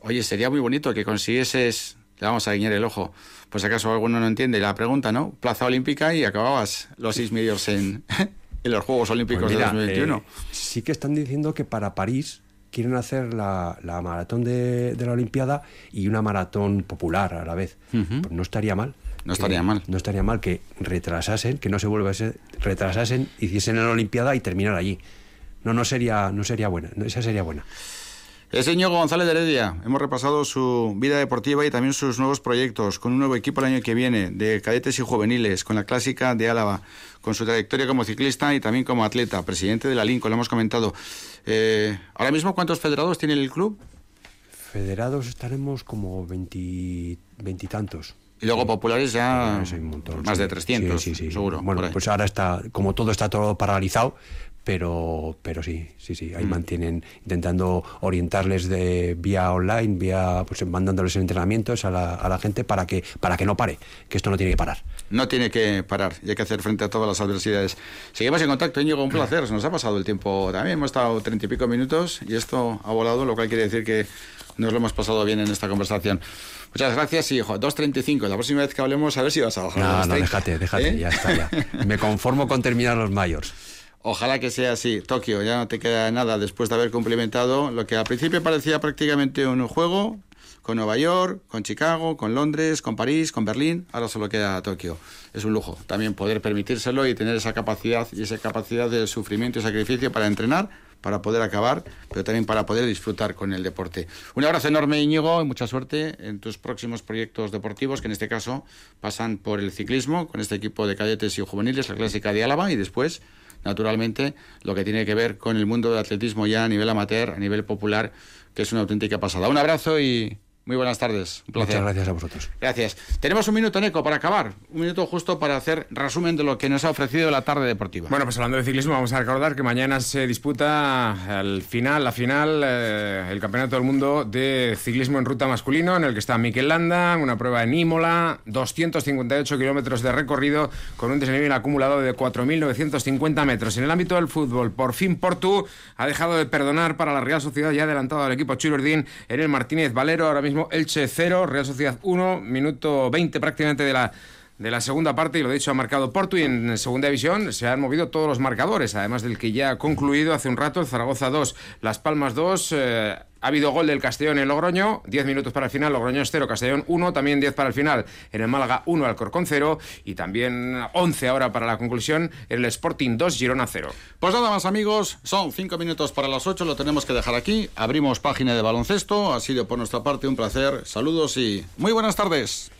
Oye, sería muy bonito que consiguieses, le vamos a guiñar el ojo, pues acaso alguno no entiende la pregunta, ¿no? Plaza olímpica y acababas los Six Mayors en, en los Juegos Olímpicos Pues mira, de 2021. eh, sí que están diciendo que para París quieren hacer la, la maratón de, de la Olimpiada y una maratón popular a la vez. Pues no estaría mal. No que- estaría mal. No estaría mal que retrasasen, que no se vuelva a ser, retrasasen, hiciesen la Olimpiada y terminar allí. No, no sería, no sería buena. no, esa sería buena. Es Íñigo González de Heredia. Hemos repasado su vida deportiva y también sus nuevos proyectos, con un nuevo equipo el año que viene, de cadetes y juveniles, con la clásica de Álava, con su trayectoria como ciclista y también como atleta, presidente de la Lincoln, lo hemos comentado. Eh, Ahora mismo, ¿cuántos federados tiene el club? Federados estaremos como veinti- veintitantos. Y luego populares ya un montón, más sí. de 300, Sí, sí, sí. seguro. Bueno, pues ahora está, como todo está todo paralizado, pero, pero sí, sí, sí. Mm. Ahí mantienen intentando orientarles de vía online, vía, pues mandándoles entrenamientos a la, a la gente para que, para que no pare, que esto no tiene que parar. No tiene que parar y hay que hacer frente a todas las adversidades. Seguimos en contacto, Íñigo, un placer. Nos ha pasado el tiempo también. Hemos estado treinta y pico minutos y esto ha volado, lo cual quiere decir que nos lo hemos pasado bien en esta conversación. Muchas gracias y, hijo, 2.35. La próxima vez que hablemos, a ver si vas a bajar. No, no, 30, déjate, déjate, ¿eh? ya está, ya. Me conformo con terminar los mayores. Ojalá que sea así. Tokio, ya no te queda nada después de haber cumplimentado lo que al principio parecía prácticamente un juego con Nueva York, con Chicago, con Londres, con París, con Berlín. Ahora solo queda Tokio. Es un lujo también poder permitírselo y tener esa capacidad y esa capacidad de sufrimiento y sacrificio para entrenar, para poder acabar, pero también para poder disfrutar con el deporte. Un abrazo enorme, Íñigo, y mucha suerte en tus próximos proyectos deportivos, que en este caso pasan por el ciclismo, con este equipo de cadetes y juveniles, la clásica de Álava, y después naturalmente, lo que tiene que ver con el mundo del atletismo ya a nivel amateur, a nivel popular, que es una auténtica pasada. Un abrazo y muy buenas tardes. Un placer. Muchas gracias a vosotros. Gracias. Tenemos un minuto, Neco, para acabar. Un minuto justo para hacer resumen de lo que nos ha ofrecido la tarde deportiva. Bueno, pues hablando de ciclismo, vamos a recordar que mañana se disputa al final, la final, eh, el Campeonato del Mundo de Ciclismo en Ruta Masculino, en el que está Mikel Landa, una prueba en Imola, 258 kilómetros de recorrido con un desnivel acumulado de 4.950 metros. En el ámbito del fútbol, por fin Portu ha dejado de perdonar para la Real Sociedad y ha adelantado al equipo Chururdín en el Martínez Valero, ahora mismo Elche 0, Real Sociedad 1, minuto 20 prácticamente de la de la segunda parte, y lo dicho, ha marcado Porto y en segunda división se han movido todos los marcadores, además del que ya ha concluido hace un rato el Zaragoza 2, Las Palmas 2. Eh, ha habido gol del Castellón en Logroño, 10 minutos para el final, Logroño 0, Castellón 1, también 10 para el final en el Málaga 1, Alcorcón 0 y también 11 ahora para la conclusión en el Sporting 2, Girona 0. Pues nada más amigos, son 5 minutos para las 8, lo tenemos que dejar aquí, abrimos página de baloncesto, ha sido por nuestra parte un placer, saludos y muy buenas tardes.